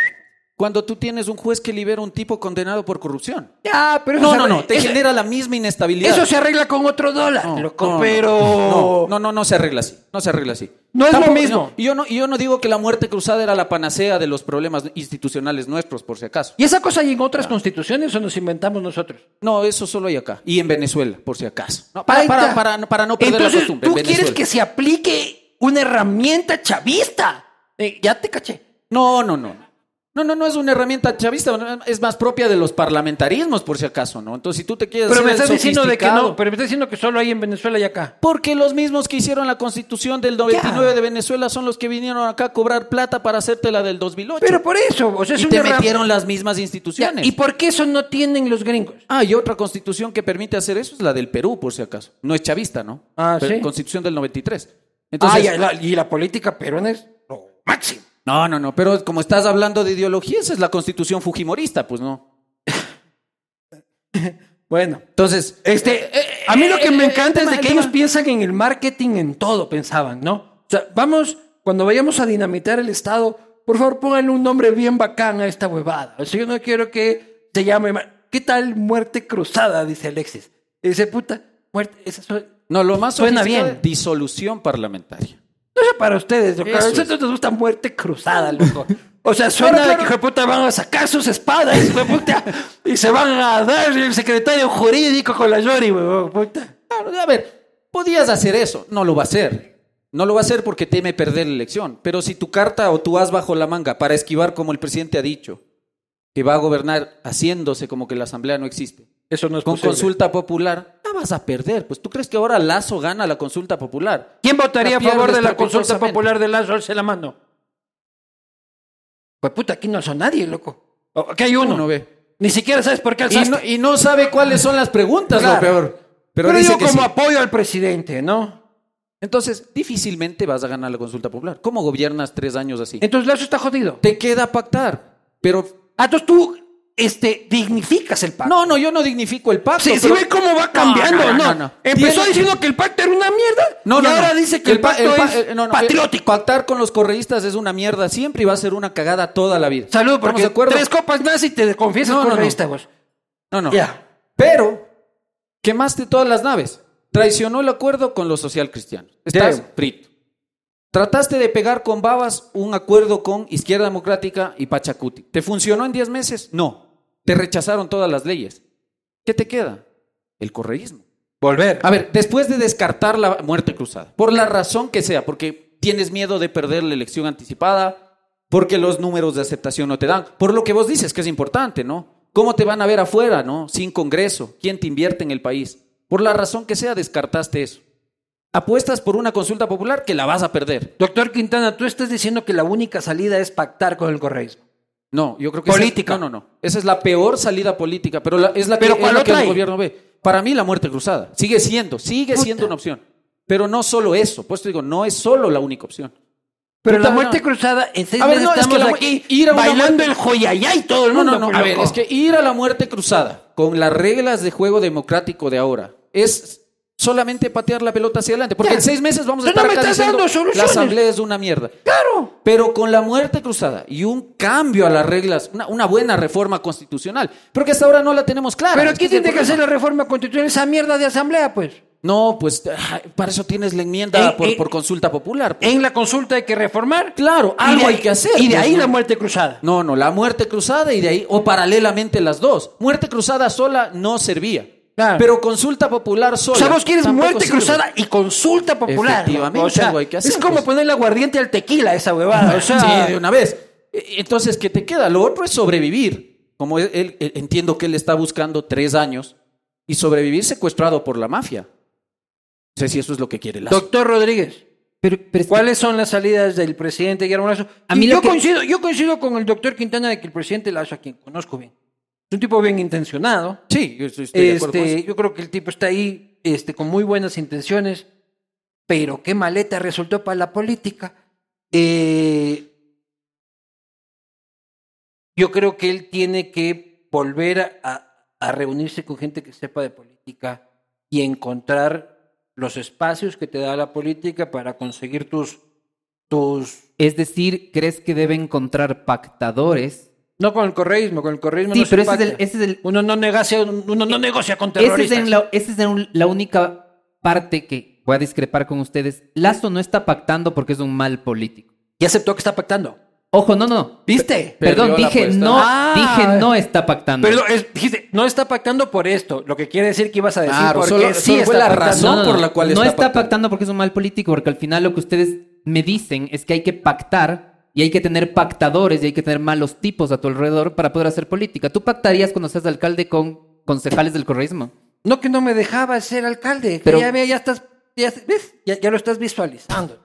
Speaker 3: cuando tú tienes un juez que libera un tipo condenado por corrupción.
Speaker 2: ya pero no,
Speaker 3: no, no, te genera la misma inestabilidad.
Speaker 2: Eso se arregla con otro dólar, pero
Speaker 3: no, no, no, se arregla así, no se arregla así.
Speaker 2: No es lo mismo.
Speaker 3: Y yo no, yo no digo que la muerte cruzada era la panacea de los problemas institucionales nuestros, por si acaso.
Speaker 2: ¿Y esa cosa hay en otras constituciones o nos inventamos nosotros?
Speaker 3: No, eso solo hay acá. Y en Venezuela, por si acaso. Para, para, no perder la costumbre. ¿Tú
Speaker 2: quieres que se aplique una herramienta chavista? Eh, ya te caché.
Speaker 3: No, no, no. No, no, no es una herramienta chavista, es más propia de los parlamentarismos, por si acaso, ¿no? Entonces, si tú te quieres.
Speaker 2: Pero me estás diciendo que no, pero me estás diciendo que solo hay en Venezuela y acá.
Speaker 3: Porque los mismos que hicieron la constitución del 99 de Venezuela son los que vinieron acá a cobrar plata para hacerte la del 2008.
Speaker 2: Pero por eso, o sea,
Speaker 3: es y te metieron las mismas instituciones.
Speaker 2: ¿Y por qué eso no tienen los gringos?
Speaker 3: Ah,
Speaker 2: y
Speaker 3: otra constitución que permite hacer eso es la del Perú, por si acaso. No es chavista, ¿no?
Speaker 2: Ah, sí.
Speaker 3: Constitución del 93.
Speaker 2: Entonces, ah, y la, y la política peruana es lo máximo.
Speaker 3: No, no, no, pero como estás hablando de ideologías, es la constitución fujimorista, pues no.
Speaker 2: [LAUGHS] Bueno,
Speaker 3: entonces,
Speaker 2: este, eh, eh, a mí lo que me eh, encanta es de que ellos piensan en el marketing, en todo, pensaban, ¿no? O sea, vamos, cuando vayamos a dinamitar el Estado, por favor pónganle un nombre bien bacán a esta huevada. O sea, yo no quiero que se llame. ¿Qué tal muerte cruzada? Dice Alexis. dice, puta, muerte. Esa
Speaker 3: no, lo más
Speaker 2: suena bien.
Speaker 3: Disolución parlamentaria.
Speaker 2: No sé para ustedes, A nosotros nos gusta muerte cruzada, loco. O sea, suena de que puta van a sacar sus espadas y se van a dar el secretario jurídico con la Yori, puta.
Speaker 3: A ver, podías hacer eso, no lo va a hacer. No lo va a hacer porque teme perder la elección. Pero si tu carta o tu as bajo la manga para esquivar, como el presidente ha dicho, que va a gobernar haciéndose como que la asamblea no existe,
Speaker 2: eso no
Speaker 3: es
Speaker 2: Con
Speaker 3: consulta popular. La vas a perder. Pues tú crees que ahora Lazo gana la consulta popular.
Speaker 2: ¿Quién votaría a favor de la este consulta popular de Lazo? Alce la mano. Pues puta, aquí no son nadie, loco. Oh, aquí hay uno. Ni siquiera sabes por qué
Speaker 3: alzaste. Y no, y sabe cuáles son las preguntas, peor.
Speaker 2: Pero, Pero, yo como apoyo al presidente, ¿no?
Speaker 3: Entonces, difícilmente vas a ganar la consulta popular. ¿Cómo gobiernas tres años así?
Speaker 2: Entonces Lazo está jodido.
Speaker 3: Te queda pactar. Pero
Speaker 2: Ah, entonces tú este, dignificas el pacto.
Speaker 3: No, no, yo no dignifico el pacto.
Speaker 2: Sí, ¿sí ve cómo va cambiando. No, Empezó diciendo que el pacto era una mierda no, y ahora dice que el, pacto es eh, patriótico.
Speaker 3: Pactar con los correístas es una mierda siempre y va a ser una cagada toda la vida.
Speaker 2: Saludos porque tres copas más y te confiesas correísta, güey.
Speaker 3: No, no. Ya. Pero quemaste todas las naves. Traicionó el acuerdo con los socialcristianos. Estás frito. Trataste de pegar con babas un acuerdo con Izquierda Democrática y Pachacuti. ¿Te funcionó en 10 meses? No. Te rechazaron todas las leyes. ¿Qué te queda? El correísmo.
Speaker 2: Volver.
Speaker 3: A ver, después de descartar la muerte cruzada, por la razón que sea, porque tienes miedo de perder la elección anticipada, porque los números de aceptación no te dan, por lo que vos dices que es importante, ¿no? ¿Cómo te van a ver afuera, ¿no? Sin Congreso, ¿quién te invierte en el país? Por la razón que sea, descartaste eso apuestas por una consulta popular que la vas a perder.
Speaker 2: Doctor Quintana, tú estás diciendo que la única salida es pactar con el correísmo.
Speaker 3: No, yo creo que
Speaker 2: política.
Speaker 3: no, no, no. Esa es la peor salida política, pero es la
Speaker 2: que,
Speaker 3: el gobierno ve. Para mí la muerte cruzada sigue siendo, sigue siendo una opción. Pero no solo eso, pues te digo, no es solo la única opción.
Speaker 2: Pero la muerte cruzada, en seis a estamos aquí bailando el joyayá y todo el mundo.
Speaker 3: No, no, no. A ver, es que ir a la muerte cruzada con las reglas de juego democrático de ahora es solamente patear la pelota hacia adelante. Porque en seis meses vamos a estar no la asamblea es una mierda.
Speaker 2: Claro.
Speaker 3: Pero con la muerte cruzada y un cambio a las reglas, una, buena reforma constitucional, pero que hasta ahora no la tenemos clara.
Speaker 2: Pero ¿qué tiene que hacer la reforma constitucional? Esa mierda de asamblea, pues.
Speaker 3: No, pues para eso tienes la enmienda eh, eh, por, consulta popular. Pues.
Speaker 2: En la consulta hay que reformar.
Speaker 3: Claro, algo hay que hacer.
Speaker 2: Y de ahí la muerte cruzada.
Speaker 3: No, no, la muerte cruzada y de ahí, o paralelamente las dos. Muerte cruzada sola no servía. Pero consulta popular solo.
Speaker 2: O sea, vos quieres muerte cruzada y consulta popular. Efectivamente, es como poner pues. ponerle aguardiente al tequila esa huevada. [LAUGHS] sí,
Speaker 3: de una vez. E, entonces, ¿qué te queda? Lo otro es sobrevivir. Como él, entiendo que él está buscando tres años y sobrevivir secuestrado por la mafia. No sé si eso es lo que quiere la.
Speaker 2: Doctor Rodríguez. Pero, ¿Cuáles son las salidas del presidente Guillermo Lazo? A mí yo, coincido, yo coincido con el doctor Quintana de que el presidente Lazo, a quien conozco bien, es un tipo bien intencionado.
Speaker 3: Sí, yo estoy,
Speaker 2: de acuerdo
Speaker 3: este,
Speaker 2: Yo creo que el tipo está ahí este, con muy buenas intenciones, pero qué maleta resultó para la política. Eh, yo creo que él tiene que volver a, a, reunirse con gente que sepa de política y encontrar los espacios que te da la política para conseguir tus... tus...
Speaker 3: Es decir, ¿crees que debe encontrar pactadores
Speaker 2: no con el correísmo, con el correísmo.
Speaker 3: no pero se ese, es el, ese es, el,
Speaker 2: Uno no negocia, uno no negocia con terroristas. Esa es,
Speaker 3: la, es la única parte que voy a discrepar con ustedes. Lazo no está pactando porque es un mal político.
Speaker 2: Y aceptó que está pactando.
Speaker 3: Ojo, no, no,
Speaker 2: ¿Viste?
Speaker 3: Perdón, dije no, ah. dije no está pactando.
Speaker 2: Pero dijiste, no está pactando por esto, lo que quiere decir que ibas a decir porque sí solo la razón por la cual
Speaker 3: no está, pactando porque es un mal político, porque al final lo que ustedes me dicen es que hay que pactar y hay que tener pactadores y hay que tener malos tipos a tu alrededor para poder hacer política. ¿Tú pactarías cuando seas alcalde con concejales del correísmo?
Speaker 2: No, que no me dejaba ser alcalde. Pero ya ya, ya estás. ¿Ves? Ya, lo estás visualizando.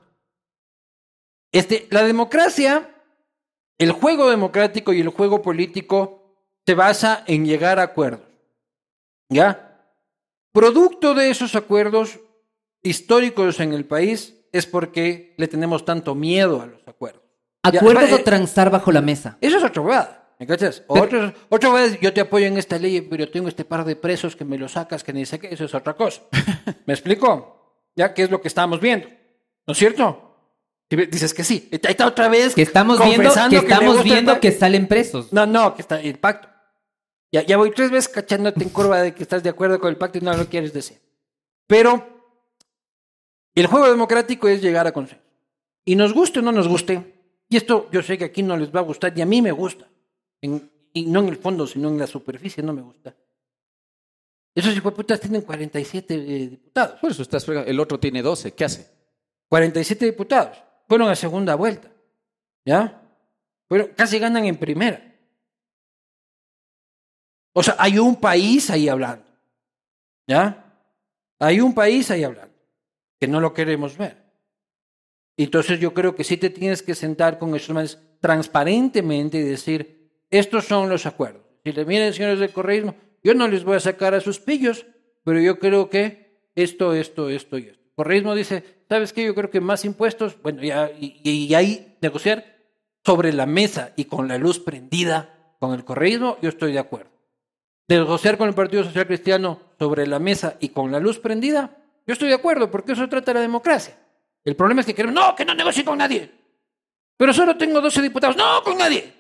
Speaker 2: Este, la democracia, el juego democrático y el juego político se basa en llegar a acuerdos. ¿Ya? Producto de esos acuerdos históricos en el país es porque le tenemos tanto miedo a los acuerdos.
Speaker 3: Acuerdos o eh, transar bajo la mesa.
Speaker 2: Eso es otra cosa, ¿Me cachas? Otra, vez yo te apoyo en esta ley, pero tengo este par de presos que me los sacas, que ni sé qué, eso es otra cosa. [LAUGHS] ¿Me explico? Ya qué es lo que estamos viendo. ¿No es cierto? Dices que sí. Ahí está otra vez.
Speaker 3: Que estamos viendo que, estamos viendo que salen presos.
Speaker 2: No, no, que está el pacto. Ya, ya voy tres veces cachándote en curva de que estás de acuerdo con el pacto y no lo quieres decir. Pero el juego democrático es llegar a consenso. Y nos guste o no nos guste, y esto yo sé que aquí no les va a gustar y a mí me gusta. y no en el fondo, sino en la superficie, no me gusta. Esos diputados tienen 47 eh, diputados.
Speaker 3: Por eso el otro tiene 12, ¿qué hace?
Speaker 2: 47 diputados. Fueron a segunda vuelta. ¿Ya? pero casi ganan en primera. O sea, hay un país ahí hablando. ¿Ya? Hay un país ahí hablando. Que no lo queremos ver. Entonces yo creo que sí te tienes que sentar con esos manes transparentemente y decir, estos son los acuerdos. Si le miren, señores del correísmo, yo no les voy a sacar a sus pillos, pero yo creo que esto, esto, esto y esto. correísmo dice, ¿sabes qué? Yo creo que más impuestos, bueno, y, y ahí negociar sobre la mesa y con la luz prendida con el correísmo, yo estoy de acuerdo. negociar con el Partido Social Cristiano sobre la mesa y con la luz prendida, yo estoy de acuerdo, porque eso trata la democracia. El problema es que queremos, no, que no negocie con nadie. Pero solo tengo 12 diputados, no, con nadie.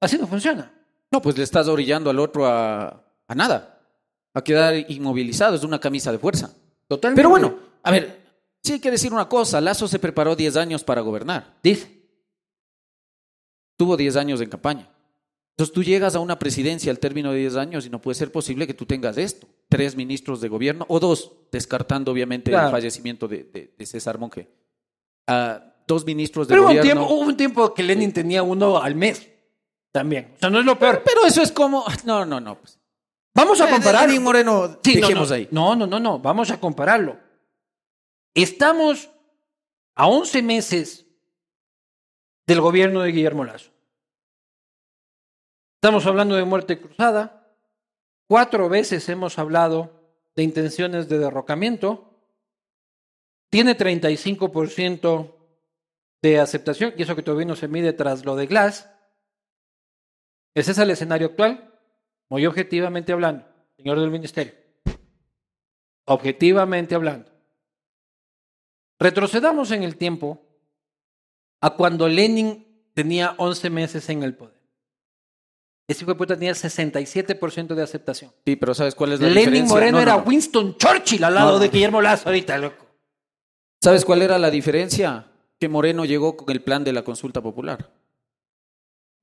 Speaker 2: Así no funciona.
Speaker 3: No, pues le estás orillando al otro a, nada, a quedar inmovilizado, es una camisa de fuerza.
Speaker 2: Totalmente.
Speaker 3: Pero bueno, a ver, sí hay que decir una cosa, Lazo se preparó 10 años para gobernar. Dice. Tuvo 10 años en campaña. Entonces tú llegas a una presidencia al término de 10 años y no puede ser posible que tú tengas esto tres ministros de gobierno, o dos, descartando obviamente el fallecimiento de, César Monge. Ah, dos ministros
Speaker 2: de
Speaker 3: gobierno.
Speaker 2: Pero hubo un tiempo que Lenin tenía uno al mes también. O sea, no es lo peor. Pero, eso es como.
Speaker 3: No, no, no. Pues.
Speaker 2: Vamos a comparar.
Speaker 3: Lenin Moreno, ahí.
Speaker 2: No, no, no, no. Vamos a compararlo. Estamos a 11 meses del gobierno de Guillermo Lazo. Estamos hablando de muerte cruzada. Cuatro veces hemos hablado de intenciones de derrocamiento. Tiene 35% de aceptación, y eso que todavía no se mide tras lo de Glass. Ese ¿Es el escenario actual? Muy objetivamente hablando, señor del ministerio. Objetivamente hablando. Retrocedamos en el tiempo a cuando Lenin tenía 11 meses en el poder tenía 67% de aceptación.
Speaker 3: Sí, pero ¿sabes cuál es
Speaker 2: la
Speaker 3: Lenin
Speaker 2: Moreno era Winston Churchill al lado de Guillermo Lazo ahorita, loco.
Speaker 3: ¿Sabes cuál era la diferencia? Que Moreno llegó con el plan de la consulta popular.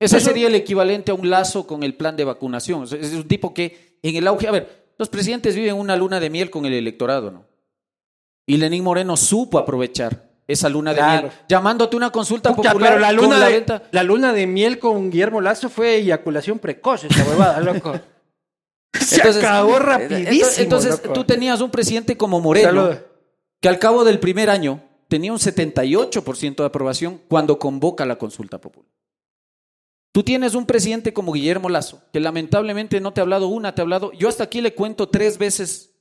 Speaker 3: Ese sería el equivalente a un lazo con el plan de vacunación. Es un tipo que en el auge... A ver, los presidentes viven una luna de miel con el electorado, ¿no? Y Lenín Moreno supo aprovechar esa luna de miel. Llamándote una consulta popular. Pero
Speaker 2: la luna, de, luna de miel con Guillermo Lazo fue eyaculación precoz, esa huevada, [LAUGHS] loco. Se entonces, acabó rapidísimo.
Speaker 3: Entonces, tú tenías un presidente como Moreno, que al cabo del primer año tenía un 78% de aprobación cuando convoca la consulta popular. Tú tienes un presidente como Guillermo Lazo, que lamentablemente no te ha hablado una, te ha hablado. Yo hasta aquí le cuento tres veces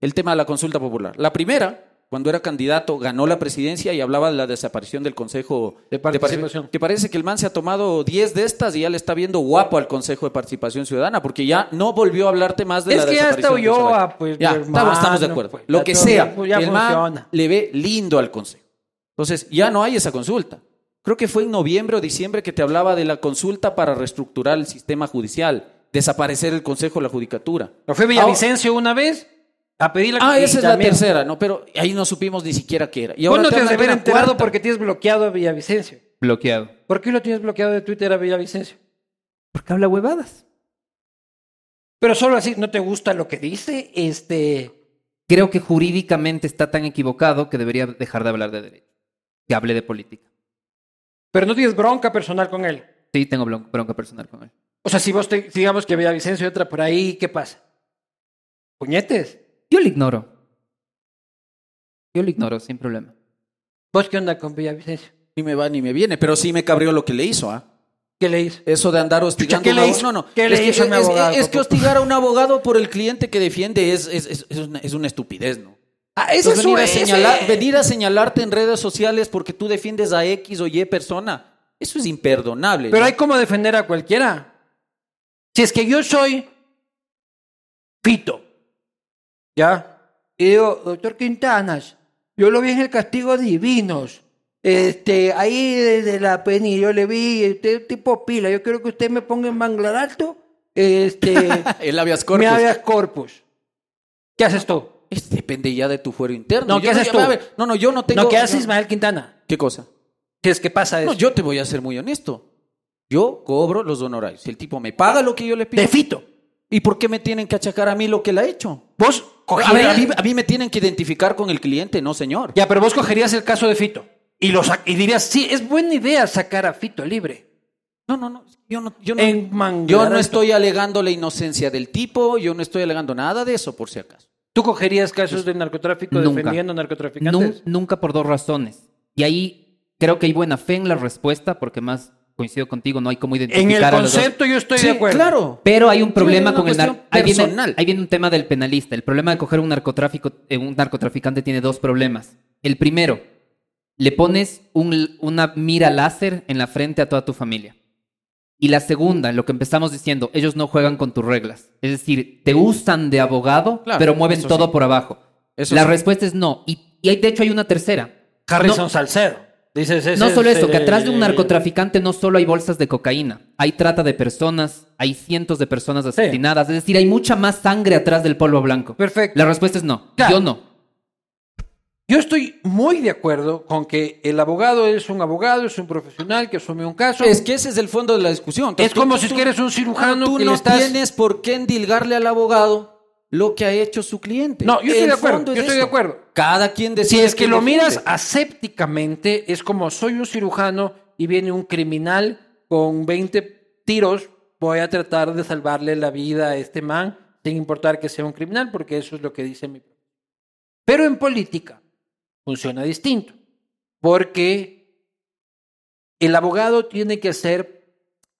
Speaker 3: el tema de la consulta popular. La primera, cuando era candidato, ganó la presidencia y hablaba de la desaparición del Consejo de Participación. Te parece que el man se ha tomado 10 de estas y ya le está viendo guapo al Consejo de Participación Ciudadana, porque ya no volvió a hablarte más de
Speaker 2: la desaparición. Es que ya está pues,
Speaker 3: estamos, de acuerdo. Pues, Lo que sea, pues, el man le ve lindo al Consejo. Entonces, ya no hay esa consulta. Creo que fue en noviembre o diciembre que te hablaba de la consulta para reestructurar el sistema judicial, desaparecer el Consejo de la Judicatura.
Speaker 2: fue Villavicencio una vez?
Speaker 3: A pedir la Ah, esa es la tercera, ¿no? Pero ahí no supimos ni siquiera qué era.
Speaker 2: Y no te, has de enterado porque tienes bloqueado a Villavicencio.
Speaker 3: Bloqueado.
Speaker 2: ¿Por qué lo tienes bloqueado de Twitter a Villavicencio? Porque habla huevadas. Pero solo así, ¿no te gusta lo que dice? Este.
Speaker 3: Creo que jurídicamente está tan equivocado que debería dejar de hablar de derecho. Que hable de política.
Speaker 2: Pero no tienes bronca personal con él.
Speaker 3: Sí, tengo bronca personal con él.
Speaker 2: O sea, si vos te, digamos que Villavicencio otra por ahí, ¿qué pasa? Puñetes.
Speaker 3: Yo lo ignoro. Yo lo ignoro sin problema.
Speaker 2: ¿Vos qué onda con Villavicencio?
Speaker 3: Ni me va ni me viene, pero sí me cabrió lo que le hizo, ¿ah?
Speaker 2: ¿Qué le hizo?
Speaker 3: Eso de andar hostigando
Speaker 2: ¿Qué le hizo?
Speaker 3: No,
Speaker 2: ¿Qué
Speaker 3: le es, hizo que, es, abogado, es, que hostigar a un abogado por el cliente que defiende es, es, una, estupidez, ¿no?
Speaker 2: Ah, pues es
Speaker 3: venir, a eh. venir a señalarte en redes sociales porque tú defiendes a X o Y persona. Eso es imperdonable.
Speaker 2: Pero hay como defender a cualquiera. Si es que yo soy Pito ¿Ya? Y digo, doctor Quintanas, yo lo vi en el Castigo Divinos. Este, ahí desde la peni yo le vi, este tipo pila, yo quiero que usted me ponga en manglar alto, este...
Speaker 3: [LAUGHS] el habeas
Speaker 2: corpus. Mi habeas corpus. ¿Qué haces tú?
Speaker 3: depende ya de tu fuero interno.
Speaker 2: No, ¿qué
Speaker 3: no, no, yo no tengo... No,
Speaker 2: ¿qué haces Ismael Quintana?
Speaker 3: ¿Qué cosa?
Speaker 2: ¿Qué es que pasa eso.
Speaker 3: yo te voy a ser muy honesto. Yo cobro los honorarios. el tipo me paga lo que yo le pido...
Speaker 2: ¡Defito!
Speaker 3: ¿Y por qué me tienen que achacar a mí lo que le ha hecho? Vos a, mí, me tienen que identificar con el cliente, no señor.
Speaker 2: Ya, pero vos cogerías el caso de Fito y, dirías, sí, es buena idea sacar a Fito libre.
Speaker 3: No, no, no. Yo no, yo no, estoy alegando la inocencia del tipo, yo no estoy alegando nada de eso, por si acaso.
Speaker 2: ¿Tú cogerías casos pues, de narcotráfico defendiendo narcotraficantes?
Speaker 3: nunca por dos razones. Y ahí creo que hay buena fe en la respuesta, porque más coincido contigo, no hay como identificar. En
Speaker 2: el concepto yo estoy de acuerdo. Claro.
Speaker 3: Pero hay un problema con el tema
Speaker 2: Ahí viene,
Speaker 3: ahí viene un tema del penalista. El problema de coger un narcotráfico, eh, un narcotraficante tiene dos problemas. El primero, le pones un, una mira láser en la frente a toda tu familia. Y la segunda, lo que empezamos diciendo, ellos no juegan con tus reglas. Es decir, te usan de abogado, pero mueven todo por abajo. la respuesta es no. Y, y de hecho hay una tercera.
Speaker 2: Harrison Salcedo
Speaker 3: no solo eso, que atrás de un narcotraficante no solo hay bolsas de cocaína, hay trata de personas, hay cientos de personas asesinadas, es decir, hay mucha más sangre atrás del polvo blanco.
Speaker 2: Perfecto.
Speaker 3: La respuesta es no, yo no.
Speaker 2: Yo estoy muy de acuerdo con que el abogado es un abogado, es un profesional que asume un caso.
Speaker 3: Es que ese es el fondo de la discusión.
Speaker 2: es como si quieres un cirujano.
Speaker 3: Tú no tienes por qué endilgarle al abogado lo que ha hecho su cliente.
Speaker 2: No, yo estoy de acuerdo. Yo estoy de acuerdo.
Speaker 3: Cada quien
Speaker 2: decide. Si es que lo miras asépticamente, es como soy un cirujano y viene un criminal con 20 tiros, voy a tratar de salvarle la vida a este man, sin importar que sea un criminal, porque eso es lo que dice mi. Pero en política funciona distinto, porque el abogado tiene que hacer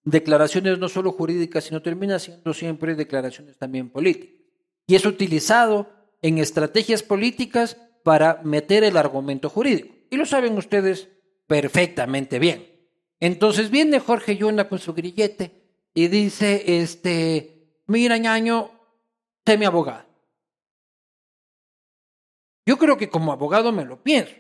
Speaker 2: declaraciones no solo jurídicas, sino termina siendo siempre declaraciones también políticas. Y es utilizado en estrategias políticas para meter el argumento jurídico. Y lo saben ustedes perfectamente bien. Entonces viene Jorge Yunda con su grillete y dice, este, mira ñaño, sé mi abogado. Yo creo que como abogado me lo pienso,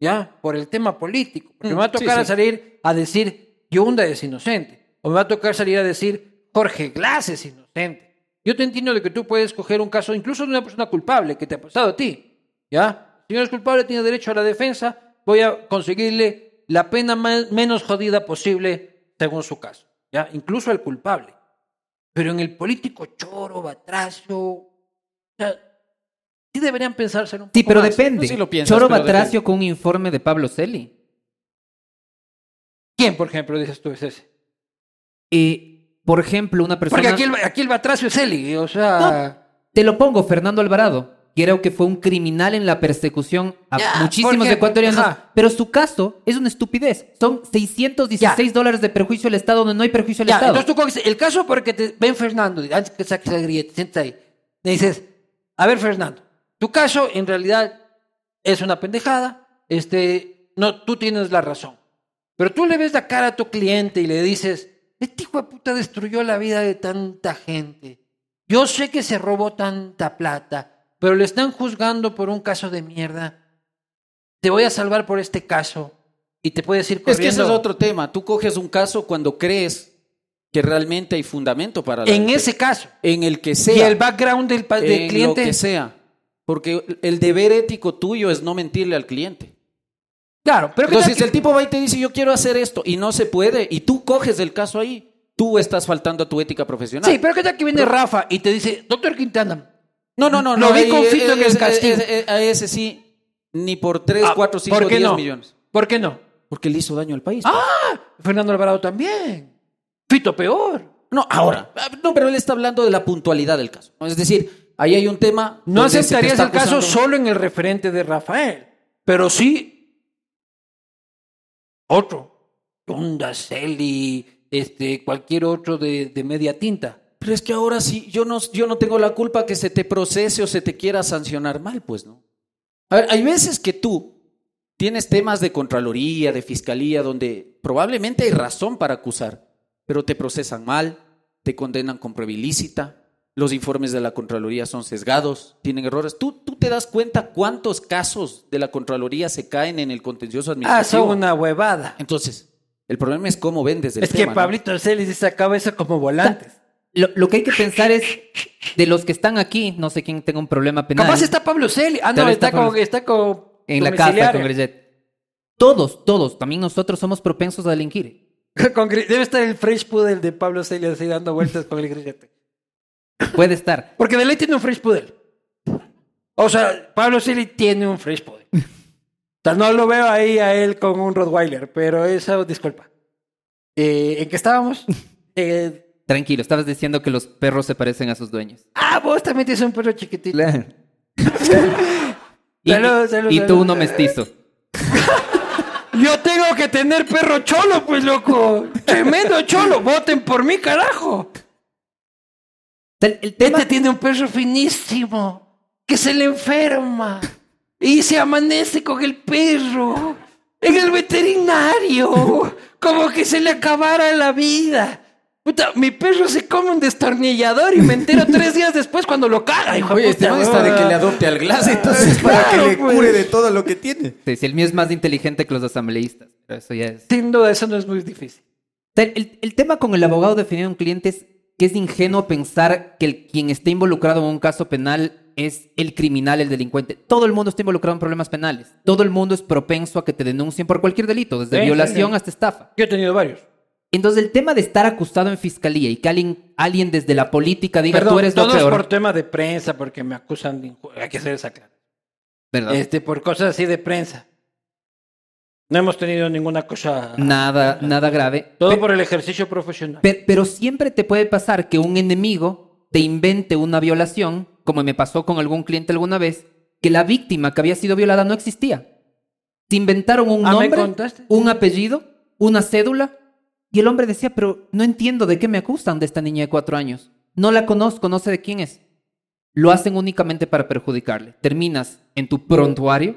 Speaker 2: ¿ya? Por el tema político. Porque me va a mm, tocar salir a decir, Yunda es inocente. O me va a tocar salir a decir, Jorge Glass es inocente. Yo te entiendo de que tú puedes coger un caso, incluso de una persona culpable que te ha pasado a ti, ¿ya? Si no es culpable, tiene derecho a la defensa, voy a conseguirle la pena menos jodida posible según su caso, ¿ya? Incluso al culpable. Pero en el político choro, batracio, o sí deberían pensárselo un
Speaker 3: poco Sí, pero depende.
Speaker 2: choro batracio con un informe de Pablo Celi. ¿Quién, por ejemplo, dices tú es ese?
Speaker 3: Y, eh, por ejemplo, una persona...
Speaker 2: Porque aquí el, batracio es Celi, o sea...
Speaker 3: te lo pongo, Fernando Alvarado creo que fue un criminal en la persecución a muchísimos ecuatorianos. Pero su caso es una estupidez. Son 616 dólares de perjuicio al Estado donde no hay perjuicio al Estado.
Speaker 2: Entonces tú coges el caso porque te ven Fernando, antes ah, que saques la grieta, sienta ahí. Le dices, a ver Fernando, tu caso en realidad es una pendejada, este, no, tú tienes la razón. Pero tú le ves la cara a tu cliente y le dices, este hijo de puta destruyó la vida de tanta gente. Yo sé que se robó tanta plata pero le están juzgando por un caso de mierda. Te voy a salvar por este caso y te puedes ir corriendo.
Speaker 3: Es que eso es otro tema. Tú coges un caso cuando crees que realmente hay fundamento para
Speaker 2: la En ese caso.
Speaker 3: En el que sea. Y
Speaker 2: el background del, cliente.
Speaker 3: que sea. Porque el deber ético tuyo es no mentirle al cliente.
Speaker 2: Claro, pero
Speaker 3: Entonces, si el tipo va y te dice, yo quiero hacer esto, y no se puede, y tú coges el caso ahí, tú estás faltando a tu ética profesional.
Speaker 2: Sí, pero que tal que viene Rafa y te dice, doctor Quintana,
Speaker 3: no, no, no.
Speaker 2: Lo
Speaker 3: no,
Speaker 2: vi con en el castillo.
Speaker 3: A ese sí, ni por 3, 4, 5, millones.
Speaker 2: ¿Por qué no?
Speaker 3: Porque le hizo daño al país.
Speaker 2: ¡Ah! Fernando Alvarado también. Fito peor.
Speaker 3: No, ahora. Ah, no, pero él está hablando de la puntualidad del caso. Es decir, ahí hay un tema.
Speaker 2: No aceptarías el caso solo en el referente de Rafael, pero sí otro. y este, cualquier otro de media tinta
Speaker 3: pero es que ahora sí, yo no, yo no tengo la culpa que se te procese o se te quiera sancionar mal, pues no. A ver, hay veces que tú tienes temas de Contraloría, de Fiscalía, donde probablemente hay razón para acusar, pero te procesan mal, te condenan con prueba ilícita, los informes de la Contraloría son sesgados, tienen errores. ¿Tú, tú te das cuenta cuántos casos de la Contraloría se caen en el contencioso administrativo?
Speaker 2: Ah, son una huevada.
Speaker 3: Entonces, el problema es cómo vendes el es
Speaker 2: tema. Es que Pablito ¿no? se sacaba eso como volantes.
Speaker 3: Lo, que hay que pensar es de los que están aquí, no sé quién tenga un problema penal.
Speaker 2: Capaz está Pablo Celi. Ah, no, está, como con, está
Speaker 3: En la casa con Grisette. Todos, todos, también nosotros somos propensos a delinquir.
Speaker 2: [LAUGHS] debe estar el fresh Poodle de Pablo Celi así dando vueltas con el grillete.
Speaker 3: Puede estar.
Speaker 2: Porque de ley tiene un fresh Poodle. O sea, Pablo Celi tiene un fresh Poodle. o sea, no lo veo ahí a él con un Rottweiler, pero eso, disculpa. Eh, ¿En qué estábamos?
Speaker 3: Eh, [LAUGHS] Tranquilo, estabas diciendo que los perros se parecen a sus dueños.
Speaker 2: Ah, vos también tienes un perro chiquitito. [LAUGHS]
Speaker 3: y, tú uno mestizo.
Speaker 2: [LAUGHS] Yo tengo que tener perro cholo, pues loco. Tremendo cholo. Voten por mí, carajo. El, Tete este tiene un perro finísimo que se le enferma y se amanece con el perro en el veterinario, como que se le acabara la vida. Puta, mi perro se come un destornillador y me entero tres días después cuando lo caga, hijo Oye, este
Speaker 3: de que le adopte al glas? Ah, entonces para que le pues. cure de todo lo que tiene. Sí, si el mío es más inteligente que los asambleístas, eso ya es.
Speaker 2: Sin eso no es muy difícil.
Speaker 3: el, tema con el abogado Definido a un cliente es que es ingenuo pensar que quien está involucrado en un caso penal es el criminal, el delincuente. Todo el mundo está involucrado en problemas penales. Todo el mundo es propenso a que te denuncien por cualquier delito, desde violación hasta estafa.
Speaker 2: Yo he tenido varios.
Speaker 3: Entonces el tema de estar acusado en fiscalía y que alguien, desde la política diga tú eres
Speaker 2: todo lo peor. es por tema de prensa porque me acusan de hay que hacer esa cara. Este por cosas así de prensa. No hemos tenido ninguna cosa
Speaker 3: nada nada, grave.
Speaker 2: Todo por el ejercicio profesional.
Speaker 3: Pero, siempre te puede pasar que un enemigo te invente una violación, como me pasó con algún cliente alguna vez, que la víctima que había sido violada no existía. Te inventaron un ah, nombre, un apellido, una cédula y el hombre decía, pero no entiendo de qué me acusan de esta niña de cuatro años. No la conozco, no sé de quién es. Lo hacen únicamente para perjudicarle. Terminas en tu prontuario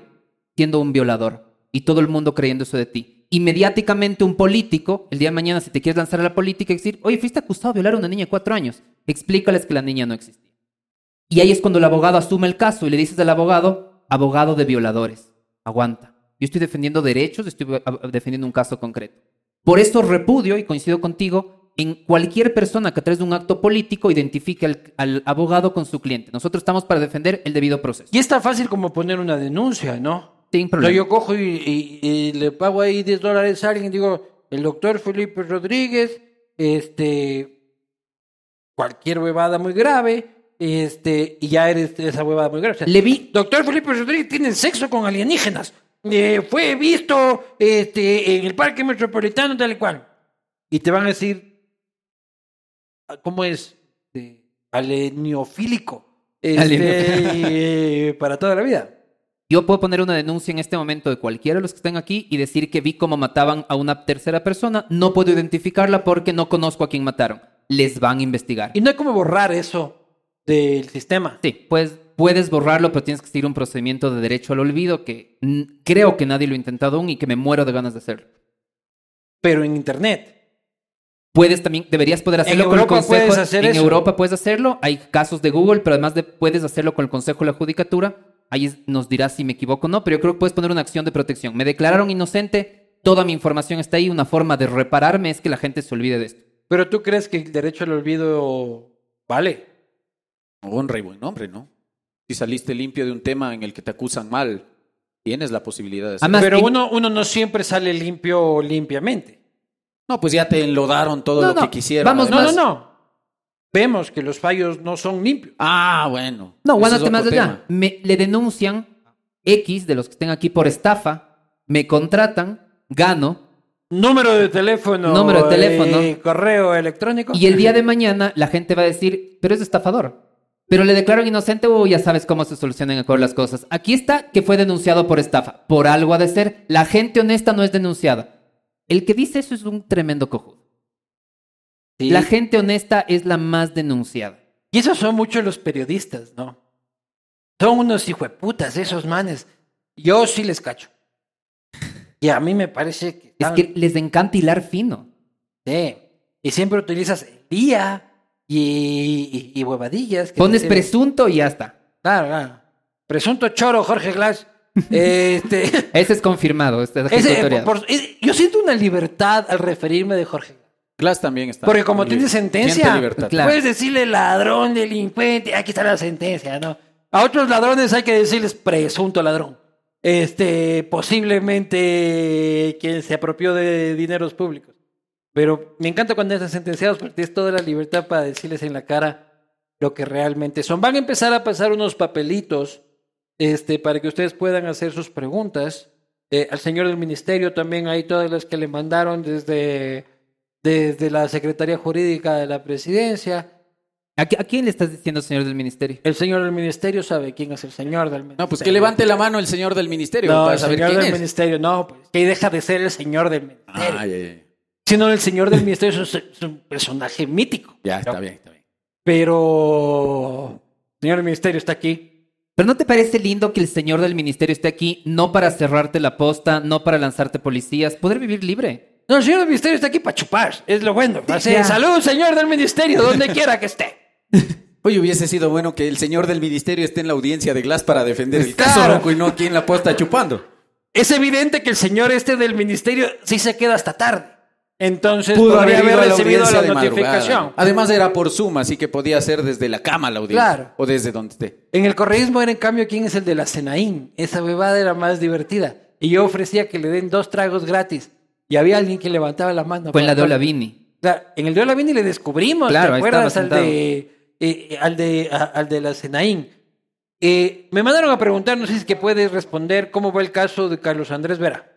Speaker 3: siendo un violador y todo el mundo creyendo eso de ti. Inmediatamente un político, el día de mañana si te quieres lanzar a la política decir, oye, fuiste acusado de violar a una niña de cuatro años, explícales que la niña no existía. Y ahí es cuando el abogado asume el caso y le dices al abogado, abogado de violadores, aguanta. Yo estoy defendiendo derechos, estoy defendiendo un caso concreto. Por esto repudio, y coincido contigo, en cualquier persona que a través de un acto político identifique al, abogado con su cliente. Nosotros estamos para defender el debido proceso.
Speaker 2: Y es tan fácil como poner una denuncia, ¿no? Sin problema. yo cojo y, le pago ahí 10 dólares a alguien y digo, el doctor Felipe Rodríguez, este, cualquier huevada muy grave, este, y ya eres esa huevada muy grave.
Speaker 3: le vi.
Speaker 2: Doctor Felipe Rodríguez, tiene sexo con alienígenas. Eh, fue visto este, en el Parque Metropolitano, tal y cual. Y te van a decir, ah, ¿cómo es? Eh, aleniofílico. Este, [LAUGHS] para toda la vida.
Speaker 3: Yo puedo poner una denuncia en este momento de cualquiera de los que estén aquí y decir que vi cómo mataban a una tercera persona. No puedo identificarla porque no conozco a quién mataron. Les van a investigar.
Speaker 2: Y no hay como borrar eso del sistema.
Speaker 3: Sí, pues puedes borrarlo, pero tienes que seguir un procedimiento de derecho al olvido que creo que nadie lo ha intentado aún y que me muero de ganas de hacerlo.
Speaker 2: Pero en Internet.
Speaker 3: Puedes también, deberías poder hacerlo en con el Consejo.
Speaker 2: Puedes en Europa
Speaker 3: puedes hacerlo. Hay casos de Google, pero además de, puedes hacerlo con el Consejo de la Judicatura. Ahí nos dirás si me equivoco o no, pero yo creo que puedes poner una acción de protección. Me declararon inocente, toda mi información está ahí. Una forma de repararme es que la gente se olvide de esto.
Speaker 2: Pero tú crees que el derecho al olvido vale.
Speaker 3: Honra y buen nombre, ¿no? si saliste limpio de un tema en el que te acusan mal, tienes la posibilidad de hacerlo.
Speaker 2: Pero uno, uno no siempre sale limpio limpiamente.
Speaker 3: No, pues ya te enlodaron todo lo que quisieron. Vamos,
Speaker 2: no, no, no. Vemos que los fallos no son limpios.
Speaker 3: Ah, bueno. No, guárdate más allá. Me, le denuncian X de los que estén aquí por estafa, me contratan, gano.
Speaker 2: Número de teléfono.
Speaker 3: Número de teléfono. Y
Speaker 2: eh, correo electrónico.
Speaker 3: Y el día de mañana la gente va a decir, pero es estafador. Pero le declaro inocente o ya sabes cómo se solucionan mejor las cosas. Aquí está que fue denunciado por estafa. Por algo ha de ser. La gente honesta no es denunciada. El que dice eso es un tremendo cojudo. La gente honesta es la más denunciada.
Speaker 2: Y esos son muchos los periodistas, ¿no? Son unos putas esos manes. Yo sí les cacho. Y a mí me parece que.
Speaker 3: Es que les encanta hilar fino.
Speaker 2: Sí. Y siempre utilizas el día, y, huevadillas.
Speaker 3: Pones presunto y ya está.
Speaker 2: Claro, claro. Presunto choro, Jorge Glass. [LAUGHS]
Speaker 3: este...
Speaker 2: Ese
Speaker 3: es confirmado. Este eh,
Speaker 2: yo siento una libertad al referirme de Jorge
Speaker 3: Glass también está.
Speaker 2: Porque como tiene sentencia, puedes decirle ladrón, delincuente, aquí está la sentencia, ¿no? A otros ladrones hay que decirles presunto ladrón. Este, posiblemente quien se apropió de dineros públicos. Pero me encanta cuando están sentenciados porque tienes toda la libertad para decirles en la cara lo que realmente son. Van a empezar a pasar unos papelitos este, para que ustedes puedan hacer sus preguntas. Eh, al señor del ministerio también hay todas las que le mandaron desde, desde la Secretaría Jurídica de la Presidencia.
Speaker 3: ¿A, quién le estás diciendo señor del ministerio?
Speaker 2: El señor del ministerio sabe quién es el señor del ministerio.
Speaker 3: No, pues que levante la mano el señor del ministerio no, el señor
Speaker 2: del ministerio, no, pues que deja de ser el señor del ministerio. Siendo el señor del [LAUGHS] ministerio es, un personaje mítico.
Speaker 3: Ya, está bien, está bien.
Speaker 2: Pero el señor del ministerio está aquí.
Speaker 3: Pero ¿no te parece lindo que el señor del ministerio esté aquí no para cerrarte la posta, no para lanzarte policías, poder vivir libre?
Speaker 2: No, el señor del ministerio está aquí para chupar, es lo bueno. salud, señor del ministerio, donde quiera que esté.
Speaker 3: [LAUGHS] Oye, hubiese sido bueno que el señor del ministerio esté en la audiencia de Glass para defender el caso, y no aquí en la posta chupando.
Speaker 2: Es evidente que el señor este del ministerio sí se queda hasta tarde. Entonces Pudo podría haber, recibido la, notificación.
Speaker 3: Además era por suma, así que podía ser desde la cama la audiencia. O desde donde esté.
Speaker 2: En el correísmo era en cambio quién es el de la Senaín. Esa bebada era más divertida. Y yo ofrecía que le den dos tragos gratis. Y había alguien que levantaba la mano.
Speaker 3: Fue en la de Olavini.
Speaker 2: en el de Olavini le descubrimos, claro, ¿te acuerdas? Al de, eh, eh al de, la Senaín. Eh, me mandaron a preguntar, no sé si que puedes responder, cómo fue el caso de Carlos Andrés Vera.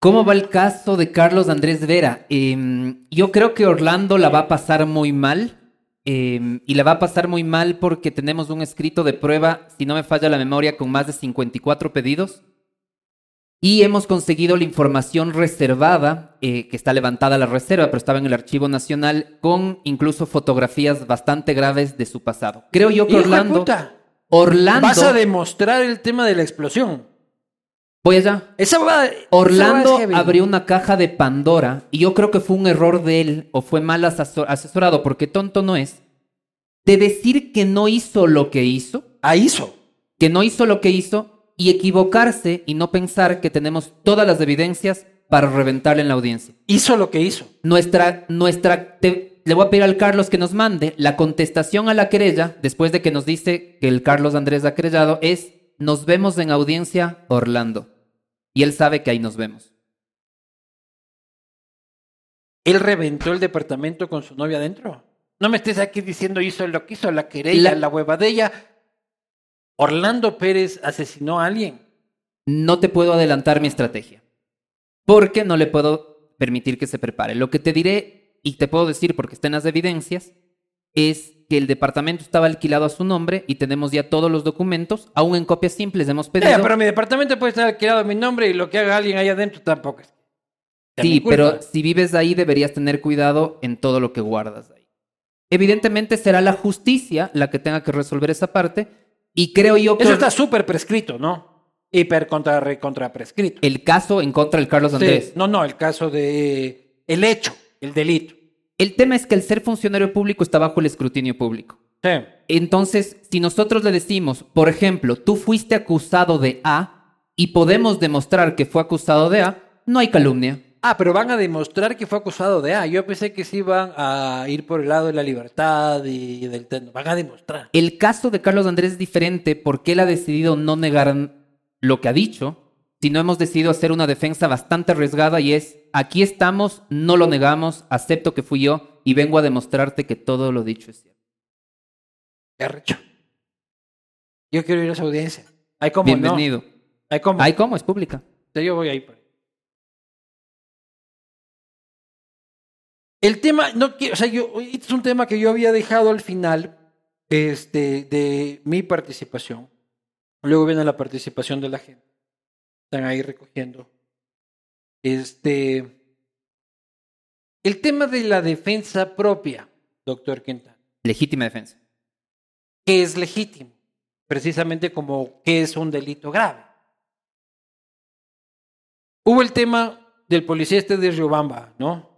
Speaker 3: ¿Cómo va el caso de Carlos Andrés Vera? Em, yo creo que Orlando la va a pasar muy mal. Em, y la va a pasar muy mal porque tenemos un escrito de prueba, si no me falla la memoria, con más de 54 pedidos. Y hemos conseguido la información reservada, eh, que está levantada la reserva, pero estaba en el Archivo Nacional, con incluso fotografías bastante graves de su pasado. Creo yo que Orlando.
Speaker 2: Orlando. Vas a demostrar el tema de la explosión.
Speaker 3: Voy allá. Esa va, Orlando abrió una caja de Pandora y yo creo que fue un error de él o fue mal asesorado, porque tonto no es, de decir que no hizo lo que hizo.
Speaker 2: Ah, hizo.
Speaker 3: Que no hizo lo que hizo y equivocarse y no pensar que tenemos todas las evidencias para reventarle en la audiencia.
Speaker 2: Hizo lo que hizo.
Speaker 3: Nuestra, nuestra, le voy a pedir al Carlos que nos mande la contestación a la querella, después de que nos dice que el Carlos Andrés ha querellado, es nos vemos en audiencia Orlando. Y él sabe que ahí nos vemos.
Speaker 2: Él reventó el departamento con su novia adentro. No me estés aquí diciendo hizo lo que hizo, la querella, la, la hueva de ella. Orlando Pérez asesinó a alguien.
Speaker 3: No te puedo adelantar mi estrategia, porque no le puedo permitir que se prepare. Lo que te diré, y te puedo decir porque en las evidencias, es que el departamento estaba alquilado a su nombre y tenemos ya todos los documentos, aún en copias simples hemos pedido.
Speaker 2: pero mi departamento puede estar alquilado a mi nombre y lo que haga alguien ahí adentro tampoco es.
Speaker 3: Sí, pero si vives ahí deberías tener cuidado en todo lo que guardas ahí. Evidentemente será la justicia la que tenga que resolver esa parte y creo yo que...
Speaker 2: Eso está súper prescrito, ¿no? Hiper contra, prescrito.
Speaker 3: El caso en contra del Carlos Andrés.
Speaker 2: No, no, el caso de... El hecho, el delito.
Speaker 3: El tema es que el ser funcionario público está bajo el escrutinio público. Sí. Entonces, si nosotros le decimos, por ejemplo, tú fuiste acusado de A y podemos demostrar que fue acusado de A, no hay calumnia.
Speaker 2: Ah, pero van a demostrar que fue acusado de A. Yo pensé que sí iban a ir por el lado de la libertad y del... Van a demostrar.
Speaker 3: El caso de Carlos Andrés es diferente porque él ha decidido no negar lo que ha dicho si no hemos decidido hacer una defensa bastante arriesgada y es, aquí estamos, no lo negamos, acepto que fui yo y vengo a demostrarte que todo lo dicho es cierto.
Speaker 2: Yo quiero ir a esa audiencia.
Speaker 3: Bienvenido. Hay cómo? Hay como, es pública.
Speaker 2: Yo voy ahí. Pues. El tema, no quiero, o sea, yo, es un tema que yo había dejado al final este, de mi participación. Luego viene la participación de la gente están ahí recogiendo. Este, el tema de la defensa propia, doctor Quintana.
Speaker 3: Legítima defensa.
Speaker 2: ¿Qué es legítimo? Precisamente como qué es un delito grave. Hubo el tema del policía este de Riobamba, ¿no?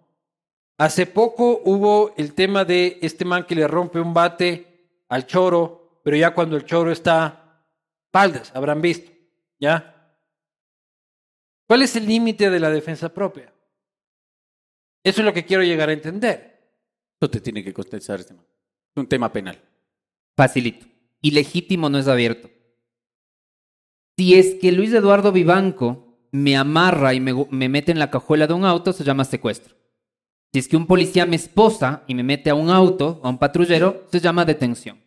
Speaker 2: Hace poco hubo el tema de este man que le rompe un bate al choro, pero ya cuando el choro está paldas, habrán visto, ¿ya? ¿Cuál es el límite de la defensa propia? Eso es lo que quiero llegar a entender.
Speaker 3: Eso te tiene que contestar, este Es un tema penal. Facilito. Ilegítimo no es abierto. Si es que Luis Eduardo Vivanco me amarra y me, mete en la cajuela de un auto, se llama secuestro. Si es que un policía me esposa y me mete a un auto, a un patrullero, se llama detención.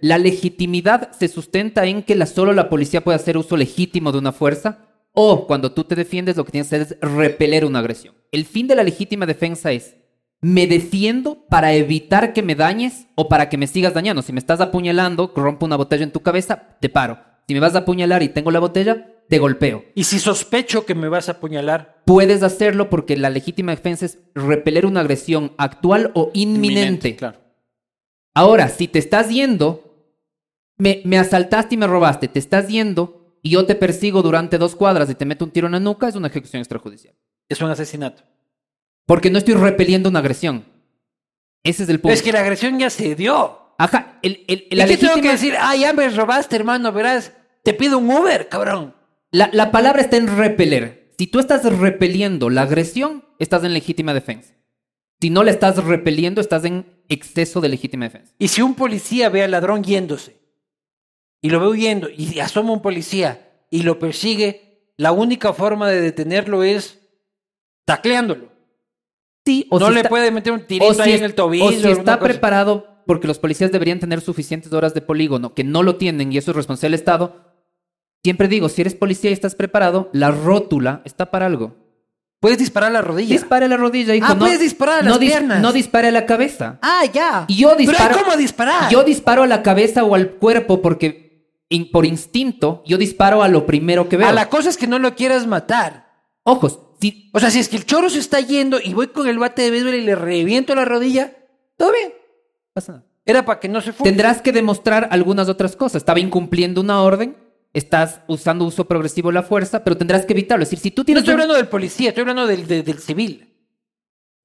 Speaker 3: La legitimidad se sustenta en que la, solo la policía puede hacer uso legítimo de una fuerza o cuando tú te defiendes, lo que tienes que hacer es repeler una agresión. El fin de la legítima defensa es, me defiendo para evitar que me dañes o para que me sigas dañando. Si me estás apuñalando, rompo una botella en tu cabeza, te paro. Si me vas a apuñalar y tengo la botella, te golpeo.
Speaker 2: Y si sospecho que me vas a apuñalar.
Speaker 3: Puedes hacerlo porque la legítima defensa es repeler una agresión actual o inminente. claro. Ahora, si te estás yendo, me, me asaltaste y me robaste, te estás yendo, y yo te persigo durante dos cuadras y te meto un tiro en la nuca, es una ejecución extrajudicial.
Speaker 2: Es un asesinato.
Speaker 3: Porque no estoy repeliendo una agresión. Ese es el punto.
Speaker 2: Es que la agresión ya se dio.
Speaker 3: Ajá. El, el,
Speaker 2: ¿Y qué tengo que decir? ay ah, ya me robaste, hermano, verás. Te pido un Uber, cabrón.
Speaker 3: La, la palabra está en repeler. Si tú estás repeliendo la agresión, estás en legítima defensa. Si no la estás repeliendo, estás en exceso de legítima defensa.
Speaker 2: ¿Y si un policía ve al ladrón yéndose? y lo ve huyendo y asoma un policía y lo persigue, la única forma de detenerlo es tacleándolo. Sí, o no le puede meter un tirito ahí en el tobillo. O
Speaker 3: si está preparado, porque los policías deberían tener suficientes horas de polígono, que no lo tienen y eso es responsabilidad del Estado. Siempre digo, si eres policía y estás preparado, la rótula está para algo.
Speaker 2: Puedes disparar la rodilla.
Speaker 3: Dispara la rodilla, hijo.
Speaker 2: Ah, no, puedes disparar a
Speaker 3: las
Speaker 2: piernas.
Speaker 3: no dispara la cabeza.
Speaker 2: Ah, ya.
Speaker 3: Y yo disparo.
Speaker 2: ¿Pero cómo disparar?
Speaker 3: Yo disparo a la cabeza o al cuerpo porque por instinto, yo disparo a lo primero que veo.
Speaker 2: A la cosa es que no lo quieras matar.
Speaker 3: Ojos.
Speaker 2: o sea, si es que el choro se está yendo y voy con el bate de béisbol y le reviento la rodilla, todo bien. Pasa nada. Era para que no se fuera.
Speaker 3: Tendrás que demostrar algunas otras cosas. Estaba incumpliendo una orden, estás usando uso progresivo de la fuerza, pero tendrás que evitarlo. Es decir, si tú tienes.
Speaker 2: No estoy hablando del policía, estoy hablando del, civil.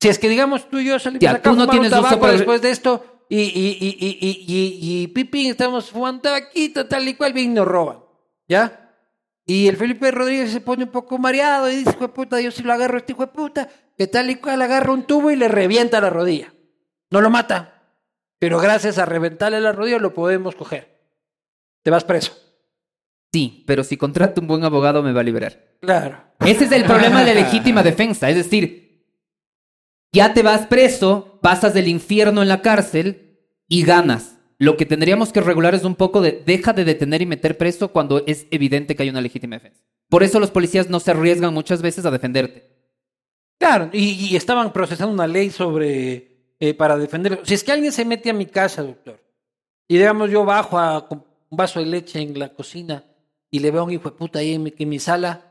Speaker 2: Si es que digamos tú y yo salimos ya, acá tú no tienes uso después de esto, y, y, y, y, Pipín estamos jugando aquí, tal y cual, bien nos roban, ¿ya? Y el Felipe Rodríguez se pone un poco mareado y dice, hijo puta, yo si lo agarro a este hijo puta, que tal y cual agarra un tubo y le revienta la rodilla. No lo mata, pero gracias a reventarle la rodilla lo podemos coger. Te vas preso.
Speaker 3: Sí, pero si contrato un buen abogado me va a liberar.
Speaker 2: Claro.
Speaker 3: Ese es el problema de la legítima [LAUGHS] defensa. Es decir, ya te vas preso, pasas del infierno en la cárcel, y ganas. Lo que tendríamos que regular es un poco de deja de detener y meter preso cuando es evidente que hay una legítima defensa. Por eso los policías no se arriesgan muchas veces a defenderte.
Speaker 2: Claro, y, estaban procesando una ley sobre eh, para defender. Si es que alguien se mete a mi casa, doctor, y digamos yo bajo un vaso de leche en la cocina y le veo a un hijo de puta ahí en mi, en mi sala,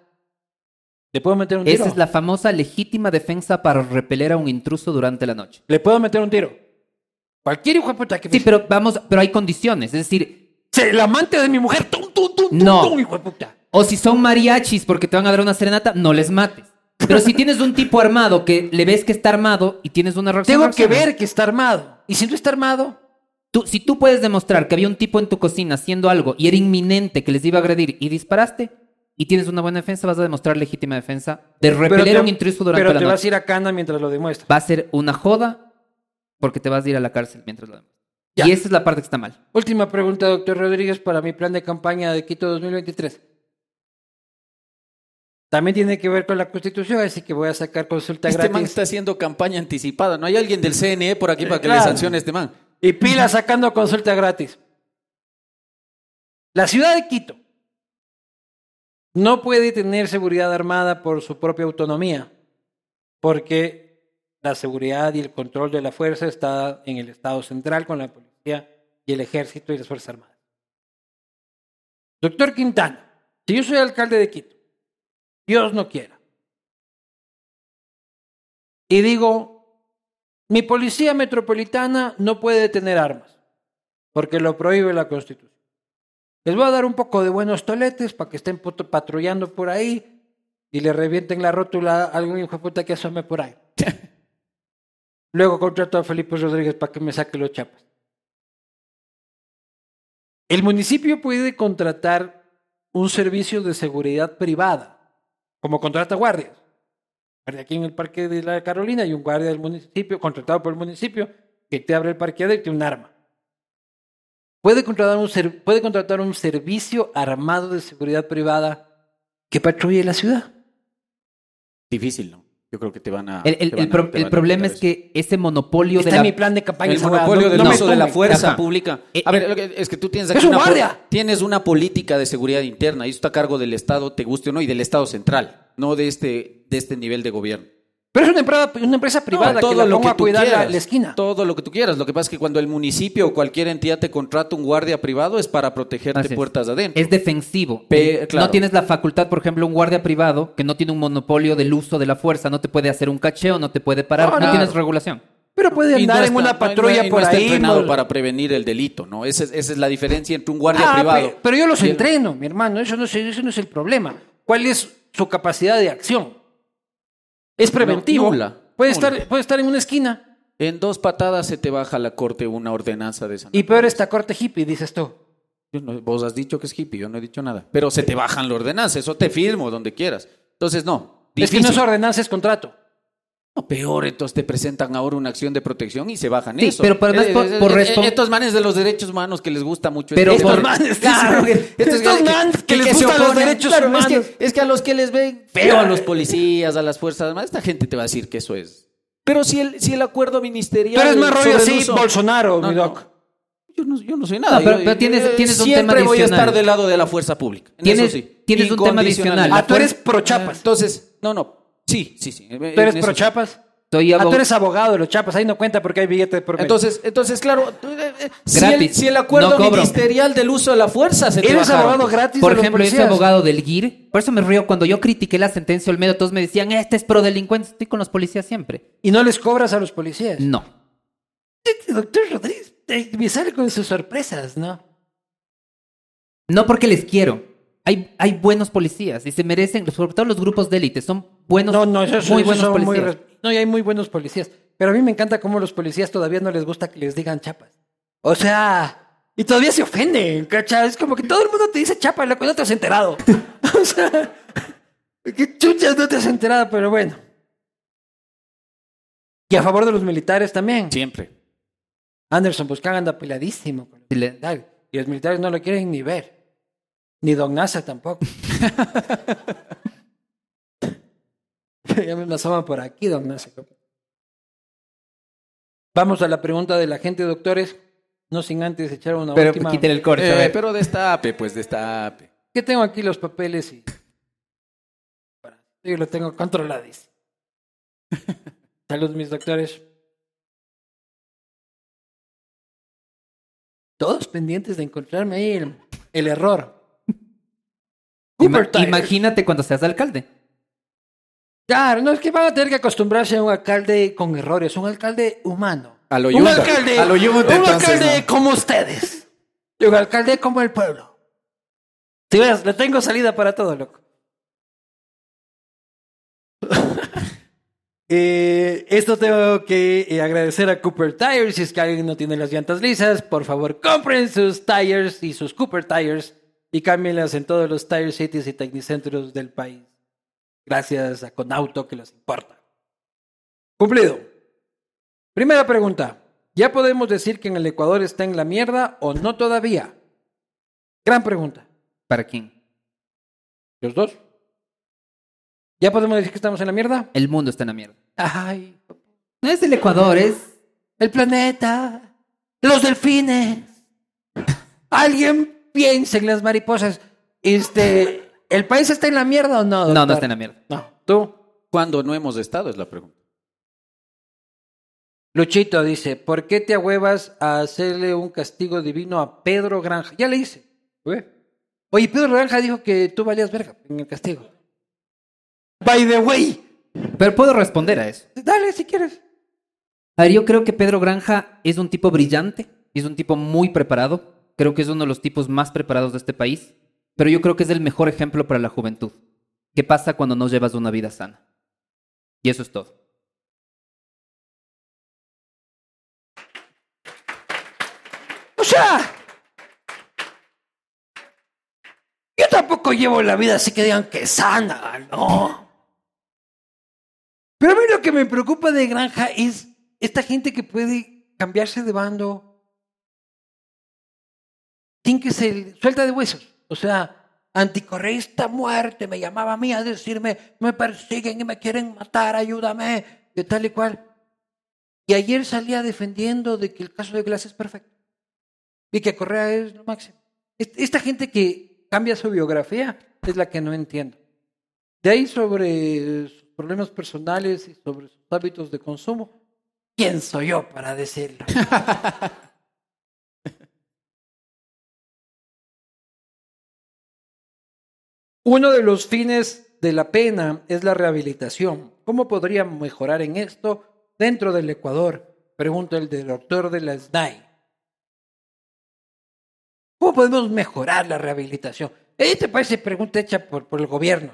Speaker 2: ¿Le puedo meter un tiro?
Speaker 3: Esa es la famosa legítima defensa para repeler a un intruso durante la noche.
Speaker 2: ¿Le puedo meter un tiro? Cualquier hijo de puta que...
Speaker 3: Sí, pero vamos, pero hay condiciones. Es decir...
Speaker 2: El amante de mi mujer, tum, tum, tum, no. hijo de
Speaker 3: O si son mariachis porque te van a dar una serenata, no les mates. Pero si tienes un tipo armado que le ves que está armado y tienes una
Speaker 2: reacción... Tengo que ver que está armado. Y si no está armado...
Speaker 3: Tú, si tú puedes demostrar que había un tipo en tu cocina haciendo algo y era inminente que les iba a agredir y disparaste y tienes una buena defensa, vas a demostrar legítima defensa de repeler a un intruso
Speaker 2: durante la
Speaker 3: Pero
Speaker 2: te
Speaker 3: vas
Speaker 2: a ir a Cana mientras lo demuestras.
Speaker 3: Va a ser una joda porque te vas a ir a la cárcel mientras lo demás. Y esa es la parte que está mal.
Speaker 2: Última pregunta, doctor Rodríguez, para mi plan de campaña de Quito 2023. También tiene que ver con la Constitución, así que voy a sacar consulta gratis. Este man
Speaker 3: está haciendo campaña anticipada. No hay alguien del CNE por aquí para que le sancione a este man.
Speaker 2: Y pila sacando consulta gratis. La ciudad de Quito no puede tener seguridad armada por su propia autonomía, porque la seguridad y el control de la fuerza está en el Estado central con la policía y el ejército y las Fuerzas Armadas. Doctor Quintana, si yo soy alcalde de Quito, Dios no quiera, y digo, mi policía metropolitana no puede tener armas, porque lo prohíbe la Constitución. Les voy a dar un poco de buenos toletes para que estén patrullando por ahí y le revienten la rótula a algún hijo de puta que asome por ahí. [LAUGHS] Luego contrato a Felipe Rodríguez para que me saque los chapas. El municipio puede contratar un servicio de seguridad privada, como contrata guardias. Aquí en el Parque de la Carolina hay un guardia del municipio, contratado por el municipio, que te abre el parqueadero y tiene un arma. Puede contratar un, puede contratar un servicio armado de seguridad privada que patrulle la ciudad.
Speaker 3: Difícil, ¿no? Yo creo que te van a. El, problema es que ese monopolio Está
Speaker 2: de mi plan de campaña.
Speaker 3: El monopolio del uso de la fuerza pública. Eh, a ver, eh, es que tú tienes
Speaker 2: aquí. Una,
Speaker 3: tienes una política de seguridad interna y esto está a cargo del Estado, te guste o no, y del Estado central, no de este, de este nivel de gobierno.
Speaker 2: Pero es una empresa, privada todo que la lo a cuidar la, esquina.
Speaker 3: Todo lo que tú quieras. Lo que pasa es que cuando el municipio o cualquier entidad te contrata un guardia privado es para protegerte puertas de adentro. Es defensivo. Eh, no tienes la facultad, por ejemplo, un guardia privado que no tiene un monopolio del uso de la fuerza, no te puede hacer un cacheo, no te puede parar, no, tienes regulación.
Speaker 2: Pero puede andar en una patrulla
Speaker 3: no,
Speaker 2: está
Speaker 3: entrenado para prevenir el delito, ¿no? Esa es, la diferencia entre un ah, guardia privado.
Speaker 2: Pero, yo los entreno, mi hermano. Eso no, es, eso no es el problema. ¿Cuál es su capacidad de acción? Es preventivo. puede, Estar, puede estar en una esquina.
Speaker 3: En dos patadas se te baja la corte una ordenanza de esa.
Speaker 2: Y peor esta corte hippie, dices tú.
Speaker 3: vos has dicho que es hippie, yo no he dicho nada. Pero se te bajan la ordenanza, eso te firmo donde quieras. Entonces, no.
Speaker 2: Es que no es ordenanza, es contrato.
Speaker 3: No, peor, entonces te presentan ahora una acción de protección y se bajan sí, eso.
Speaker 2: Pero, pero por, eh, eh, eh,
Speaker 3: Estos manes de los derechos humanos que les gusta mucho
Speaker 2: pero Estos manes, [LAUGHS] claro, estos, manes que, les gustan los derechos humanos.
Speaker 3: Es que, a los que les ven pero a los policías, a las fuerzas esta gente te va a decir que eso es.
Speaker 2: Pero si el, si el acuerdo ministerial. Pero
Speaker 3: es más rollo así, Bolsonaro, mi doc.
Speaker 2: Yo no, soy nada.
Speaker 3: pero, tienes, un tema adicional. Siempre
Speaker 2: voy a estar del lado de la fuerza pública.
Speaker 3: Tienes, tienes un tema adicional. Ah,
Speaker 2: tú eres pro Chapas. Entonces, no, no. Sí, sí, sí. ¿Tú
Speaker 3: eres pro Chapas?
Speaker 2: Ah, tú eres abogado de los Chapas, ahí no cuenta porque hay billetes por
Speaker 3: medio. Entonces, entonces claro,
Speaker 2: eh, eh,
Speaker 3: si, el, acuerdo ministerial del uso de la fuerza se Eres
Speaker 2: abogado gratis.
Speaker 3: Por ejemplo, eres abogado del GIR. Por eso me río cuando yo critiqué la sentencia Olmedo, todos me decían, este es pro delincuente, estoy con los policías siempre.
Speaker 2: ¿Y no les cobras a los policías?
Speaker 3: No.
Speaker 2: Doctor Rodríguez, me sale con sus sorpresas, ¿no? No
Speaker 3: porque les quiero hay, buenos policías y se merecen, sobre todo los grupos de élite, son buenos, no, no, muy buenos policías.
Speaker 2: no, y hay muy buenos policías. Pero a mí me encanta cómo los policías todavía no les gusta que les digan chapas. O sea, y todavía se ofenden, cacha Es como que todo el mundo te dice chapa, loco, no te has enterado. [LAUGHS] o sea, que chuchas no te has enterado, pero bueno. Y a favor de los militares también.
Speaker 3: Siempre.
Speaker 2: Anderson Buscán anda peladísimo con Y los militares no lo quieren ni ver. Ni Don NASA tampoco. [LAUGHS] ya me pasaba por aquí, Don NASA. Vamos a la pregunta de la gente, doctores. No sin antes echar una pero, última.
Speaker 3: Quiten el corte. Eh, pero destape, pues destape.
Speaker 2: Que tengo aquí los papeles y. yo lo tengo controlados. [LAUGHS] Saludos, mis doctores. Todos pendientes de encontrarme ahí el error
Speaker 3: imagínate cuando seas alcalde.
Speaker 2: Claro, no es que van a tener que acostumbrarse a un alcalde con errores, un alcalde humano. un alcalde, alcalde como ustedes. Un alcalde como el pueblo. Si ves, le tengo salida para todo, loco. [LAUGHS] eh, esto tengo que eh, agradecer a Cooper Tires. Si es que alguien no tiene las llantas lisas, por favor compren sus tires y sus Cooper Tires y cámbienlas en todos los tire cities y tecnicentros del país. Gracias a Conauto que les importa. Cumplido. Primera pregunta. ¿Ya podemos decir que en el Ecuador está en la mierda o no todavía? Gran pregunta.
Speaker 3: ¿Para quién?
Speaker 2: ¿Los dos? ¿Ya podemos decir que estamos en la mierda?
Speaker 3: El mundo está en la mierda.
Speaker 2: Ay. No es el Ecuador, es el planeta. Los delfines. Alguien piensen las mariposas. Este, ¿el país está en la mierda o no?
Speaker 3: No, no está en la mierda.
Speaker 2: No.
Speaker 3: ¿Tú? ¿Cuándo no hemos estado? Es la pregunta.
Speaker 2: Luchito dice, ¿por qué te ahuevas a hacerle un castigo divino a Pedro Granja? Ya le hice. Oye, Pedro Granja dijo que tú valías verga en el castigo. By the way.
Speaker 3: Pero puedo responder a eso.
Speaker 2: Dale, si quieres.
Speaker 3: A ver, yo creo que Pedro Granja es un tipo brillante, es un tipo muy preparado, creo que es uno de los tipos más preparados de este país, pero yo creo que es el mejor ejemplo para la juventud. ¿Qué pasa cuando no llevas una vida sana? Y eso es todo.
Speaker 2: O sea, yo tampoco llevo la vida así que digan que sana, ¿no? Pero a mí lo que me preocupa de Granja es esta gente que puede cambiarse de bando, Tínquese, que se suelta de huesos. O sea, anticorreísta muerte, me llamaba a mí a decirme, me persiguen y me quieren matar, ayúdame, de tal y cual. Y ayer salía defendiendo de que el caso de Glass es perfecto y que Correa es lo máximo. Esta gente que cambia su biografía es la que no entiendo. De ahí sobre sus problemas personales y sobre sus hábitos de consumo, ¿quién soy yo para decirlo? [LAUGHS] Uno de los fines de la pena es la rehabilitación. ¿Cómo podríamos mejorar en esto dentro del Ecuador? Pregunta el doctor de la SNAI. ¿Cómo podemos mejorar la rehabilitación? Este parece pregunta hecha por, por el gobierno.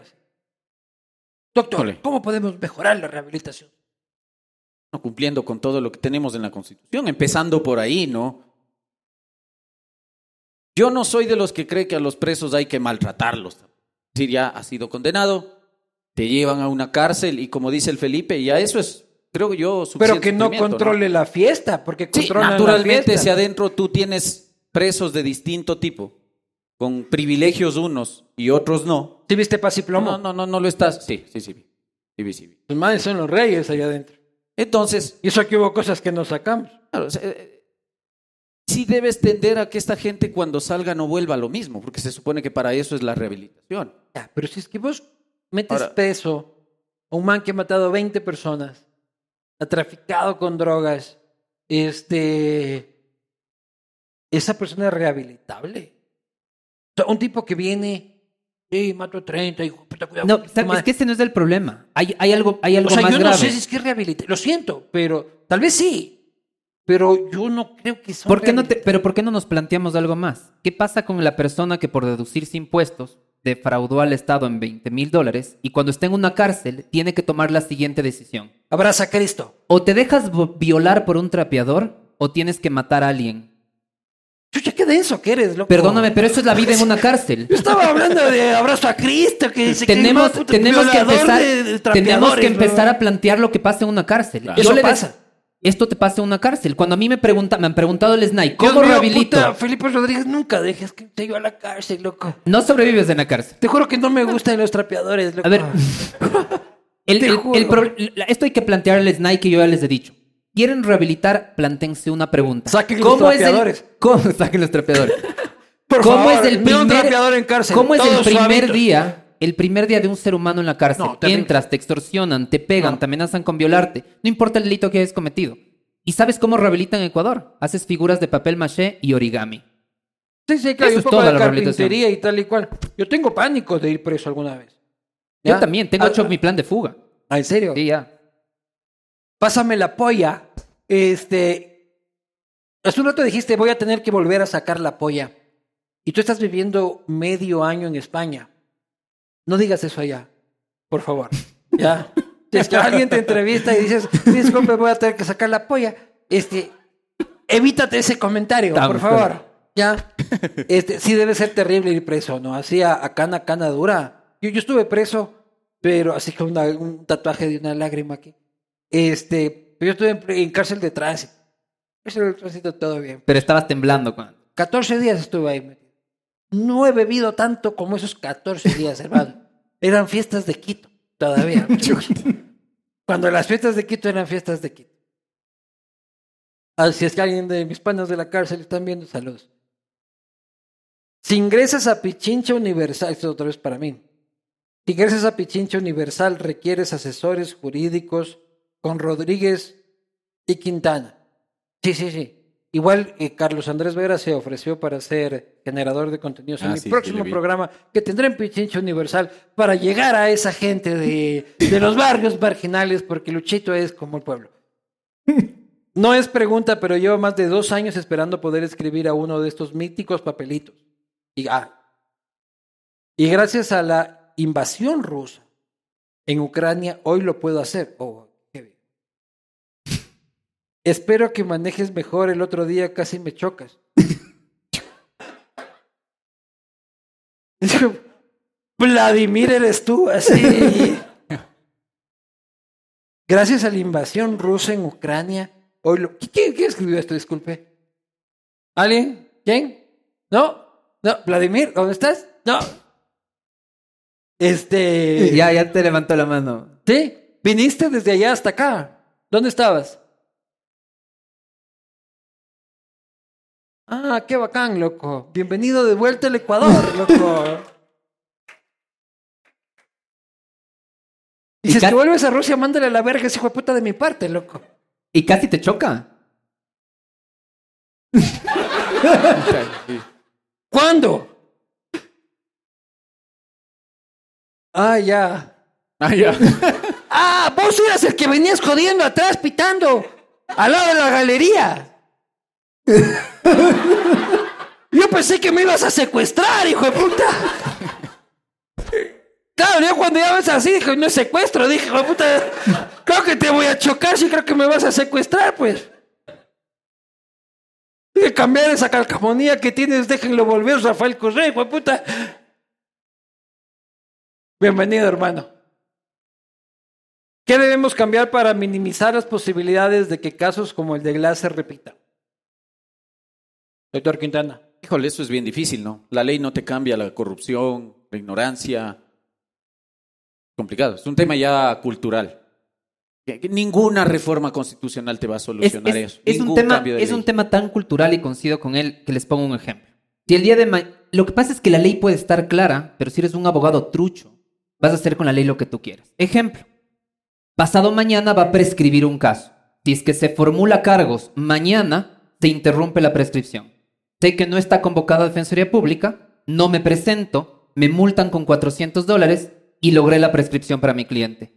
Speaker 2: Doctor, ¿cómo podemos mejorar la rehabilitación?
Speaker 3: No, cumpliendo con todo lo que tenemos en la Constitución, empezando por ahí, ¿no? Yo no soy de los que cree que a los presos hay que maltratarlos ya ha sido condenado, te llevan a una cárcel y como dice el Felipe, ya eso es, creo yo,
Speaker 2: Pero que no controle la fiesta, porque sí, naturalmente si
Speaker 3: adentro tú tienes presos de distinto tipo, con privilegios unos y otros no.
Speaker 2: ¿Tuviste viste paz No,
Speaker 3: no, no, no lo estás.
Speaker 2: Sí, sí, sí. sí, Los madres son los reyes allá adentro.
Speaker 3: Entonces.
Speaker 2: Y eso aquí hubo cosas que nos sacamos. Claro, eh,
Speaker 3: sí debes tender a que esta gente cuando salga no vuelva a lo mismo, porque se supone que para eso es la rehabilitación.
Speaker 2: pero si es que vos metes peso a un man que ha matado 20 personas, ha traficado con drogas, este, esa persona es rehabilitable. un tipo que viene Sí, mato 30, hijo, puta, cuidado.
Speaker 3: No, es que este no es el problema. Hay, algo, hay algo o sea, yo no sé si es
Speaker 2: que rehabilite. Lo siento, pero tal vez sí. Pero yo no creo que
Speaker 3: son. ¿Por qué no pero ¿por qué no nos planteamos algo más? ¿Qué pasa con la persona que por deducirse impuestos defraudó al Estado en 20 mil dólares y cuando está en una cárcel tiene que tomar la siguiente decisión?
Speaker 2: Abraza a Cristo.
Speaker 3: O te dejas violar por un trapeador o tienes que matar a alguien.
Speaker 2: Chucha, qué denso que eres, loco.
Speaker 3: Perdóname, pero eso es la vida en una cárcel.
Speaker 2: Yo estaba hablando de abrazo a Cristo, que dice
Speaker 3: tenemos, que tenemos que empezar, tenemos que empezar a plantear lo que pasa en una cárcel.
Speaker 2: eso le pasa
Speaker 3: esto te pasa en una cárcel. Cuando a mí me pregunta, me han preguntado el Snake, ¿cómo rehabilito?
Speaker 2: Felipe Rodríguez, nunca dejes que te lleve a la cárcel, loco.
Speaker 3: No sobrevives en la cárcel.
Speaker 2: Te juro que no me gustan los trapeadores, loco. A ver, [LAUGHS]
Speaker 3: el, el, esto hay que plantear al snake que yo ya les he dicho. ¿Quieren rehabilitar? Plantense una pregunta.
Speaker 2: Saquen [LAUGHS] ¿Cómo?
Speaker 3: Saquen los trapeadores. ¿Cómo es el primer, trapeador en cárcel. ¿Cómo es el primer día? el primer día de un ser humano en la cárcel. mientras te extorsionan, te pegan, te amenazan con violarte. No importa el delito que hayas cometido. ¿Y sabes cómo rehabilitan Ecuador? Haces figuras de papel maché y origami.
Speaker 2: Sí, sí, claro, Eso es carpintería y tal y cual. Yo tengo pánico de ir preso alguna vez.
Speaker 3: Yo también, tengo ah, hecho ah. mi plan de fuga.
Speaker 2: ¿Ah, en serio?
Speaker 3: Sí, ya.
Speaker 2: Pásame la polla. Este. Hace un rato dijiste, voy a tener que volver a sacar la polla. Y tú estás viviendo medio año en España no digas eso allá, por favor. Ya. Si es que alguien te entrevista y dices, disculpe, voy a tener que sacar la polla. Este, evítate ese comentario, por favor. Ya. Este, sí debe ser terrible ir preso, ¿no? Así a, a cana, cana dura. Yo, estuve preso, pero así con un tatuaje de una lágrima aquí. Este, yo estuve en, cárcel de tránsito. Cárcel de tránsito todo bien.
Speaker 3: Pero estabas temblando cuando.
Speaker 2: 14 días estuve ahí. No he bebido tanto como esos 14 días, hermano. Eran fiestas de Quito, todavía. [LAUGHS] Cuando las fiestas de Quito eran fiestas de Quito. Así ah, es que alguien de mis panas de la cárcel están viendo, saludos. Si ingresas a Pichincha Universal, esto otra vez para mí. Si ingresas a Pichincha Universal, requieres asesores jurídicos con Rodríguez y Quintana. Sí, sí, sí. Igual eh, Carlos Andrés Vera se ofreció para ser generador de contenidos en ah, mi próximo programa que tendré en Pichincha Universal para llegar a esa gente de, los barrios marginales, porque Luchito es como el pueblo. [LAUGHS] No es pregunta, pero llevo más de dos años esperando poder escribir a uno de estos míticos papelitos. Y, ah, y gracias a la invasión rusa en Ucrania, hoy lo puedo hacer. Oh, Espero que manejes mejor. El otro día casi me chocas. [LAUGHS] Vladimir eres tú, así. Gracias a la invasión rusa en Ucrania, hoy ¿Quién, escribió esto? Disculpe. ¿Alguien? ¿Quién? ¿No? ¿No? ¿Vladimir? ¿Dónde estás? No. Este.
Speaker 3: Ya, ya te levantó la mano.
Speaker 2: ¿Sí? Viniste desde allá hasta acá. ¿Dónde estabas? Ah, qué bacán, loco. Bienvenido de vuelta al Ecuador, loco. [LAUGHS] Y, si te vuelves a Rusia, mándale a la verga ese hijo de puta de mi parte, loco.
Speaker 3: Y casi te choca. [LAUGHS]
Speaker 2: ¿Cuándo? Ah, ya.
Speaker 3: Ah, ya.
Speaker 2: [LAUGHS] ah, vos eras el que venías jodiendo atrás, pitando. Al lado de la galería. Yo pensé que me ibas a secuestrar, hijo de puta. Claro, yo cuando ya ves así, no es secuestro, dije, hijo de puta, creo que te voy a chocar si creo que me vas a secuestrar, pues. Dije, cambiar esa calcamonía que tienes, déjenlo volver, Rafael Correa, hijo de puta. Bienvenido, hermano. ¿Qué debemos cambiar para minimizar las posibilidades de que casos como el de Glass se repitan?
Speaker 3: Doctor Quintana. Híjole, eso es bien difícil, ¿no? La ley no te cambia la corrupción, la ignorancia. Complicado. Es un tema ya cultural. Ninguna reforma constitucional te va a solucionar eso. Es, un tema, es un tema, tan cultural y coincido con él que les pongo un ejemplo. Si el día de lo que pasa es que la ley puede estar clara, pero si eres un abogado trucho, vas a hacer con la ley lo que tú quieras. Ejemplo. Pasado mañana va a prescribir un caso. Si es que se formula cargos mañana, te interrumpe la prescripción. Sé que no está convocada a Defensoría Pública, no me presento, me multan con 400 dólares y logré la prescripción para mi cliente.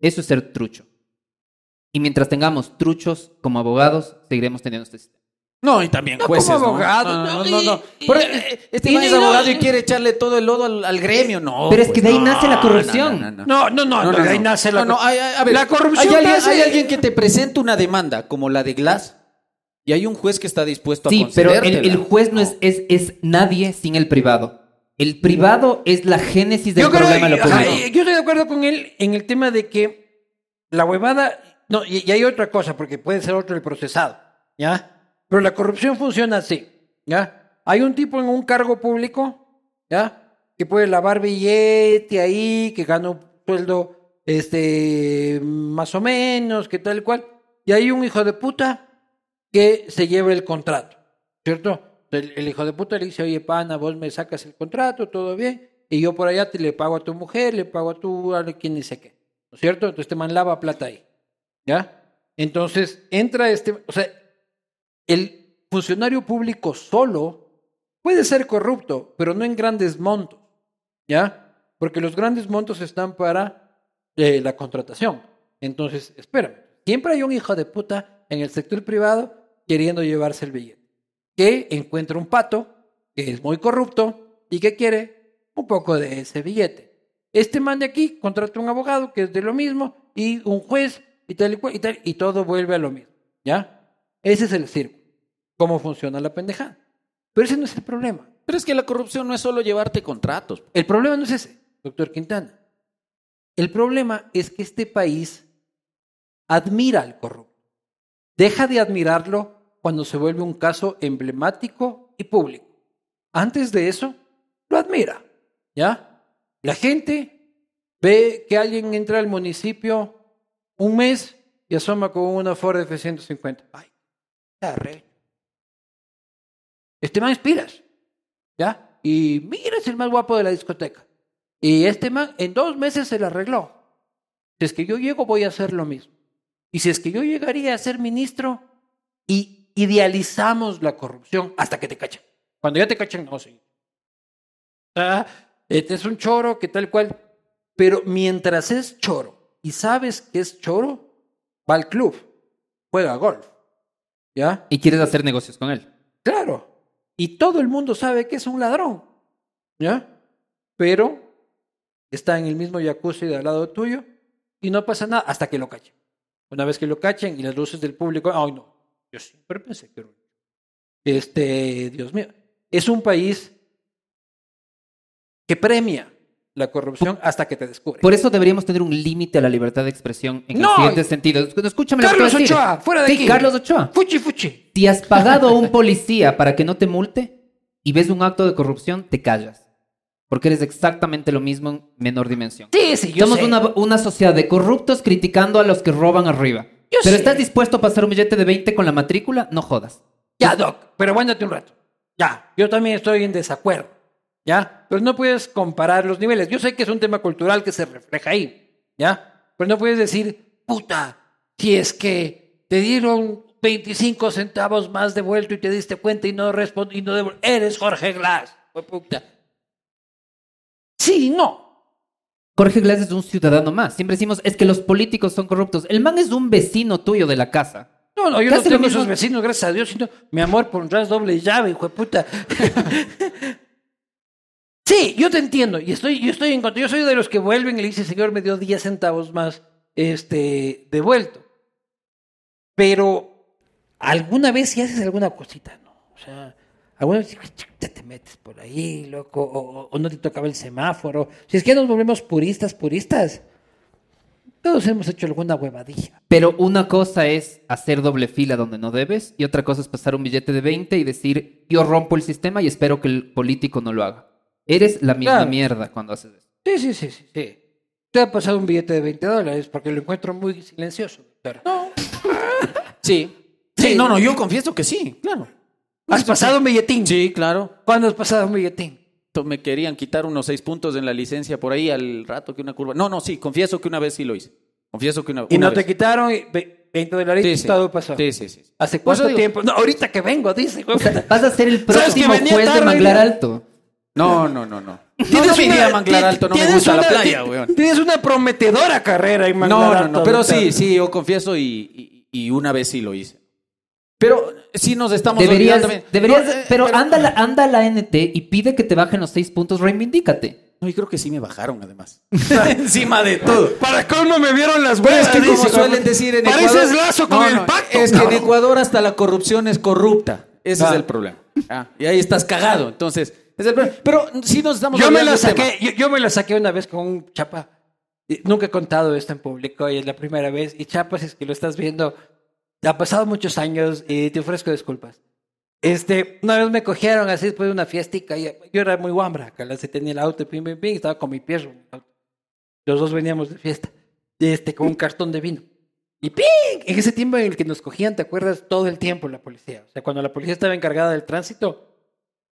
Speaker 3: Eso es ser trucho. Y mientras tengamos truchos como abogados, seguiremos teniendo este sistema.
Speaker 2: No, y también jueces. abogado, no, no, no. E- este y, es abogado y quiere echarle todo el lodo al, gremio, no.
Speaker 3: Pero es que pues de ahí nace la corrupción.
Speaker 2: No, no, no, de ahí nace la corrupción.
Speaker 3: Hay, hay alguien que te presenta una demanda como la de Glass y hay un juez que está dispuesto a Sí, pero el, juez no es, es, nadie sin el privado. El privado es la génesis del problema yo estoy
Speaker 2: de acuerdo con él en el tema de que la huevada. No, y, hay otra cosa, porque puede ser otro el procesado, ¿ya? Pero la corrupción funciona así, ¿ya? Hay un tipo en un cargo público, ¿ya? Que puede lavar billete ahí, que gana un sueldo, este, más o menos, que tal cual. Y hay un hijo de puta que se lleve el contrato, ¿cierto? El, hijo de puta le dice, oye, pana, vos me sacas el contrato, todo bien, y yo por allá te le pago a tu mujer, le pago a tu, a quien dice qué, ¿no es cierto? Entonces te este man lava plata ahí, ¿ya? Entonces entra este, o sea, el funcionario público solo puede ser corrupto, pero no en grandes montos, ¿ya? Porque los grandes montos están para eh, la contratación. Entonces, espérame, siempre hay un hijo de puta en el sector privado queriendo llevarse el billete, que encuentra un pato que es muy corrupto y que quiere un poco de ese billete. Este man de aquí contrata un abogado que es de lo mismo y un juez y tal y cual y tal y todo vuelve a lo mismo, ¿ya? Ese es el circo. Cómo funciona la pendejada. Pero ese no es el problema.
Speaker 3: Pero es que la corrupción no es solo llevarte contratos.
Speaker 2: El problema no es ese, doctor Quintana. El problema es que este país admira al corrupto. Deja de admirarlo cuando se vuelve un caso emblemático y público. Antes de eso, lo admira. ¿Ya? La gente ve que alguien entra al municipio un mes y asoma con una Ford F-150. ¡Ay! Este man inspiras. ¿Ya? Y mira, es el más guapo de la discoteca. Y este man en dos meses se lo arregló. Si es que yo llego, voy a hacer lo mismo. Y si es que yo llegaría a ser ministro y idealizamos la corrupción hasta que te cachan. Cuando ya te cachan, no, sí. este es un choro que tal cual. Pero mientras es choro y sabes que es choro, va al club, juega golf. ¿Ya?
Speaker 3: Y quieres hacer negocios con él.
Speaker 2: Claro. Y todo el mundo sabe que es un ladrón. ¿Ya? Pero está en el mismo jacuzzi de al lado tuyo y no pasa nada hasta que lo cachen. Una vez que lo cachen y las luces del público, ay no, yo siempre pensé que era Este, Dios mío, es un país que premia la corrupción hasta que te descubre.
Speaker 3: Por eso deberíamos tener un límite a la libertad de expresión en el siguiente sentido. Escúchame Carlos Ochoa,
Speaker 2: fuera de sí,
Speaker 3: Carlos Ochoa.
Speaker 2: Fuchi, fuchi.
Speaker 3: Si has pagado a un policía para que no te multe y ves un acto de corrupción, te callas. Porque eres exactamente lo mismo en menor dimensión.
Speaker 2: Sí, sí, yo
Speaker 3: Somos Una, una sociedad de corruptos criticando a los que roban arriba. Yo pero estás dispuesto a pasar un billete de 20 con la matrícula, no jodas.
Speaker 2: Ya, Doc, pero aguántate un rato. Ya, yo también estoy en desacuerdo. Ya, pero pues no puedes comparar los niveles. Yo sé que es un tema cultural que se refleja ahí. Ya, pero pues no puedes decir, puta, si es que te dieron 25 centavos más devuelto y te diste cuenta y no, respondí, Eres Jorge Glass. Puta. Sí no.
Speaker 3: Jorge Glass es un ciudadano más. Siempre decimos, es que los políticos son corruptos. El man es un vecino tuyo de la casa.
Speaker 2: No, no, yo no tengo esos vecinos, gracias a Dios, mi amor, pondrás doble llave, hijo de puta. [LAUGHS] sí, yo te entiendo, y estoy, yo estoy en contra. Yo soy de los que vuelven y le dicen, Señor, me dio 10 centavos más este, devuelto. Pero alguna vez si haces alguna cosita, ¿no? O sea, algunos te metes por ahí, loco, o, no te tocaba el semáforo. Si es que nos volvemos puristas, puristas. Todos hemos hecho alguna huevadilla.
Speaker 3: Pero una cosa es hacer doble fila donde no debes y otra cosa es pasar un billete de 20 y decir, yo rompo el sistema y espero que el político no lo haga. Eres la misma mierda cuando haces eso.
Speaker 2: Sí, sí, sí, sí, Te ha pasado un billete de 20 dólares porque lo encuentro muy silencioso. No. sí. Sí, no, no, yo confieso que sí, claro. ¿Has pues, pasado un billetín?
Speaker 3: Sí, claro.
Speaker 2: ¿Cuándo has pasado un billetín?
Speaker 3: Me querían quitar unos seis puntos en la licencia por ahí al rato que una curva. No, no, sí, confieso que una vez sí lo hice. Confieso que una,
Speaker 2: Y no te quitaron 20 dólares sí, sí. pasó. Sí, sí, sí. ¿Hace pues, cuánto tiempo? No, ahorita que vengo, dice.
Speaker 3: vas a ser el [LAUGHS] próximo juez de Manglar Alto. No, no, no, no.
Speaker 2: Tienes no, no una, Manglar Alto, no me gusta la playa, weón. Tienes una prometedora carrera en Manglar Alto. No, no, no,
Speaker 3: pero sí, sí, yo confieso y, y una vez sí lo hice. Pero si nos estamos deberías, Deberías, eh, pero, anda, la, anda la NT y pide que te bajen los seis puntos, reivindícate. No, y creo que sí me bajaron, además. [LAUGHS] Encima de todo.
Speaker 2: ¿Para cómo me vieron las buenas? que
Speaker 3: como suelen decir en
Speaker 2: lazo con el
Speaker 3: pacto. Es que en Ecuador hasta la corrupción es corrupta. Ese es ah. el problema. Ah, y ahí estás cagado. Entonces, es el Pero sí nos estamos...
Speaker 2: yo me la saqué yo, me la saqué una vez con un chapa. Nunca he contado esto en público y es la primera vez. Y chapas es que lo estás viendo, ha pasado muchos años y te ofrezco disculpas. Este, una vez me cogieron así después de una fiestica. Y yo era muy guambra, que tenía el auto, pim, pim, estaba con mi perro. Los dos veníamos de fiesta, este, con un cartón de vino. Y ¡ping! En ese tiempo en el que nos cogían, ¿te acuerdas? Todo el tiempo la policía. O sea, cuando la policía estaba encargada del tránsito,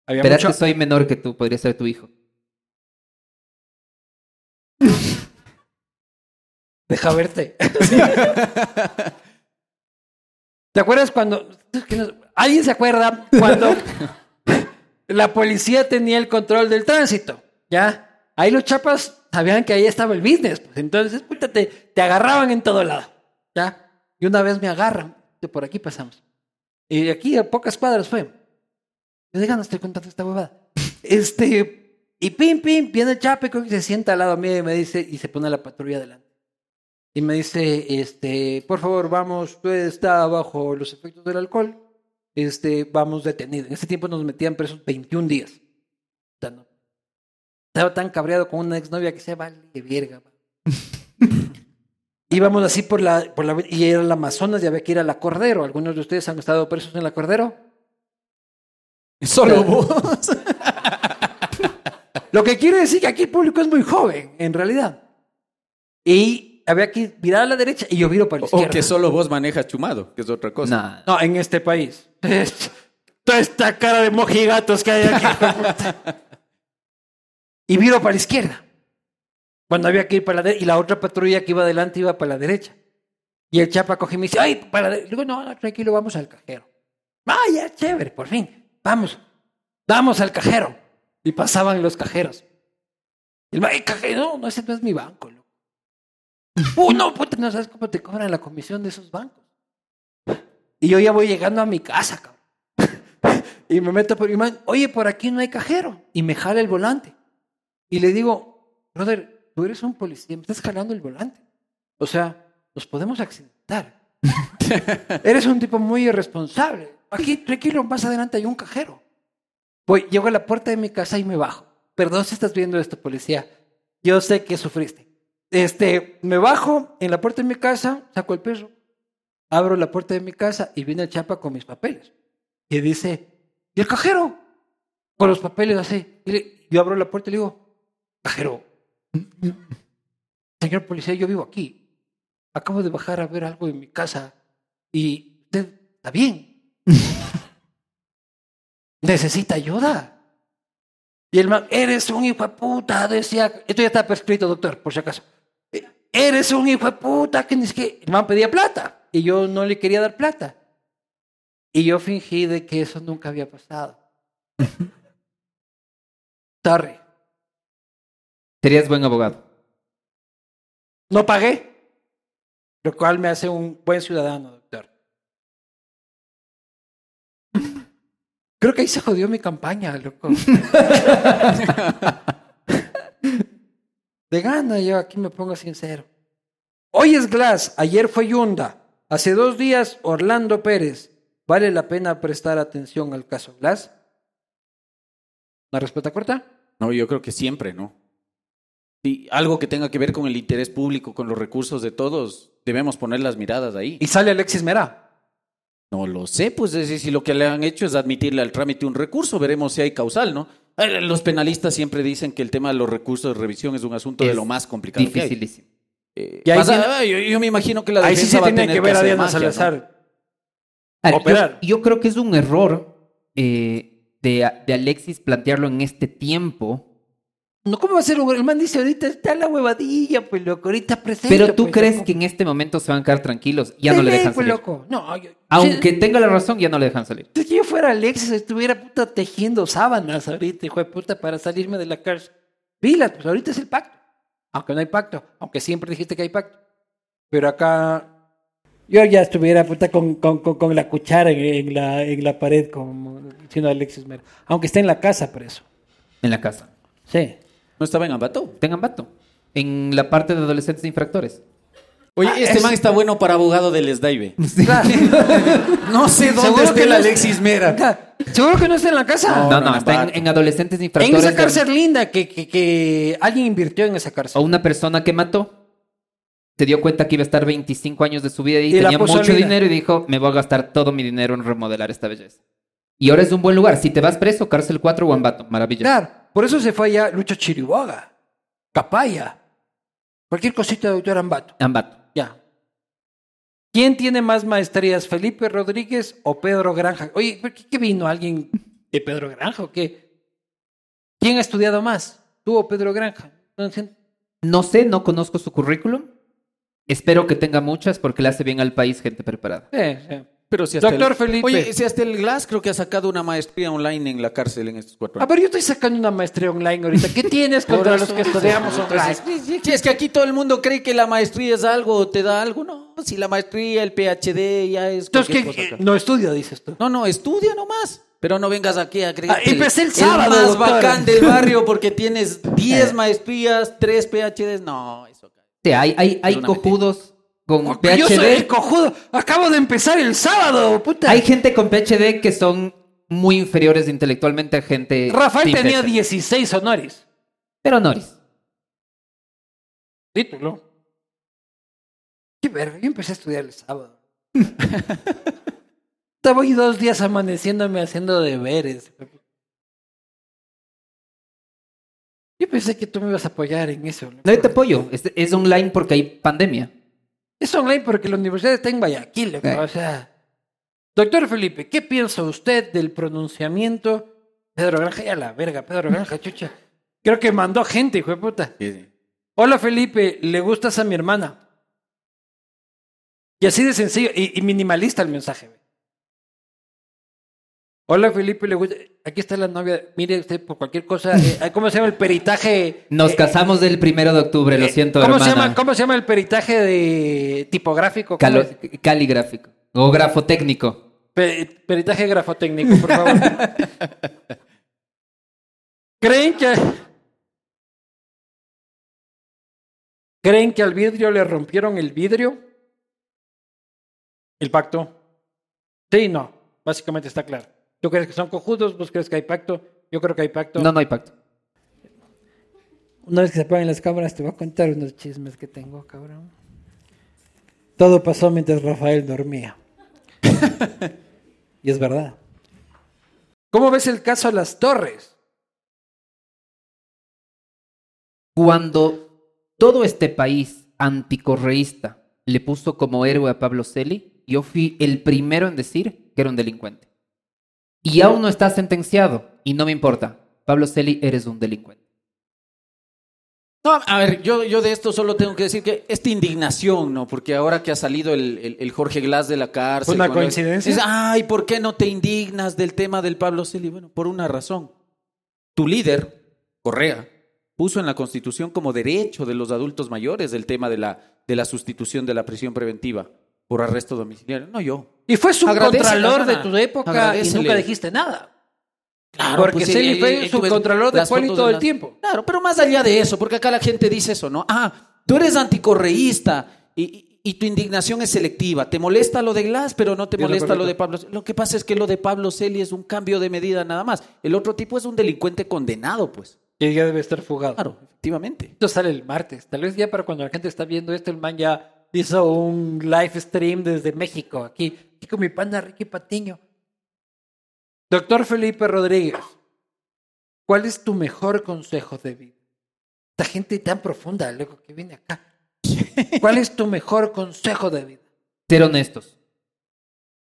Speaker 3: había mucho... soy menor que tú, podría ser tu hijo.
Speaker 2: [LAUGHS] Deja verte. [LAUGHS] ¿Te acuerdas cuando... ¿Alguien se acuerda cuando [LAUGHS] la policía tenía el control del tránsito? ¿Ya? Ahí los chapas sabían que ahí estaba el business. Pues entonces, puta, te, agarraban en todo lado. ¿Ya? Y una vez me agarran. De por aquí pasamos. Y aquí a pocas cuadras fue. Yo diga, no estoy contando esta huevada. Este... Y pim, pim, viene el chapeco y se sienta al lado mío y me dice... Y se pone la patrulla adelante y me dice, este, por favor, vamos, usted está bajo los efectos del alcohol, este, vamos detenido. En ese tiempo nos metían presos 21 días. Estaba tan cabreado con una exnovia que se vale de verga. [LAUGHS] Íbamos así por la, por la, y era la Amazonas ya había que ir a la Cordero. ¿Algunos de ustedes han estado presos en la Cordero?
Speaker 3: Solo vos.
Speaker 2: [LAUGHS] Lo que quiere decir que aquí el público es muy joven, en realidad. Y había que virar a la derecha y yo viro para la izquierda. O
Speaker 3: que solo vos manejas chumado, que es otra cosa.
Speaker 2: No, en este país. [LAUGHS] Toda esta cara de mojigatos que hay aquí. [LAUGHS] y viro para la izquierda. Cuando había que ir para la derecha. Y la otra patrulla que iba adelante iba para la derecha. Y el chapa cogió y me dice, ay, para la derecha. Digo, no, tranquilo, vamos al cajero. Vaya, ah, chévere, por fin. Vamos. Vamos al cajero. Y pasaban los cajeros. El, el cajero, no, no, ese no es mi banco. Loco no, puta! No sabes cómo te cobran la comisión de esos bancos. Y yo ya voy llegando a mi casa, cabrón. y me meto por mi mano oye, por aquí no hay cajero. Y me jala el volante. Y le digo, brother, tú eres un policía, me estás jalando el volante. O sea, nos podemos accidentar. [LAUGHS] eres un tipo muy irresponsable. Aquí, tranquilo, más adelante hay un cajero. Voy, llego a la puerta de mi casa y me bajo. Perdón si estás viendo esto, policía. Yo sé que sufriste. Este, me bajo en la puerta de mi casa, saco el perro, abro la puerta de mi casa y viene el chapa con mis papeles. Y dice, ¿y el cajero? Con los papeles así. yo abro la puerta y le digo, cajero, señor policía, yo vivo aquí. Acabo de bajar a ver algo en mi casa y usted está bien. [LAUGHS] Necesita ayuda. Y el man, eres un hijo de puta, decía. Esto ya está prescrito, doctor, por si acaso eres un hijo de puta, que ni siquiera... El man pedía plata y yo no le quería dar plata. Y yo fingí de que eso nunca había pasado. [LAUGHS] Sorry.
Speaker 3: Serías buen abogado.
Speaker 2: No pagué, lo cual me hace un buen ciudadano, doctor. [LAUGHS] Creo que ahí se jodió mi campaña, loco. [LAUGHS] De gana, yo aquí me pongo sincero. Hoy es Glass, ayer fue Yunda, hace dos días Orlando Pérez. ¿Vale la pena prestar atención al caso Glass? ¿Una respuesta corta?
Speaker 5: No, yo creo que siempre, ¿no? Si algo que tenga que ver con el interés público, con los recursos de todos, debemos poner las miradas ahí.
Speaker 2: ¿Y sale Alexis Mera?
Speaker 5: No lo sé, pues es decir, si lo que le han hecho es admitirle al trámite un recurso, veremos si hay causal, ¿no? Eh, los penalistas siempre dicen que el tema de los recursos de revisión es un asunto de lo más complicado. Dificilísimo. Eh, y ah, yo, me imagino que la defensa ahí sí se tiene que ver a Diana Salazar.
Speaker 3: operar. Yo, creo que es un error eh, de Alexis plantearlo en este tiempo
Speaker 2: no, ¿cómo va a ser El man dice, ahorita está la huevadilla, pues loco, ahorita
Speaker 3: presento. Pero tú pues, crees que en este momento se van a quedar tranquilos, ya no le dejan pues, salir. loco. No, Aunque tenga la razón, ya no le dejan salir.
Speaker 2: Si yo fuera Alexis, estuviera puta tejiendo sábanas ahorita, hijo de puta, para salirme de la cárcel. Pilas, pues ahorita es el pacto. Aunque no hay pacto, aunque siempre dijiste que hay pacto. Pero acá. Yo ya estuviera puta con, con, la cuchara en, la, pared, como diciendo Alexis Mero. Aunque esté en la casa preso.
Speaker 5: En la casa.
Speaker 2: Sí.
Speaker 5: ¿No estaba en Ambato?
Speaker 3: en Ambato. En la parte de adolescentes infractores.
Speaker 5: Oye, ah, este man está bueno para abogado del lesdaive. [LAUGHS] [LAUGHS] no sé dónde está el Alexis Mera.
Speaker 2: ¿Seguro que no está en la casa?
Speaker 3: No, no, está en, adolescentes infractores.
Speaker 2: En esa cárcel linda que, que, alguien invirtió en esa cárcel.
Speaker 3: O una persona que mató se dio cuenta que iba a estar 25 años de su vida y, tenía mucho dinero y dijo, me voy a gastar todo mi dinero en remodelar esta belleza. Y ahora es un buen lugar. Si te vas preso, cárcel 4 o Ambato. Maravilla. Claro.
Speaker 2: Por eso se fue allá Lucho Chiriboga, Capaya, cualquier cosita de doctor Ambato.
Speaker 3: Ambato,
Speaker 2: ya. ¿Quién tiene más maestrías, Felipe Rodríguez o Pedro Granja? Oye, ¿por qué, qué vino alguien de Pedro Granja o qué? ¿Quién ha estudiado más? ¿Tú o Pedro Granja?
Speaker 3: No sé, no conozco su currículum. Espero que tenga muchas porque le hace bien al país gente preparada. Sí,
Speaker 2: sí. Pero Doctor el, Felipe. Oye, si hasta el Glass creo que ha sacado una maestría online en la cárcel en estos cuatro años. Ah, pero yo estoy sacando una maestría online ahorita. ¿Qué tienes [LAUGHS] contra los que estudiamos online?
Speaker 5: Si es que aquí todo el mundo cree que la maestría es algo, te da algo, ¿no? Si la maestría, el PhD ya es. Entonces,
Speaker 2: que, no estudia, dices tú.
Speaker 5: No, no, estudia nomás. Pero no vengas aquí a creer. Y
Speaker 2: ah, empecé el sábado.
Speaker 5: más bacán del [LAUGHS] barrio porque tienes 10 eh. maestrías, 3 PhDs. No,
Speaker 3: eso acá. Sí, hay, hay, hay cojudos con PhD. Yo soy
Speaker 2: el cojudo. Acabo de empezar el sábado, puta.
Speaker 3: Hay gente con PhD que son muy inferiores intelectualmente a gente.
Speaker 2: Rafael tenía 16 honores.
Speaker 3: Pero honoris
Speaker 2: Título. Qué verga, yo empecé a estudiar el sábado. [LAUGHS] Estaba hoy dos días amaneciéndome haciendo deberes. Yo pensé que tú me ibas a apoyar en eso.
Speaker 3: No, te apoyo. es online porque hay pandemia.
Speaker 2: Es online porque la universidad está en Guayaquil. O sea, doctor Felipe, ¿qué piensa usted del pronunciamiento? Pedro Granja, ya la verga, Pedro Granja, chucha. Creo que mandó gente, hijo de puta. Hola Felipe, ¿le gustas a mi hermana? Y así de sencillo, y, y minimalista el mensaje. Hola Felipe, Aquí está la novia. Mire usted por cualquier cosa. Eh, ¿Cómo se llama el peritaje?
Speaker 3: Nos eh, casamos del primero de octubre, lo eh, siento,
Speaker 2: ¿cómo Se llama, ¿Cómo se llama el peritaje de tipográfico?
Speaker 3: caligráfico. O grafotécnico.
Speaker 2: peritaje grafotécnico, por favor. [LAUGHS] ¿Creen que. ¿Creen que al vidrio le rompieron el vidrio? El pacto. Sí, no. Básicamente está claro. ¿Tú crees que son cojudos? ¿Vos crees que hay pacto? Yo creo que hay pacto.
Speaker 3: No, no hay pacto.
Speaker 2: Una vez que se apaguen las cámaras, te voy a contar unos chismes que tengo, cabrón. Todo pasó mientras Rafael dormía. [LAUGHS] y es verdad. ¿Cómo ves el caso de las torres?
Speaker 3: Cuando todo este país anticorreísta le puso como héroe a Pablo Celi, yo fui el primero en decir que era un delincuente y aún no está sentenciado y no me importa. Pablo Celi, eres un delincuente.
Speaker 5: No, a ver, yo, yo de esto solo tengo que decir que esta indignación, ¿no? Porque ahora que ha salido el, el, Jorge Glass de la cárcel.
Speaker 2: una coincidencia?
Speaker 5: Ay, ¿por qué no te indignas del tema del Pablo Celi? Bueno, por una razón. Tu líder, Correa, puso en la Constitución como derecho de los adultos mayores el tema de la sustitución de la prisión preventiva por arresto domiciliario. No yo.
Speaker 2: Y fue su contralor de tu época
Speaker 5: y
Speaker 2: nunca dijiste nada. Claro, porque pues, eh, fue fue eh, contralor de Poli todo el tiempo.
Speaker 5: Claro, pero más allá de eso, porque acá la gente dice eso, ¿no? Ah, tú eres anticorreísta y, y, tu indignación es selectiva. Te molesta lo de Glass, pero no te molesta lo de Pablo. Lo que pasa es que lo de Pablo Celi es un cambio de medida nada más. El otro tipo es un delincuente condenado, pues.
Speaker 2: Y ya debe estar fugado.
Speaker 5: Claro, efectivamente.
Speaker 2: Esto sale el martes. Tal vez ya para cuando la gente está viendo esto, el man ya hizo un live stream desde México, aquí, aquí con mi panda Ricky Patiño. Doctor Felipe Rodríguez, ¿cuál es tu mejor consejo de vida? Esta gente tan profunda, luego que viene acá. [LAUGHS] ¿Cuál es tu mejor consejo de vida?
Speaker 3: Ser honestos.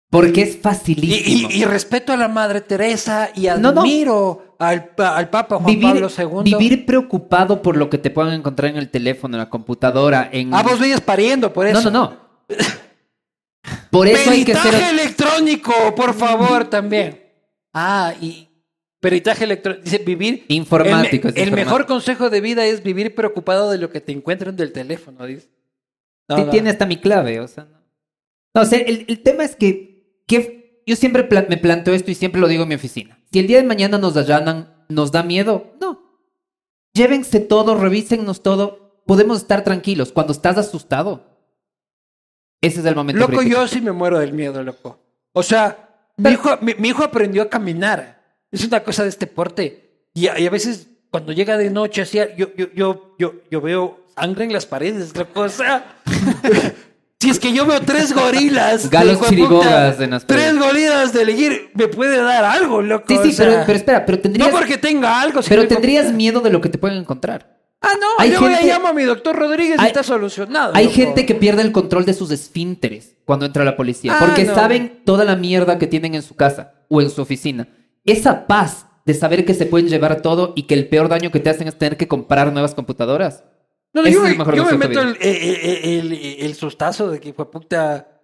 Speaker 3: Porque es facilísimo.
Speaker 2: Y, respeto a la Madre Teresa y admiro no, no al, Papa Juan vivir, Pablo
Speaker 3: II. Vivir preocupado por lo que te puedan encontrar en el teléfono, en la computadora, en...
Speaker 2: Ah, vos vienes pariendo por eso. No, no, no. [LAUGHS] Por eso hay que ser... electrónico, por favor, también. Ah, y peritaje electrónico. Dice vivir...
Speaker 3: Informático.
Speaker 2: El, mejor consejo de vida es vivir preocupado de lo que te encuentran del teléfono, dice.
Speaker 3: No, Tiene hasta mi clave, o sea... No, no o sea, el, tema es que, que yo siempre me planteo esto y siempre lo digo en mi oficina si el día de mañana nos allanan, ¿nos da miedo? No. Llévense todo, revísennos todo. Podemos estar tranquilos cuando estás asustado. Ese es el momento.
Speaker 2: Loco, yo sí me muero del miedo, loco. O sea, mi, hijo, mi, hijo aprendió a caminar. Es una cosa de este porte. Y a, veces cuando llega de noche, así, yo, yo, yo, yo, yo veo sangre en las paredes, loco. cosa. [LAUGHS] Si es que yo veo tres gorilas.
Speaker 3: [LAUGHS] Galos de
Speaker 2: Tres gorilas de elegir. Me puede dar algo, loco.
Speaker 3: Sí, sí, pero, espera, pero tendrías.
Speaker 2: No porque tenga algo.
Speaker 3: pero tendrías miedo de lo que te pueden encontrar.
Speaker 2: Ah, no, yo voy a llamo a mi doctor Rodríguez y está solucionado.
Speaker 3: Hay gente que pierde el control de sus esfínteres cuando entra la policía. Ah, porque saben toda la mierda que tienen en su casa o en su oficina. Esa paz de saber que se pueden llevar todo y que el peor daño que te hacen es tener que comprar nuevas computadoras
Speaker 2: yo, me, meto el, sustazo de que fue puta,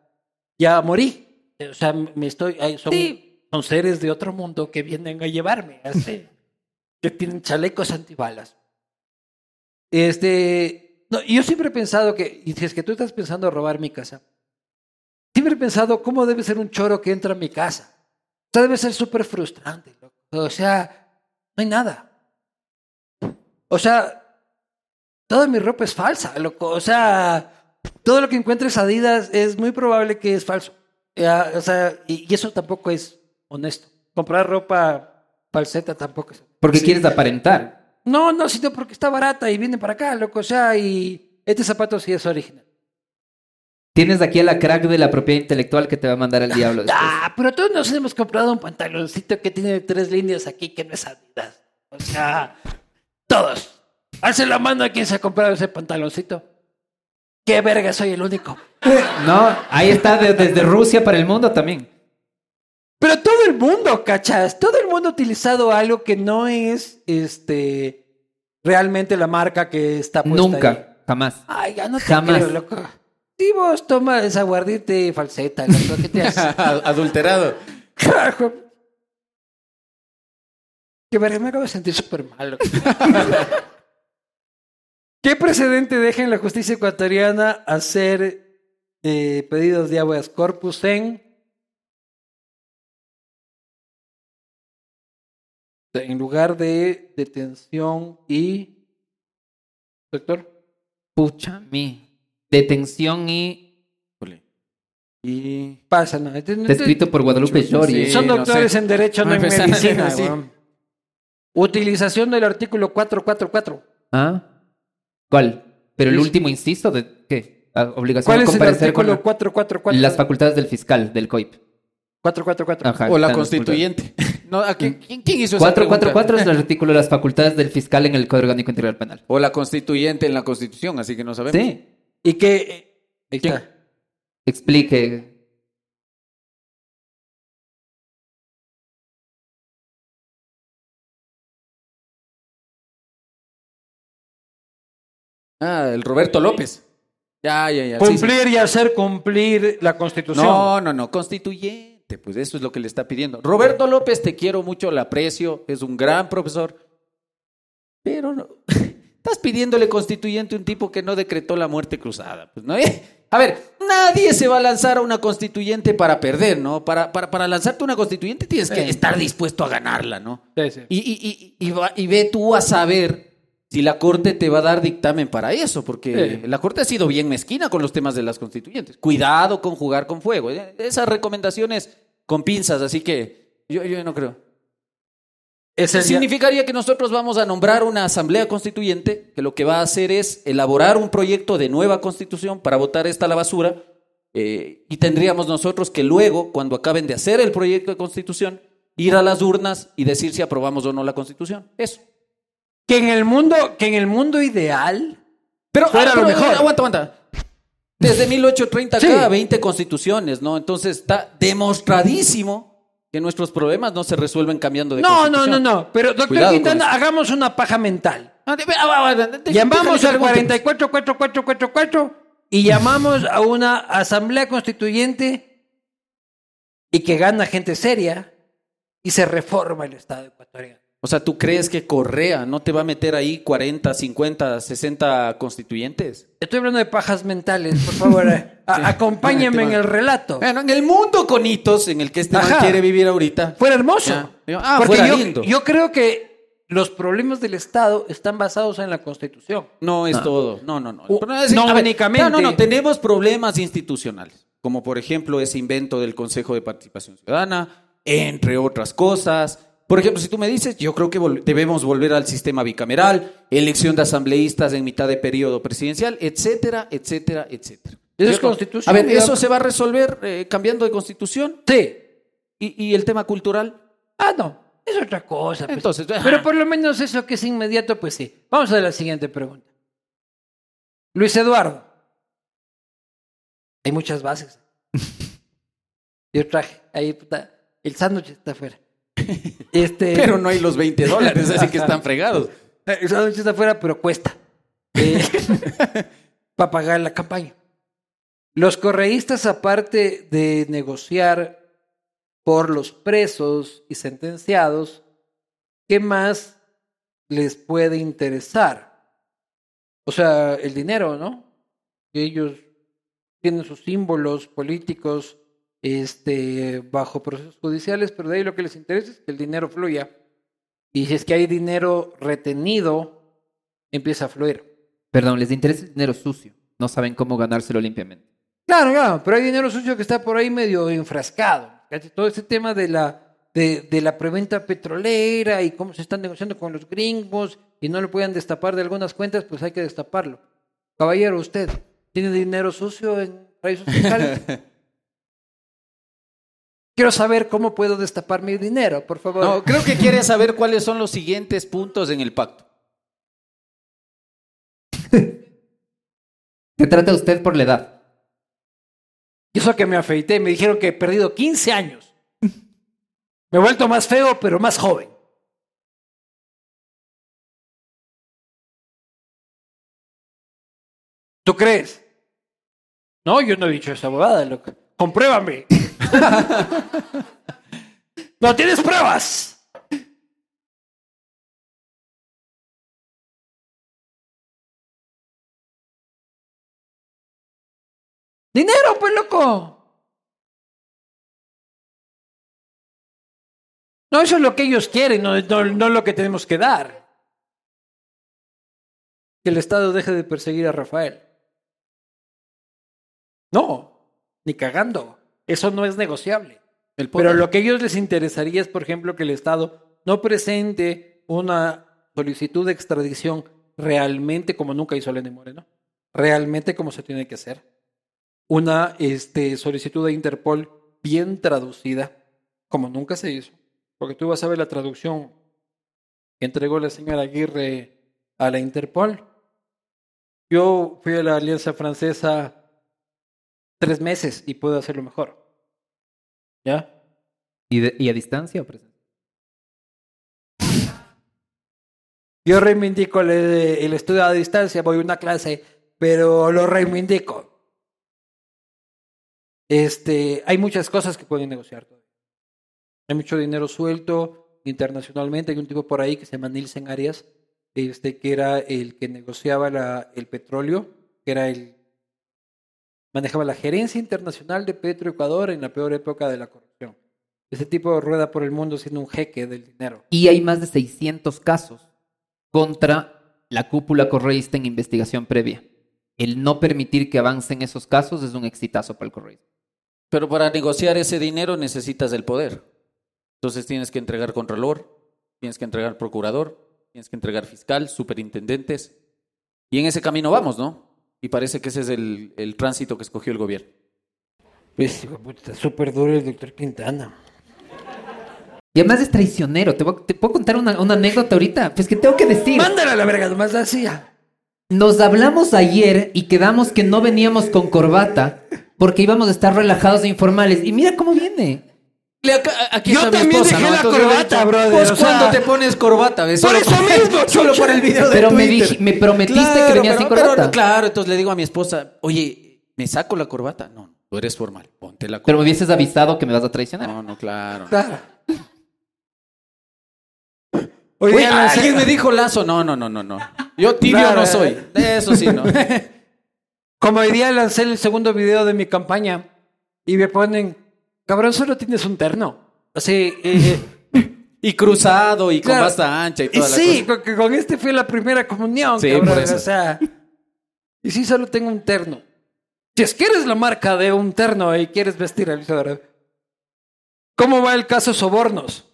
Speaker 2: ya morí. Eh, o sea, me estoy. Son, seres de otro mundo que vienen a llevarme. Así, [LAUGHS] que tienen chalecos antibalas. Este. yo siempre he pensado que. Y si es que tú estás pensando robar mi casa. Siempre he pensado cómo debe ser un choro que entra a mi casa. O sea, debe ser súper frustrante. O sea, no hay nada. O sea, toda mi ropa es falsa, loco. O sea, todo lo que encuentres Adidas es muy probable que es falso. o sea, y, eso tampoco es honesto. Comprar ropa falseta tampoco es.
Speaker 3: Porque qué quieres aparentar.
Speaker 2: No, no, sino porque está barata y viene para acá, loco. O sea, y este zapato sí es original.
Speaker 3: Tienes aquí a la crack de la propiedad intelectual que te va a mandar al ah, diablo.
Speaker 2: Ah, pero todos nos hemos comprado un pantaloncito que tiene tres líneas aquí que no es Adidas. O sea, todos. Hace la mano a quien se ha comprado ese pantaloncito. ¡Qué verga, soy el único!
Speaker 3: [LAUGHS] No, ahí está desde Rusia para el mundo también.
Speaker 2: Pero todo el mundo, cachas, todo el mundo ha utilizado algo que no es este realmente la marca que está puesta Nunca,
Speaker 3: jamás.
Speaker 2: Ay, ya no te Jamás. loco. Sí, vos toma guardita y falseta, ¿qué te [LAUGHS]
Speaker 5: Adulterado.
Speaker 2: Que verga, me acabo de sentir súper malo. [LAUGHS] ¿Qué precedente deja en la justicia ecuatoriana hacer eh, pedidos de aguas corpus en, en lugar de detención y... Doctor.
Speaker 3: Pucha, mi. Detención y
Speaker 2: y pasa, ¿no?
Speaker 3: Descrito por Guadalupe Llori.
Speaker 2: Son doctores en Derecho, no, no en Medicina. [LAUGHS] Utilización del artículo 444.
Speaker 3: ¿Ah? ¿Cuál? Pero el último insisto? de qué? Ah, obligación
Speaker 2: ¿Cuál de comparecer es el artículo 444?
Speaker 3: las facultades del fiscal, del COIP.
Speaker 2: 444.
Speaker 5: O la constituyente.
Speaker 2: No, mm. quién, quién- hizo
Speaker 3: esa 444 es el [LAUGHS] artículo de las facultades del fiscal en el Código Orgánico Integral Penal.
Speaker 5: O la constituyente en la constitución, así que no sabemos. Sí.
Speaker 2: Y qué?
Speaker 3: Explique
Speaker 5: Ah, el Roberto López. Cumplir y hacer cumplir la constitución. No, no, no, constituyente, pues eso es lo que le está pidiendo. Roberto López, te quiero mucho, la aprecio, es un gran profesor. Pero no, [LAUGHS] estás pidiéndole constituyente a un tipo que no decretó la muerte cruzada. Pues no, [LAUGHS] a ver, nadie se va a lanzar a una constituyente para perder, ¿no? Para, para, para lanzarte una constituyente tienes que estar dispuesto a ganarla, ¿no? Sí, sí. y, y ve tú a saber si la Corte te va a dar dictamen para eso, porque la Corte ha sido bien mezquina con los temas de las constituyentes. Cuidado con jugar con fuego. Eh, esas recomendaciones con pinzas, así que yo, no creo. significaría que nosotros vamos a nombrar una asamblea constituyente que lo que va a hacer es elaborar un proyecto de nueva constitución para votar esta a la basura eh, y tendríamos nosotros que luego, cuando acaben de hacer el proyecto de constitución, ir a las urnas y decir si aprobamos o no la constitución. Eso.
Speaker 2: Que en el mundo, que en el mundo ideal.
Speaker 5: Pero, fuera
Speaker 2: ah, lo mejor.
Speaker 5: Eh,
Speaker 2: aguanta, aguanta.
Speaker 5: Desde 1830 sí. cada 20 constituciones, ¿no? Entonces está demostradísimo que nuestros problemas no se resuelven cambiando de
Speaker 2: no, constitución. No, no, no, no. Pero, doctor Quintana, hagamos una paja mental. Ah, ah, llamamos al 444444 y llamamos a una asamblea constituyente y que gana gente seria y se reforma el Estado ecuatoriano.
Speaker 5: O sea, ¿tú crees que Correa no te va a meter ahí 40, 50, 60 constituyentes?
Speaker 2: Estoy hablando de pajas mentales, por favor. Eh. [LAUGHS] acompáñame en el relato.
Speaker 5: Bueno, en el mundo con hitos en el que este quiere vivir ahorita.
Speaker 2: Fue hermoso. Ah, fuera yo, lindo. yo creo que los problemas del Estado están basados en la Constitución.
Speaker 5: No es ah. todo. No, no, no. Uh, no, no, no. Tenemos problemas institucionales, como por ejemplo ese invento del Consejo de Participación Ciudadana, entre otras cosas por ejemplo, si tú me dices, yo creo que debemos volver al sistema bicameral, elección de asambleístas en mitad de periodo presidencial, etcétera, etcétera, etcétera.
Speaker 2: Eso
Speaker 5: es
Speaker 2: constitución.
Speaker 5: A ver, ¿eso se va a resolver eh, cambiando de constitución?
Speaker 2: Sí.
Speaker 5: ¿Y, el tema cultural?
Speaker 2: Ah, no. Es otra cosa. Pues. Entonces, pero por lo menos eso que es inmediato, pues sí. Vamos a la siguiente pregunta. Luis Eduardo. Hay muchas bases. [LAUGHS] Yo traje ahí, está. el sándwich está afuera.
Speaker 5: Este... Pero no hay los 20 dólares, así que están fregados.
Speaker 2: Eh, está fuera, pero cuesta. Eh, [LAUGHS] para pagar la campaña. Los correístas, aparte de negociar por los presos y sentenciados, ¿qué más les puede interesar? O sea, el dinero, ¿no? Ellos tienen sus símbolos políticos, este, bajo procesos judiciales, pero de ahí lo que les interesa es que el dinero fluya. Y si es que hay dinero retenido, empieza a fluir.
Speaker 3: Perdón, les interesa el dinero sucio. No saben cómo ganárselo limpiamente.
Speaker 2: Claro, claro, pero hay dinero sucio que está por ahí medio enfrascado. Todo este tema de la, de, la preventa petrolera y cómo se están negociando con los gringos y no lo pueden destapar de algunas cuentas, pues hay que destaparlo. Caballero, usted tiene dinero sucio en raíz fiscales. [LAUGHS] Quiero saber cómo puedo destapar mi dinero, por favor.
Speaker 5: No, creo que quiere saber cuáles son los siguientes puntos en el pacto.
Speaker 3: ¿Qué [LAUGHS] trata usted por la edad?
Speaker 2: Y eso que me afeité, me dijeron que he perdido 15 años. [LAUGHS] Me he vuelto más feo, pero más joven. ¿Tú crees? No, yo no he dicho esa bobada, loca. Compruébame. [LAUGHS] no tienes pruebas. Dinero, pues loco. No, eso es lo que ellos quieren, no, es lo que tenemos que dar. Que el Estado deje de perseguir a Rafael. No, ni cagando. Eso no es negociable. Pero lo que a ellos les interesaría es, por ejemplo, que el Estado no presente una solicitud de extradición realmente como nunca hizo Lenín Moreno, realmente como se tiene que hacer. Una este, solicitud de Interpol bien traducida, como nunca se hizo. Porque tú vas a ver la traducción que entregó la señora Aguirre a la Interpol. Yo fui a la Alianza Francesa tres meses y puedo hacerlo mejor. ¿Ya?
Speaker 3: ¿Y, a distancia o presente?
Speaker 2: Yo reivindico el, estudio a distancia, voy a una clase, pero lo reivindico. Este, hay muchas cosas que pueden negociar todavía. Hay mucho dinero suelto internacionalmente. Hay un tipo por ahí que se llama Nielsen Arias, este, que era el que negociaba el petróleo, que era el Manejaba la gerencia internacional de Petroecuador en la peor época de la corrupción. Ese tipo rueda por el mundo siendo un jeque del dinero.
Speaker 3: Y hay más de 600 casos contra la cúpula correísta en investigación previa. El no permitir que avancen esos casos es un exitazo para el correísmo.
Speaker 5: Pero para negociar ese dinero necesitas el poder. Entonces tienes que entregar contralor, tienes que entregar procurador, tienes que entregar fiscal, superintendentes. Y en ese camino vamos, ¿no? y parece que ese es el, tránsito que escogió el gobierno.
Speaker 2: Pues, está súper duro el doctor Quintana.
Speaker 3: Y además es traicionero. Te, puedo contar una, anécdota ahorita. Pues que tengo que decir.
Speaker 2: Mándala a la verga, nomás silla.
Speaker 3: Nos hablamos ayer y quedamos que no veníamos con corbata porque íbamos a estar relajados e informales. Y mira cómo viene.
Speaker 2: Yo también dejé la corbata, brother. Pues
Speaker 5: cuando te pones corbata, ¿ves?
Speaker 2: Por eso
Speaker 5: mismo,
Speaker 2: [LAUGHS] solo
Speaker 5: por el video de Pero
Speaker 3: me, me prometiste que venías sin corbata.
Speaker 5: claro, entonces le digo a mi esposa, oye, ¿me saco la corbata? No, tú eres formal, ponte la corbata.
Speaker 3: Pero me hubieses avisado que me vas a traicionar.
Speaker 5: No, no, claro. Oye, ah, alguien me dijo lazo. No, no, no, no, no. Yo tibio no soy. Eso sí, no. [LAUGHS]
Speaker 2: Como hoy día lancé el segundo video de mi campaña y me ponen Cabrón, solo tienes un terno. así y cruzado y
Speaker 5: con basta
Speaker 2: ancha y sí, porque con este fue la primera comunión, cabrón. O sea, y sí, solo tengo un terno. Si es que la marca de un terno y quieres vestir al ¿cómo va el caso sobornos?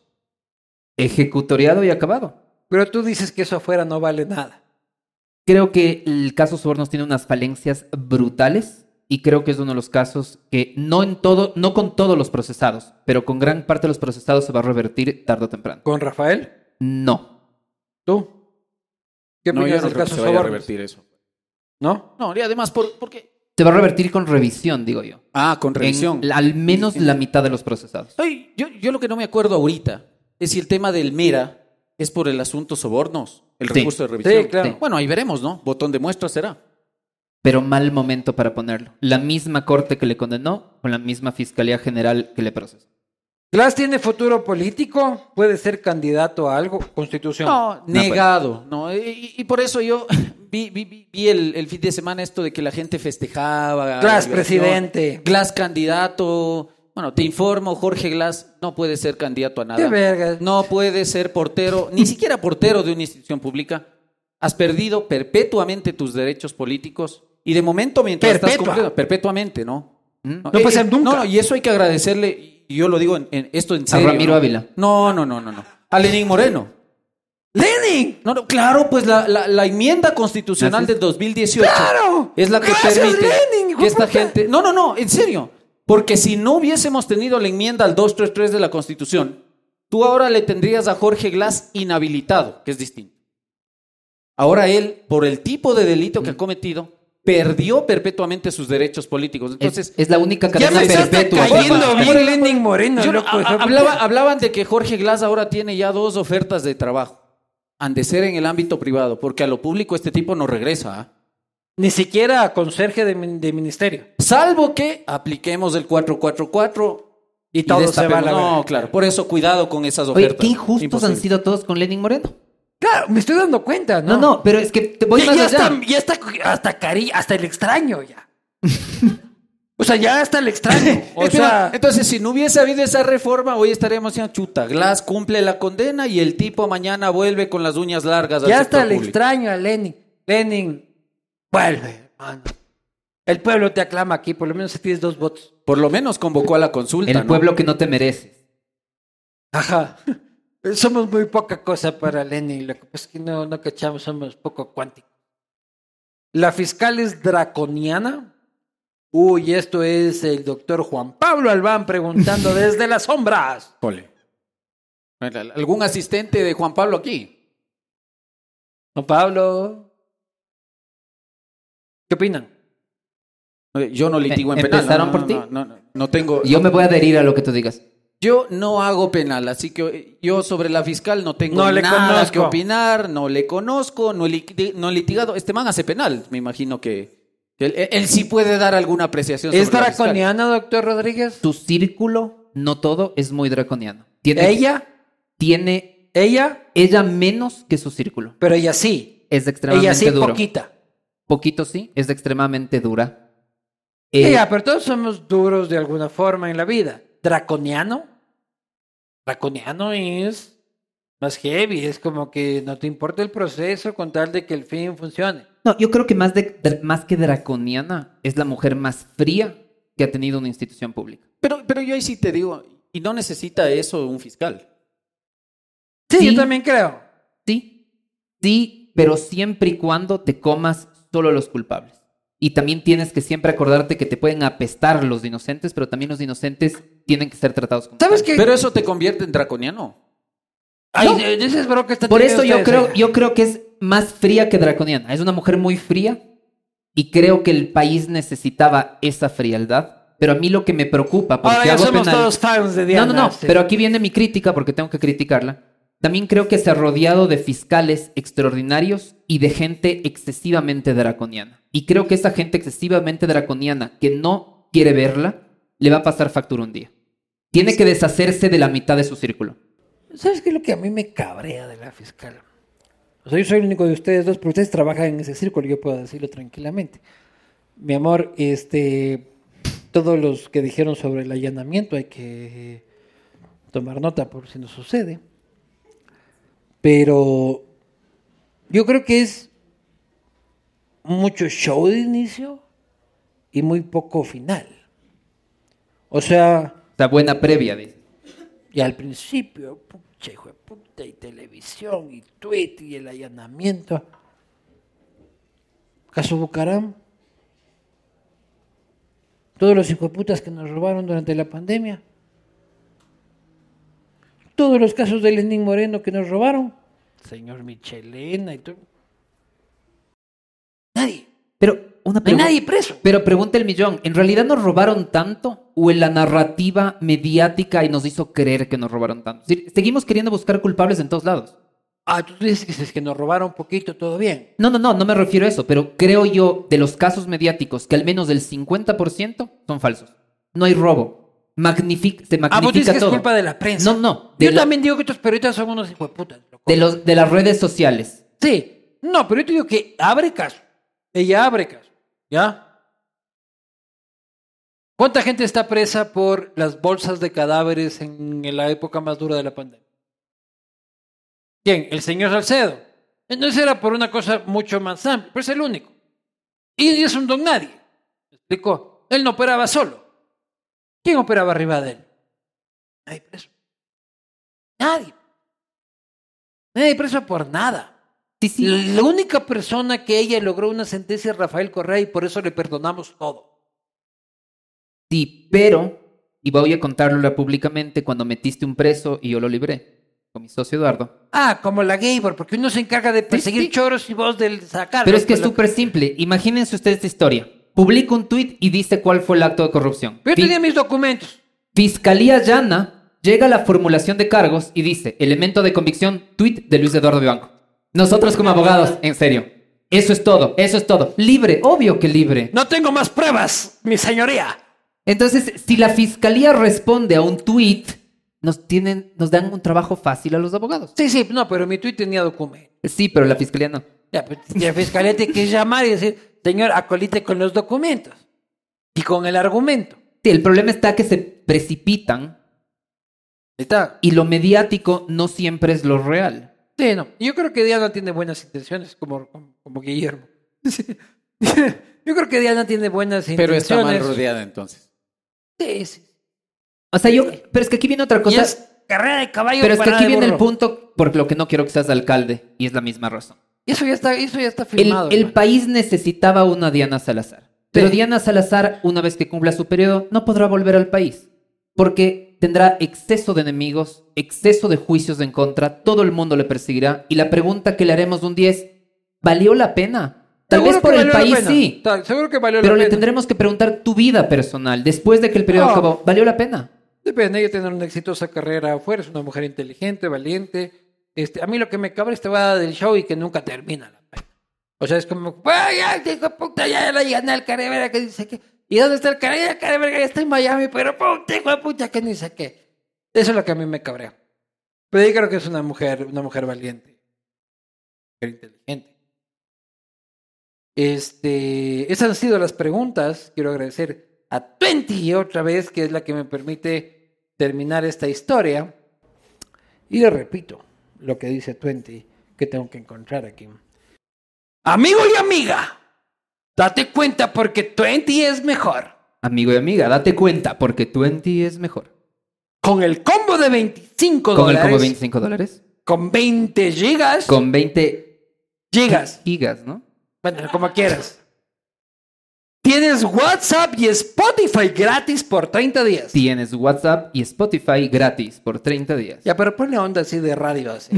Speaker 3: Ejecutoriado y acabado.
Speaker 2: Pero tú dices que eso afuera no vale nada.
Speaker 3: Creo que el caso sobornos tiene unas falencias brutales y creo que es uno de los casos que no en todo, no con todos los procesados, pero con gran parte de los procesados se va a revertir tarde o temprano.
Speaker 2: ¿Con Rafael?
Speaker 3: No.
Speaker 2: ¿Tú?
Speaker 5: ¿Qué no, yo no caso se vaya a revertir eso. ¿No? No, y además por, porque...
Speaker 3: Se va a revertir con revisión, digo yo.
Speaker 5: Ah, con revisión.
Speaker 3: al menos la mitad de los procesados.
Speaker 5: yo, yo lo que no me acuerdo ahorita es si el tema del MERA es por el asunto sobornos, el recurso de revisión. Bueno, ahí veremos, ¿no? Botón de muestra será
Speaker 3: pero mal momento para ponerlo. La misma corte que le condenó con la misma Fiscalía General que le procesó.
Speaker 2: Glass tiene futuro político, puede ser candidato a algo, constitución.
Speaker 5: No, negado, pues. no. Y, por eso yo [LAUGHS] vi, el, fin de semana esto de que la gente festejaba.
Speaker 2: Glass presidente.
Speaker 5: Glass candidato. Bueno, te informo, Jorge Glass no puede ser candidato a nada.
Speaker 2: Qué verga.
Speaker 5: No puede ser portero, ni siquiera portero de una institución pública. Has perdido perpetuamente tus derechos políticos. Y de momento, mientras
Speaker 2: estás cumpliendo,
Speaker 5: perpetuamente, ¿no?
Speaker 2: Mm. No, eh, eh, nunca. No,
Speaker 5: y eso hay que agradecerle, y yo lo digo en, esto en serio.
Speaker 3: A Ramiro Ávila.
Speaker 5: No, no, no, no, no. A Lenín Moreno.
Speaker 2: ¡Lenin!
Speaker 5: No, no, claro, pues la, la, enmienda constitucional del 2018 ¡Claro! es la que permite que esta gente. No, no, no, en serio. Porque si no hubiésemos tenido la enmienda al 233 de la Constitución, tú ahora le tendrías a Jorge Glass inhabilitado, que es distinto. Ahora él, por el tipo de delito que ha mm. cometido, perdió perpetuamente sus derechos políticos. Entonces,
Speaker 3: es, la única
Speaker 2: cadena perpetua. Cayendo bien Lenin
Speaker 5: Moreno. hablaban de que Jorge Glass ahora tiene ya dos ofertas de trabajo. Han de ser en el ámbito privado, porque a lo público este tipo no regresa. ¿ah?
Speaker 2: Ni siquiera a conserje de, ministerio.
Speaker 5: Salvo que apliquemos el 444 y todo
Speaker 2: se va a la
Speaker 5: No, claro. Por eso cuidado con esas ofertas. Oye, qué
Speaker 3: injustos han sido todos con Lenin Moreno.
Speaker 2: Claro, me estoy dando cuenta,
Speaker 3: ¿no? No, no, pero es que te voy
Speaker 2: ya,
Speaker 3: más
Speaker 2: ya ya está hasta cari hasta el extraño ya. [LAUGHS] o sea, ya hasta el extraño. [LAUGHS] O sea...
Speaker 5: entonces, si no hubiese habido esa reforma, hoy estaríamos diciendo, chuta, Glass cumple la condena y el tipo mañana vuelve con las uñas largas.
Speaker 2: Ya está el extraño a Lenin. Lenin, vuelve, hermano. El pueblo te aclama aquí, por lo menos si tienes dos votos.
Speaker 5: Por lo menos convocó a la consulta.
Speaker 3: El pueblo que no te mereces.
Speaker 2: Ajá. Eh, somos muy poca cosa para Lenin, lo que es que no, cachamos, somos poco cuántico. La fiscal es draconiana. Uy, esto es el doctor Juan Pablo Albán preguntando [LAUGHS] desde las sombras.
Speaker 5: ¿Algún asistente de Juan Pablo
Speaker 2: aquí? Juan Pablo. ¿Qué opinan?
Speaker 5: Yo no litigo en penal. Empezaron por ti. No, no, tengo. Yo me voy a adherir a lo que tú digas. Yo no hago penal, así que eh, yo sobre la fiscal no tengo nada que opinar, no le conozco, no he, no litigado. Este man hace penal, me imagino que... Él, sí puede dar alguna apreciación.
Speaker 2: ¿Es sobre draconiano, doctor Rodríguez?
Speaker 5: Tu círculo, no todo, es muy draconiano.
Speaker 2: ¿Tiene ¿Ella?
Speaker 5: Tiene... ¿Ella? Ella menos que su círculo.
Speaker 2: Pero ella sí.
Speaker 5: Es extremadamente ella sí, poquita. Poquito sí, es extremadamente dura.
Speaker 2: ella, eh, pero todos somos duros de alguna forma en la vida. ¿Draconiano? Draconiano es más heavy, es como que no te importa el proceso con tal de que el fin funcione.
Speaker 5: No, yo creo que más, de, más que draconiana es la mujer más fría que ha tenido una institución pública. Pero, pero yo ahí sí te digo, y no necesita eso un fiscal.
Speaker 2: Sí, sí yo también creo.
Speaker 5: Sí, sí, pero siempre y cuando te comas solo los culpables. Y también tienes que siempre acordarte que te pueden apestar los inocentes, pero también los inocentes tienen que ser tratados como. ¿Sabes Pero eso te convierte en draconiano. no. Eh, Por eso yo creo, eh. yo creo que es más fría que draconiana. Es una mujer muy fría y creo que el país necesitaba esa frialdad. Pero a mí lo que me preocupa. Porque Ahora ya somos todos fans de Diana. No, no, no. Pero aquí viene mi crítica porque tengo que criticarla. También creo que se ha rodeado de fiscales extraordinarios y de gente excesivamente draconiana. Y creo que esa gente excesivamente draconiana que no quiere verla, le va a pasar factura un día. Tiene que deshacerse de la mitad de su círculo.
Speaker 2: ¿Sabes qué es lo que a mí me cabrea de la fiscal? O sea, yo soy el único de ustedes dos, pero ustedes trabajan en ese círculo, yo puedo decirlo tranquilamente. Mi amor, este, todos los que dijeron sobre el allanamiento hay que tomar nota por si no sucede. Pero yo creo que es mucho show de inicio y muy poco final. O sea.
Speaker 5: La buena previa, dice.
Speaker 2: Y al principio, pucha, hijo de puta, y televisión, y tweet, y el allanamiento. Caso Bucaram. Todos los hijos de putas que nos robaron durante la pandemia todos los casos de Lenín Moreno que nos robaron, señor Michelena y todo.
Speaker 5: Nadie. Pero una no nadie preso. Pero pregunta el millón, ¿en realidad nos robaron tanto o en la narrativa mediática y nos hizo creer que nos robaron tanto? Seguimos queriendo buscar culpables en todos lados.
Speaker 2: Ah, tú dices que nos robaron poquito, todo bien.
Speaker 5: No, no, no, no me refiero a eso, pero creo yo de los casos mediáticos que al menos el 50% son falsos. No hay robo, magnífico, se ah,
Speaker 2: magnifica es culpa de la prensa. No, no. Yo también digo que estos periodistas son unos hijos De,
Speaker 5: los, de las redes sociales.
Speaker 2: Sí. No, pero yo te digo que abre caso. Ella abre caso. ¿Ya? ¿Cuánta gente está presa por las bolsas de cadáveres en la época más dura de la pandemia? ¿Quién? El señor Salcedo. Entonces era por una cosa mucho más amplia, pero es el único. Y es un don nadie. ¿Me explicó? Él no operaba solo. ¿Quién operaba arriba de él? Nadie preso. Nadie. Nadie preso por nada. La única persona que ella logró una sentencia es Rafael Correa y por eso le perdonamos todo.
Speaker 5: Sí, pero, y voy a contarlo públicamente, cuando metiste un preso y yo lo libré, con mi socio Eduardo.
Speaker 2: Ah, como la Gabor, porque uno se encarga de perseguir choros y vos del sacar.
Speaker 5: Pero es que es súper simple. Imagínense ustedes esta historia publica un tuit y dice cuál fue el acto de corrupción.
Speaker 2: yo tenía mis documentos.
Speaker 5: Fiscalía Llana llega a la formulación de cargos y dice, elemento de convicción, tuit de Luis Eduardo Banco. Nosotros como abogados, en serio. Eso es todo, eso es todo. Libre, obvio que libre.
Speaker 2: No tengo más pruebas, mi señoría.
Speaker 5: Entonces, si la fiscalía responde a un tuit, nos, tienen, nos dan un trabajo fácil a los abogados.
Speaker 2: Sí, sí, no, pero mi tuit tenía documento.
Speaker 5: Sí, pero la fiscalía no.
Speaker 2: Pues, la fiscalía tiene que llamar y decir, señor, acolite con los documentos y con el argumento.
Speaker 5: Sí, el problema está que se precipitan. Está. Y lo mediático no siempre es lo real.
Speaker 2: Sí, no. Yo creo que Diana tiene buenas intenciones, como, como, Guillermo. [LAUGHS] Yo creo que Diana tiene buenas intenciones.
Speaker 5: Pero está
Speaker 2: mal rodeada entonces.
Speaker 5: Sí, O sea, yo. Pero es que aquí viene otra cosa. carrera de caballo. Pero es que aquí viene el punto porque lo que no quiero que seas alcalde. Y es la misma razón.
Speaker 2: Eso ya está, eso ya está
Speaker 5: firmado. El, país necesitaba una Diana Salazar. Pero Diana Salazar, una vez que cumpla su periodo, no podrá volver al país. Porque tendrá exceso de enemigos, exceso de juicios en contra, todo el mundo le perseguirá. Y la pregunta que le haremos de un 10, ¿valió la pena? Tal vez por el país sí. seguro que valió Pero le tendremos que preguntar tu vida personal, después de que el periodo ah. acabó, ¿valió la pena?
Speaker 2: Depende, ella tener una exitosa carrera afuera, es una mujer inteligente, valiente, este, a mí lo que me cabra va del show y que nunca termina O sea, es como, ya, hijo puta, ya la llené al que dice qué ¿Y dónde está el caravera? ya está en Miami, pero puta, hijo puta, que ni sé qué. Eso es lo que a mí me cabrea. Pero yo creo que es una mujer, una mujer valiente. Mujer inteligente. Este, esas han sido las preguntas. Quiero agradecer a Twenty otra vez, que es la que me permite terminar esta historia. Y le repito, lo que dice Twenty, que tengo que encontrar aquí. Amigo y amiga, date cuenta porque Twenty es mejor.
Speaker 5: Amigo y amiga, date cuenta porque Twenty es mejor.
Speaker 2: Con el combo de 25 dólares. Con el combo de 25 dólares. Con 20 gigas.
Speaker 5: Con 20
Speaker 2: gigas.
Speaker 5: Gigas, ¿no?
Speaker 2: Bueno, como quieras. Tienes WhatsApp y Spotify gratis por 30 días.
Speaker 5: Tienes WhatsApp y Spotify gratis por 30 días.
Speaker 2: Ya, pero ponle onda así de radio así.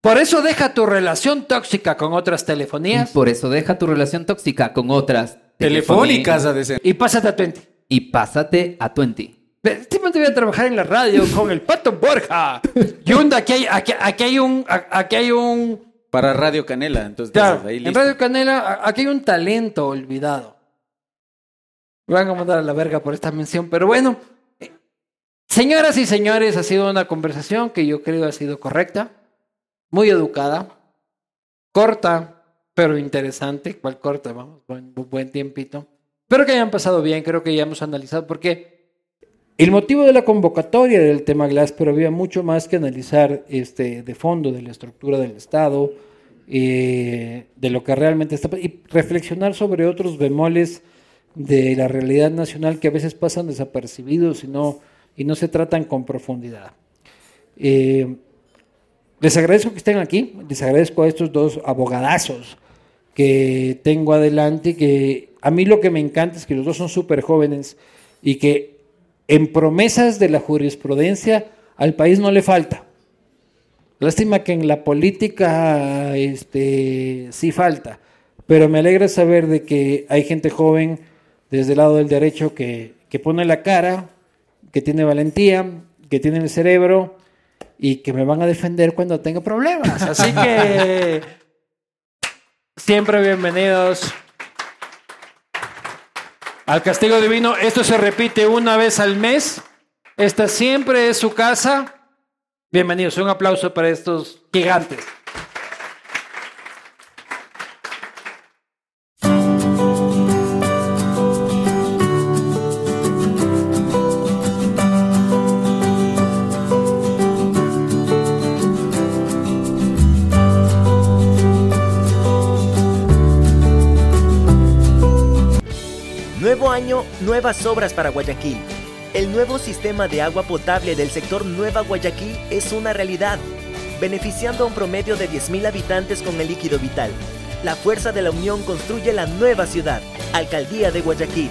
Speaker 2: Por eso deja tu relación tóxica con otras telefonías.
Speaker 5: por eso deja tu relación tóxica con otras telefónicas a
Speaker 2: decir. Y pásate a 20.
Speaker 5: Y pásate a 20.
Speaker 2: Este momento voy a trabajar en la radio con el Pato Borja. Y aquí hay, aquí hay un, aquí hay un
Speaker 5: para Radio Canela, entonces.
Speaker 2: en Radio Canela, aquí hay un talento olvidado. Me van a mandar a la verga por esta mención, pero bueno. Eh, señoras y señores, ha sido una conversación que yo creo ha sido correcta, muy educada, corta, pero interesante. ¿Cuál corta? Vamos, buen, buen tiempito. Espero que hayan pasado bien, creo que ya hemos analizado, por qué. El motivo de la convocatoria del tema Glass, pero había mucho más que analizar este, de fondo de la estructura del Estado, eh, de lo que realmente está y reflexionar sobre otros bemoles de la realidad nacional que a veces pasan desapercibidos y no, y no se tratan con profundidad. Eh, les agradezco que estén aquí, les agradezco a estos dos abogadazos que tengo adelante, que a mí lo que me encanta es que los dos son súper jóvenes y que en promesas de la jurisprudencia al país no le falta. Lástima que en la política este, sí falta, pero me alegra saber de que hay gente joven desde el lado del derecho que, que pone la cara, que tiene valentía, que tiene el cerebro y que me van a defender cuando tenga problemas. Así que [LAUGHS] siempre bienvenidos al castigo divino. Esto se repite una vez al mes. Esta siempre es su casa. Bienvenidos. Un aplauso para estos gigantes.
Speaker 6: nuevas obras para Guayaquil. El nuevo sistema de agua potable del sector Nueva Guayaquil es una realidad, beneficiando a un promedio de 10.000 habitantes con el líquido vital. La fuerza de la unión construye la nueva ciudad, Alcaldía de Guayaquil.